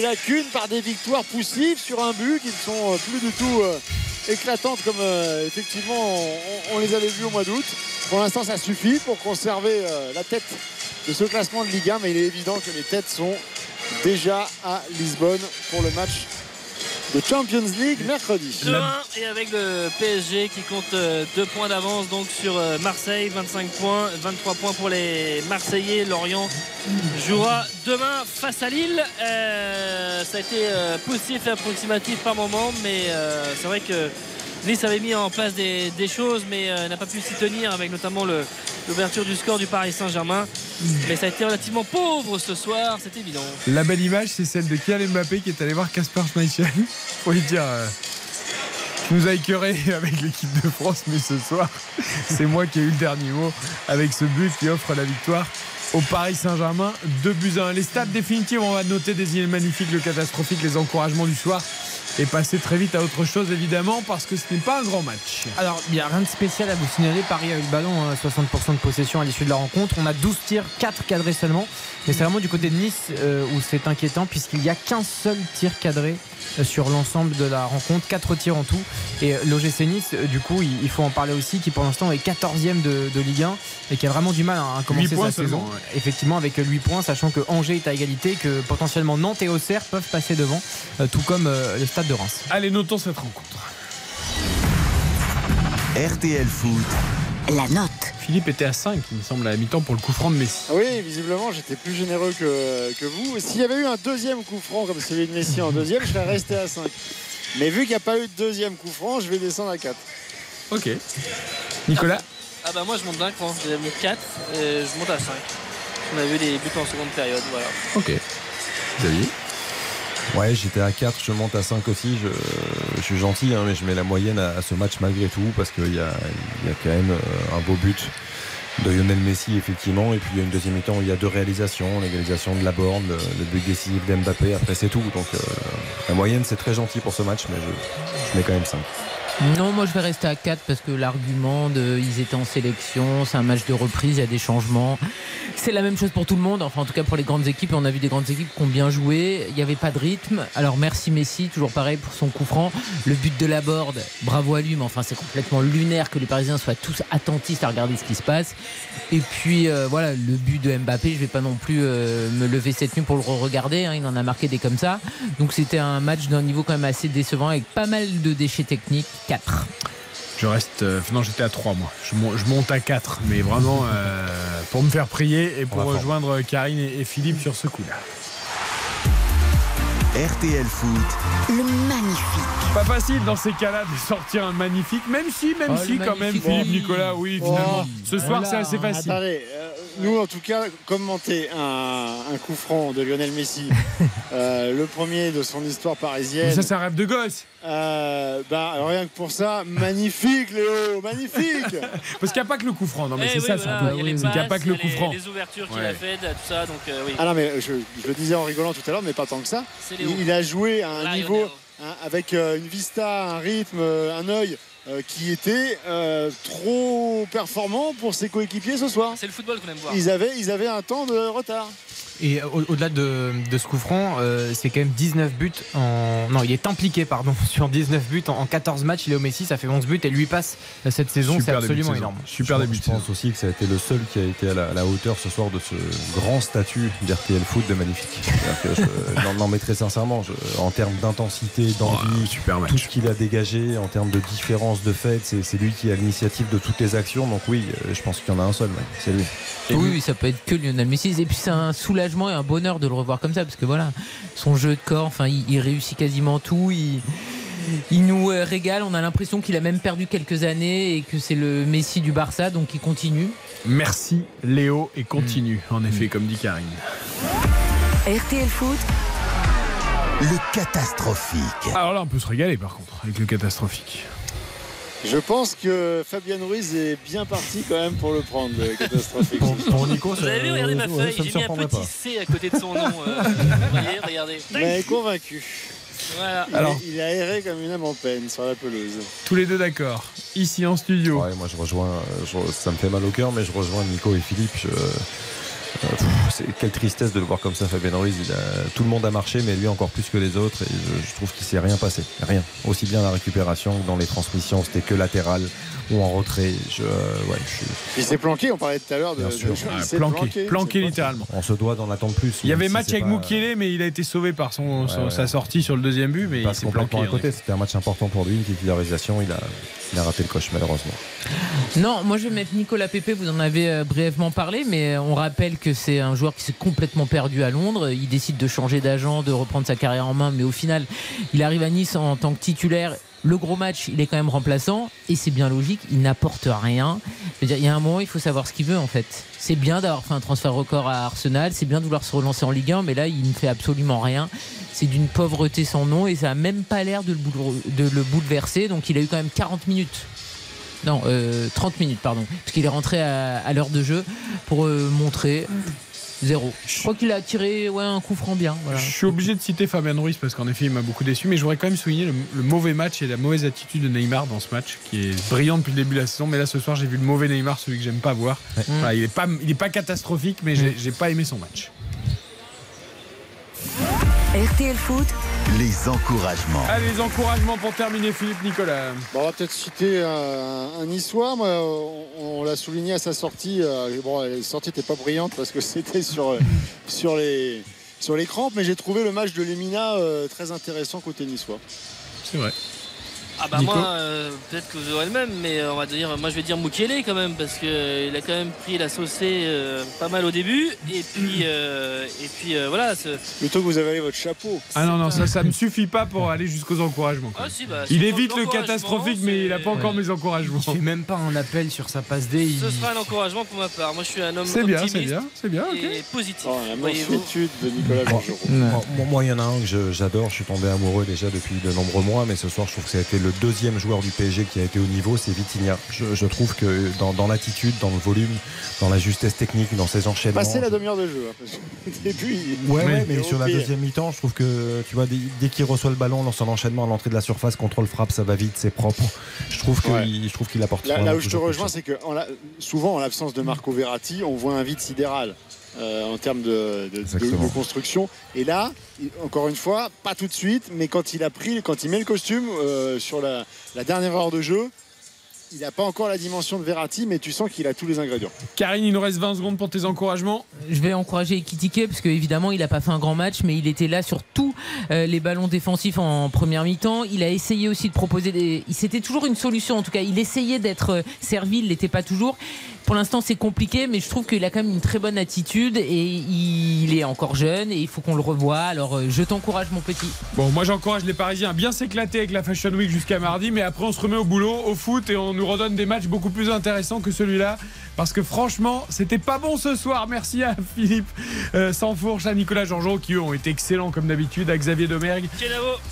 lacunes par des victoires poussives sur un but qui ne sont euh, plus du tout éclatantes comme effectivement on, les avait vues au mois d'août. Pour l'instant, ça suffit pour conserver la tête de ce classement de Ligue 1, mais il est évident que les têtes sont déjà à Lisbonne pour le match de Champions League mercredi. 2-1 et avec le PSG qui compte euh, deux points d'avance donc sur euh, Marseille, 25 points, 23 points pour les Marseillais. Lorient jouera demain face à Lille. Euh, ça a été euh, poussif et approximatif par moment, mais euh, c'est vrai que Nice avait mis en place des, choses, mais euh, n'a pas pu s'y tenir avec notamment l'ouverture du score du Paris Saint-Germain. Mais ça a été relativement pauvre ce soir, c'est évident. La belle image, c'est celle de Kylian Mbappé qui est allé voir Casper Schmeichel. Faut lui dire. euh, nous as écœuré avec l'équipe de France, mais ce soir, c'est moi qui ai eu le dernier mot avec ce but qui offre la victoire au Paris Saint-Germain. 2 buts à 1. Les stats définitives, on va noter des îles magnifiques, le catastrophique, les encouragements du soir. Et passer très vite à autre chose, évidemment, parce que ce n'est pas un grand match. Alors, il n'y a rien de spécial à vous signaler. Paris a eu le ballon, hein, 60% de possession à l'issue de la rencontre. On a 12 tirs, 4 cadrés seulement. Mais c'est vraiment du côté de Nice euh, où c'est inquiétant, puisqu'il n'y a qu'un seul tir cadré euh, sur l'ensemble de la rencontre. 4 tirs en tout. Et euh, l'OGC Nice, du coup, il, il faut en parler aussi, qui pour l'instant est 14e de, de Ligue 1 et qui a vraiment du mal à, commencer sa saison. ouais. Effectivement, avec 8 points, sachant que Angers est à égalité, que potentiellement Nantes et Auxerre peuvent passer devant, euh, tout comme euh, le stade de Reims. Allez, notons cette rencontre. RTL Foot. La note. Philippe était à 5, il me semble, à la mi-temps pour le coup franc de Messi. Ah Oui, visiblement, j'étais plus généreux que, que vous. S'il y avait eu un deuxième coup franc comme celui de Messi en deuxième, je serais resté à 5. Mais vu qu'il n'y a pas eu de deuxième coup franc, je vais descendre à 4. Ok. Nicolas Ah bah moi je monte d'un cran, j'ai mis 4 et je monte à 5. On a vu des buts en seconde période, voilà. Ok. Xavier Ouais, j'étais à 4, je monte à 5 aussi. Je, je suis gentil, hein, mais je mets la moyenne à, ce match malgré tout parce qu'il y y a quand même euh, un beau but de Lionel Messi, effectivement. Et puis il y a une deuxième mi-temps où il y a deux réalisations l'égalisation de Laborde, le, le but décisif d'Mbappé. Après, c'est tout. Donc euh, la moyenne, c'est très gentil pour ce match, mais je, je mets quand même 5. Non, moi je vais rester à 4 parce que l'argument de ils étaient en sélection, c'est un match de reprise, il y a des changements. C'est la même chose pour tout le monde, enfin en tout cas pour les grandes équipes. On a vu des grandes équipes qui ont bien joué. Il n'y avait pas de rythme. Alors merci Messi, toujours pareil pour son coup franc. Le but de la board, bravo à lui, mais enfin c'est complètement lunaire que les Parisiens soient tous attentifs à regarder ce qui se passe. Et puis euh, voilà, le but de Mbappé, je vais pas non plus euh, me lever cette nuit pour le regarder. il en a marqué des comme ça. Donc c'était un match d'un niveau quand même assez décevant avec pas mal de déchets techniques. 4. Je reste. euh, non, j'étais à 3 moi. Je, mon- je monte à 4, mais vraiment euh, pour me faire prier et pour rejoindre Karine et, et Philippe sur ce coup-là. RTL Foot, Le magnifique. Pas facile dans ces cas-là de sortir un magnifique, même si, même Oh, si, quand même, Philippe oui. Nicolas, oui, finalement. Oh, Ce soir, voilà. c'est assez facile. Attendez, euh, nous en tout cas, commenter un, un coup franc de Lionel Messi, euh, le premier de son histoire Mais parisienne. ça, c'est un rêve de gosse. Euh, bah, alors rien que pour ça, magnifique Léo, magnifique Parce qu'il n'y a pas que le coup franc. Non, mais Eh c'est oui, ça, voilà, il n'y a pas que le il y coup franc. Les ouvertures qu'il Ouais. a faites, tout ça. Donc, euh, oui. Ah non mais je, je le disais en rigolant tout à l'heure, mais pas tant que ça. Il, il a joué à un niveau hein, avec euh, une vista, un rythme, euh, un œil euh, qui était euh, trop performant pour ses coéquipiers ce soir. C'est le football qu'on aime voir. Ils avaient, ils avaient un temps de retard. Et au- au-delà de, de ce coup franc, euh, c'est quand même 19 buts en. Non, il est impliqué, pardon, sur 19 buts en, en 14 matchs. Il est au Messi, ça fait 11 buts et lui passe euh, cette saison. C'est absolument énorme. Super début Je pense aussi que ça a été le seul qui a été à la, à la hauteur ce soir de ce grand statut d'RTL Foot de magnifique. Je- non, non, mais très sincèrement, je- en termes d'intensité, d'envie, tout ce qu'il a dégagé, en termes de différence de fait, c'est lui qui a l'initiative de toutes les actions. Donc oui, euh, je pense qu'il y en a un seul, c'est lui. Et Oui, lui- oui, ça peut être que Lionel Messi. Et puis c'est un soulagement et un bonheur de le revoir comme ça, parce que voilà, son jeu de corps, enfin, il, il réussit quasiment tout. Il, il nous euh, régale. On a l'impression qu'il a même perdu quelques années et que c'est le Messi du Barça, donc il continue. Merci Léo et continue, en effet, comme dit Karine. RTL Foot, le catastrophique. Alors là, on peut se régaler par contre, avec le catastrophique. Je pense que Fabien Ruiz est bien parti quand même pour le prendre, le catastrophique. Pour Nico, Vous avez vu, regardez ma feuille, j'ai mis un petit C à côté de son nom. euh, vous voyez, regardez. Mais convaincu. Voilà. Il, Alors- est- il a erré comme une âme en peine sur la pelouse. Tous les deux d'accord. Ici en studio. Ouais, moi je rejoins, euh, je- ça me fait mal au cœur, mais je rejoins Nico et Philippe. Je- euh, quelle tristesse de le voir comme ça, Fabien Ruiz. Il tout le monde a marché, mais lui encore plus que les autres. Et je, je trouve qu'il s'est rien passé, rien. Aussi bien la récupération que dans les transmissions, c'était que latéral ou en retrait. Je, euh, ouais, je suis- Il s'est planqué, on parlait tout à l'heure de. Bien sûr. il Ah, s'est planqué, s'est planqué littéralement. on se doit d'en attendre plus. Il y avait si match avec pas- Moukielé, mais il a été sauvé par son, son- ouais. sa sortie sur le deuxième but, mais Il s'est planqué. à côté. effet. C'était un match important pour lui, une titularisation. Il a, il a raté le coche, malheureusement. Non, moi je vais mettre Nicolas Pepe, vous en avez euh, brièvement parlé, mais on rappelle que c'est un joueur qui s'est complètement perdu à Londres. Il décide de changer d'agent, de reprendre sa carrière en main, mais au final, il arrive à Nice en tant que titulaire. Le gros match, il est quand même remplaçant, et c'est bien logique, il n'apporte rien. Il y a un moment, il faut savoir ce qu'il veut en fait. C'est bien d'avoir fait un transfert record à Arsenal, c'est bien de vouloir se relancer en Ligue 1, mais là, il ne fait absolument rien. C'est d'une pauvreté sans nom, et ça a même pas l'air de, le bouleverser. Donc il a eu quand même 40 minutes non, euh, 30 minutes, pardon. Parce qu'il est rentré à, à l'heure de jeu pour euh, montrer zéro. Je crois qu'il a tiré ouais, un coup franc bien. Voilà. Je suis obligé de citer Fabien Ruiz parce qu'en effet il m'a beaucoup déçu, mais je voudrais quand même souligner le, le mauvais match et la mauvaise attitude de Neymar dans ce match qui est brillant depuis le début de la saison. Mais là ce soir j'ai vu le mauvais Neymar, celui que j'aime pas voir. Voilà, il est pas, il est pas catastrophique, mais j'ai j'ai pas aimé son match. RTL Foot, Les encouragements. Allez les encouragements pour terminer Philippe Nicolas. Bon, on va peut-être citer un. Moi, on, on l'a souligné à sa sortie. euh, bon, la sortie n'était pas brillante parce que c'était sur, euh, sur les sur les crampes, mais j'ai trouvé le match de Lemina euh, très intéressant côté niçois. C'est vrai. Ah bah Nico moi, euh, peut-être que vous aurez le même, mais euh, on va dire, moi je vais dire Mukele quand même, parce qu'il a quand même pris la saucée euh, pas mal au début, et puis, euh, et puis euh, voilà. Plutôt que vous avalez votre chapeau. Ah non non ça ça me suffit pas pour aller jusqu'aux encouragements. Ah si, bah, il évite le catastrophique, mais il a pas encore Ouais. mes encouragements. Il fait même pas un appel sur sa passe D. il- Ce sera un encouragement pour ma part. Moi je suis un homme C'est bien, c'est bien, c'est bien. ok. et positif. Oh, la mansuétude de Nicolas. Moi, moi, il y en a un que je- j'adore. Je suis tombé amoureux déjà depuis de nombreux mois, mais ce soir, je trouve que ça a été le deuxième joueur du PSG qui a été au niveau, c'est Vitinha. Je, je trouve que dans, dans l'attitude, dans le volume, dans la justesse technique, dans ses enchaînements. Passer la je- demi-heure de jeu. hein, au début, il- Ouais, mais est sur la deuxième mi-temps, je trouve que tu vois, dès, dès qu'il reçoit le ballon, lance son enchaînement à l'entrée de la surface, contrôle frappe, ça va vite, c'est propre. Je trouve qu'il Ouais. je trouve qu'il apporte. Là, où je te rejoins, c'est que en la- souvent, en l'absence de Marco Verratti, on voit un vide sidéral euh, en termes de, de- de- de construction. Et là, encore une fois, pas tout de suite, mais quand il a pris, quand il met le costume euh, sur la, la dernière heure de jeu, il n'a pas encore la dimension de Verratti, mais tu sens qu'il a tous les ingrédients. Karine, il nous reste 20 secondes pour tes encouragements. Je vais encourager Ekitike parce qu'évidemment il n'a pas fait un grand match mais il était là sur tous euh, les ballons défensifs en première mi-temps. Il a essayé aussi de proposer des... Il C'était toujours une solution en tout cas. Il essayait d'être servi, il l'était pas toujours. Pour l'instant, c'est compliqué, mais je trouve qu'il a quand même une très bonne attitude et il est encore jeune et il faut qu'on le revoie. Alors, euh, je t'encourage, mon petit. Bon, moi j'encourage les Parisiens à bien s'éclater avec la Fashion Week jusqu'à mardi, mais après on se remet au boulot, au foot et on nous redonne des matchs beaucoup plus intéressants que celui-là. Parce que franchement, c'était pas bon ce soir. Merci à Philippe euh, Sansfourche, à Nicolas Georgeot qui eux ont été excellents comme d'habitude, à Xavier Domergue,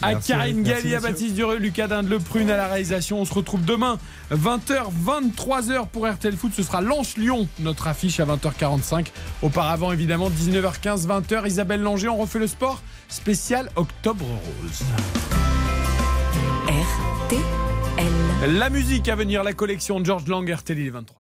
à Merci, Karine Galli, à. Baptiste Dureux, Lucas Dinde, Le Prune à la réalisation. On se retrouve demain 20h, 23h pour RTL Foot. Ce sera Lens-Lyon, notre affiche à 20h45. Auparavant, évidemment, 19h15, 20h. Isabelle Langer, on refait le sport spécial Octobre Rose. RTL. La musique à venir, la collection de George Lang, RTL 23.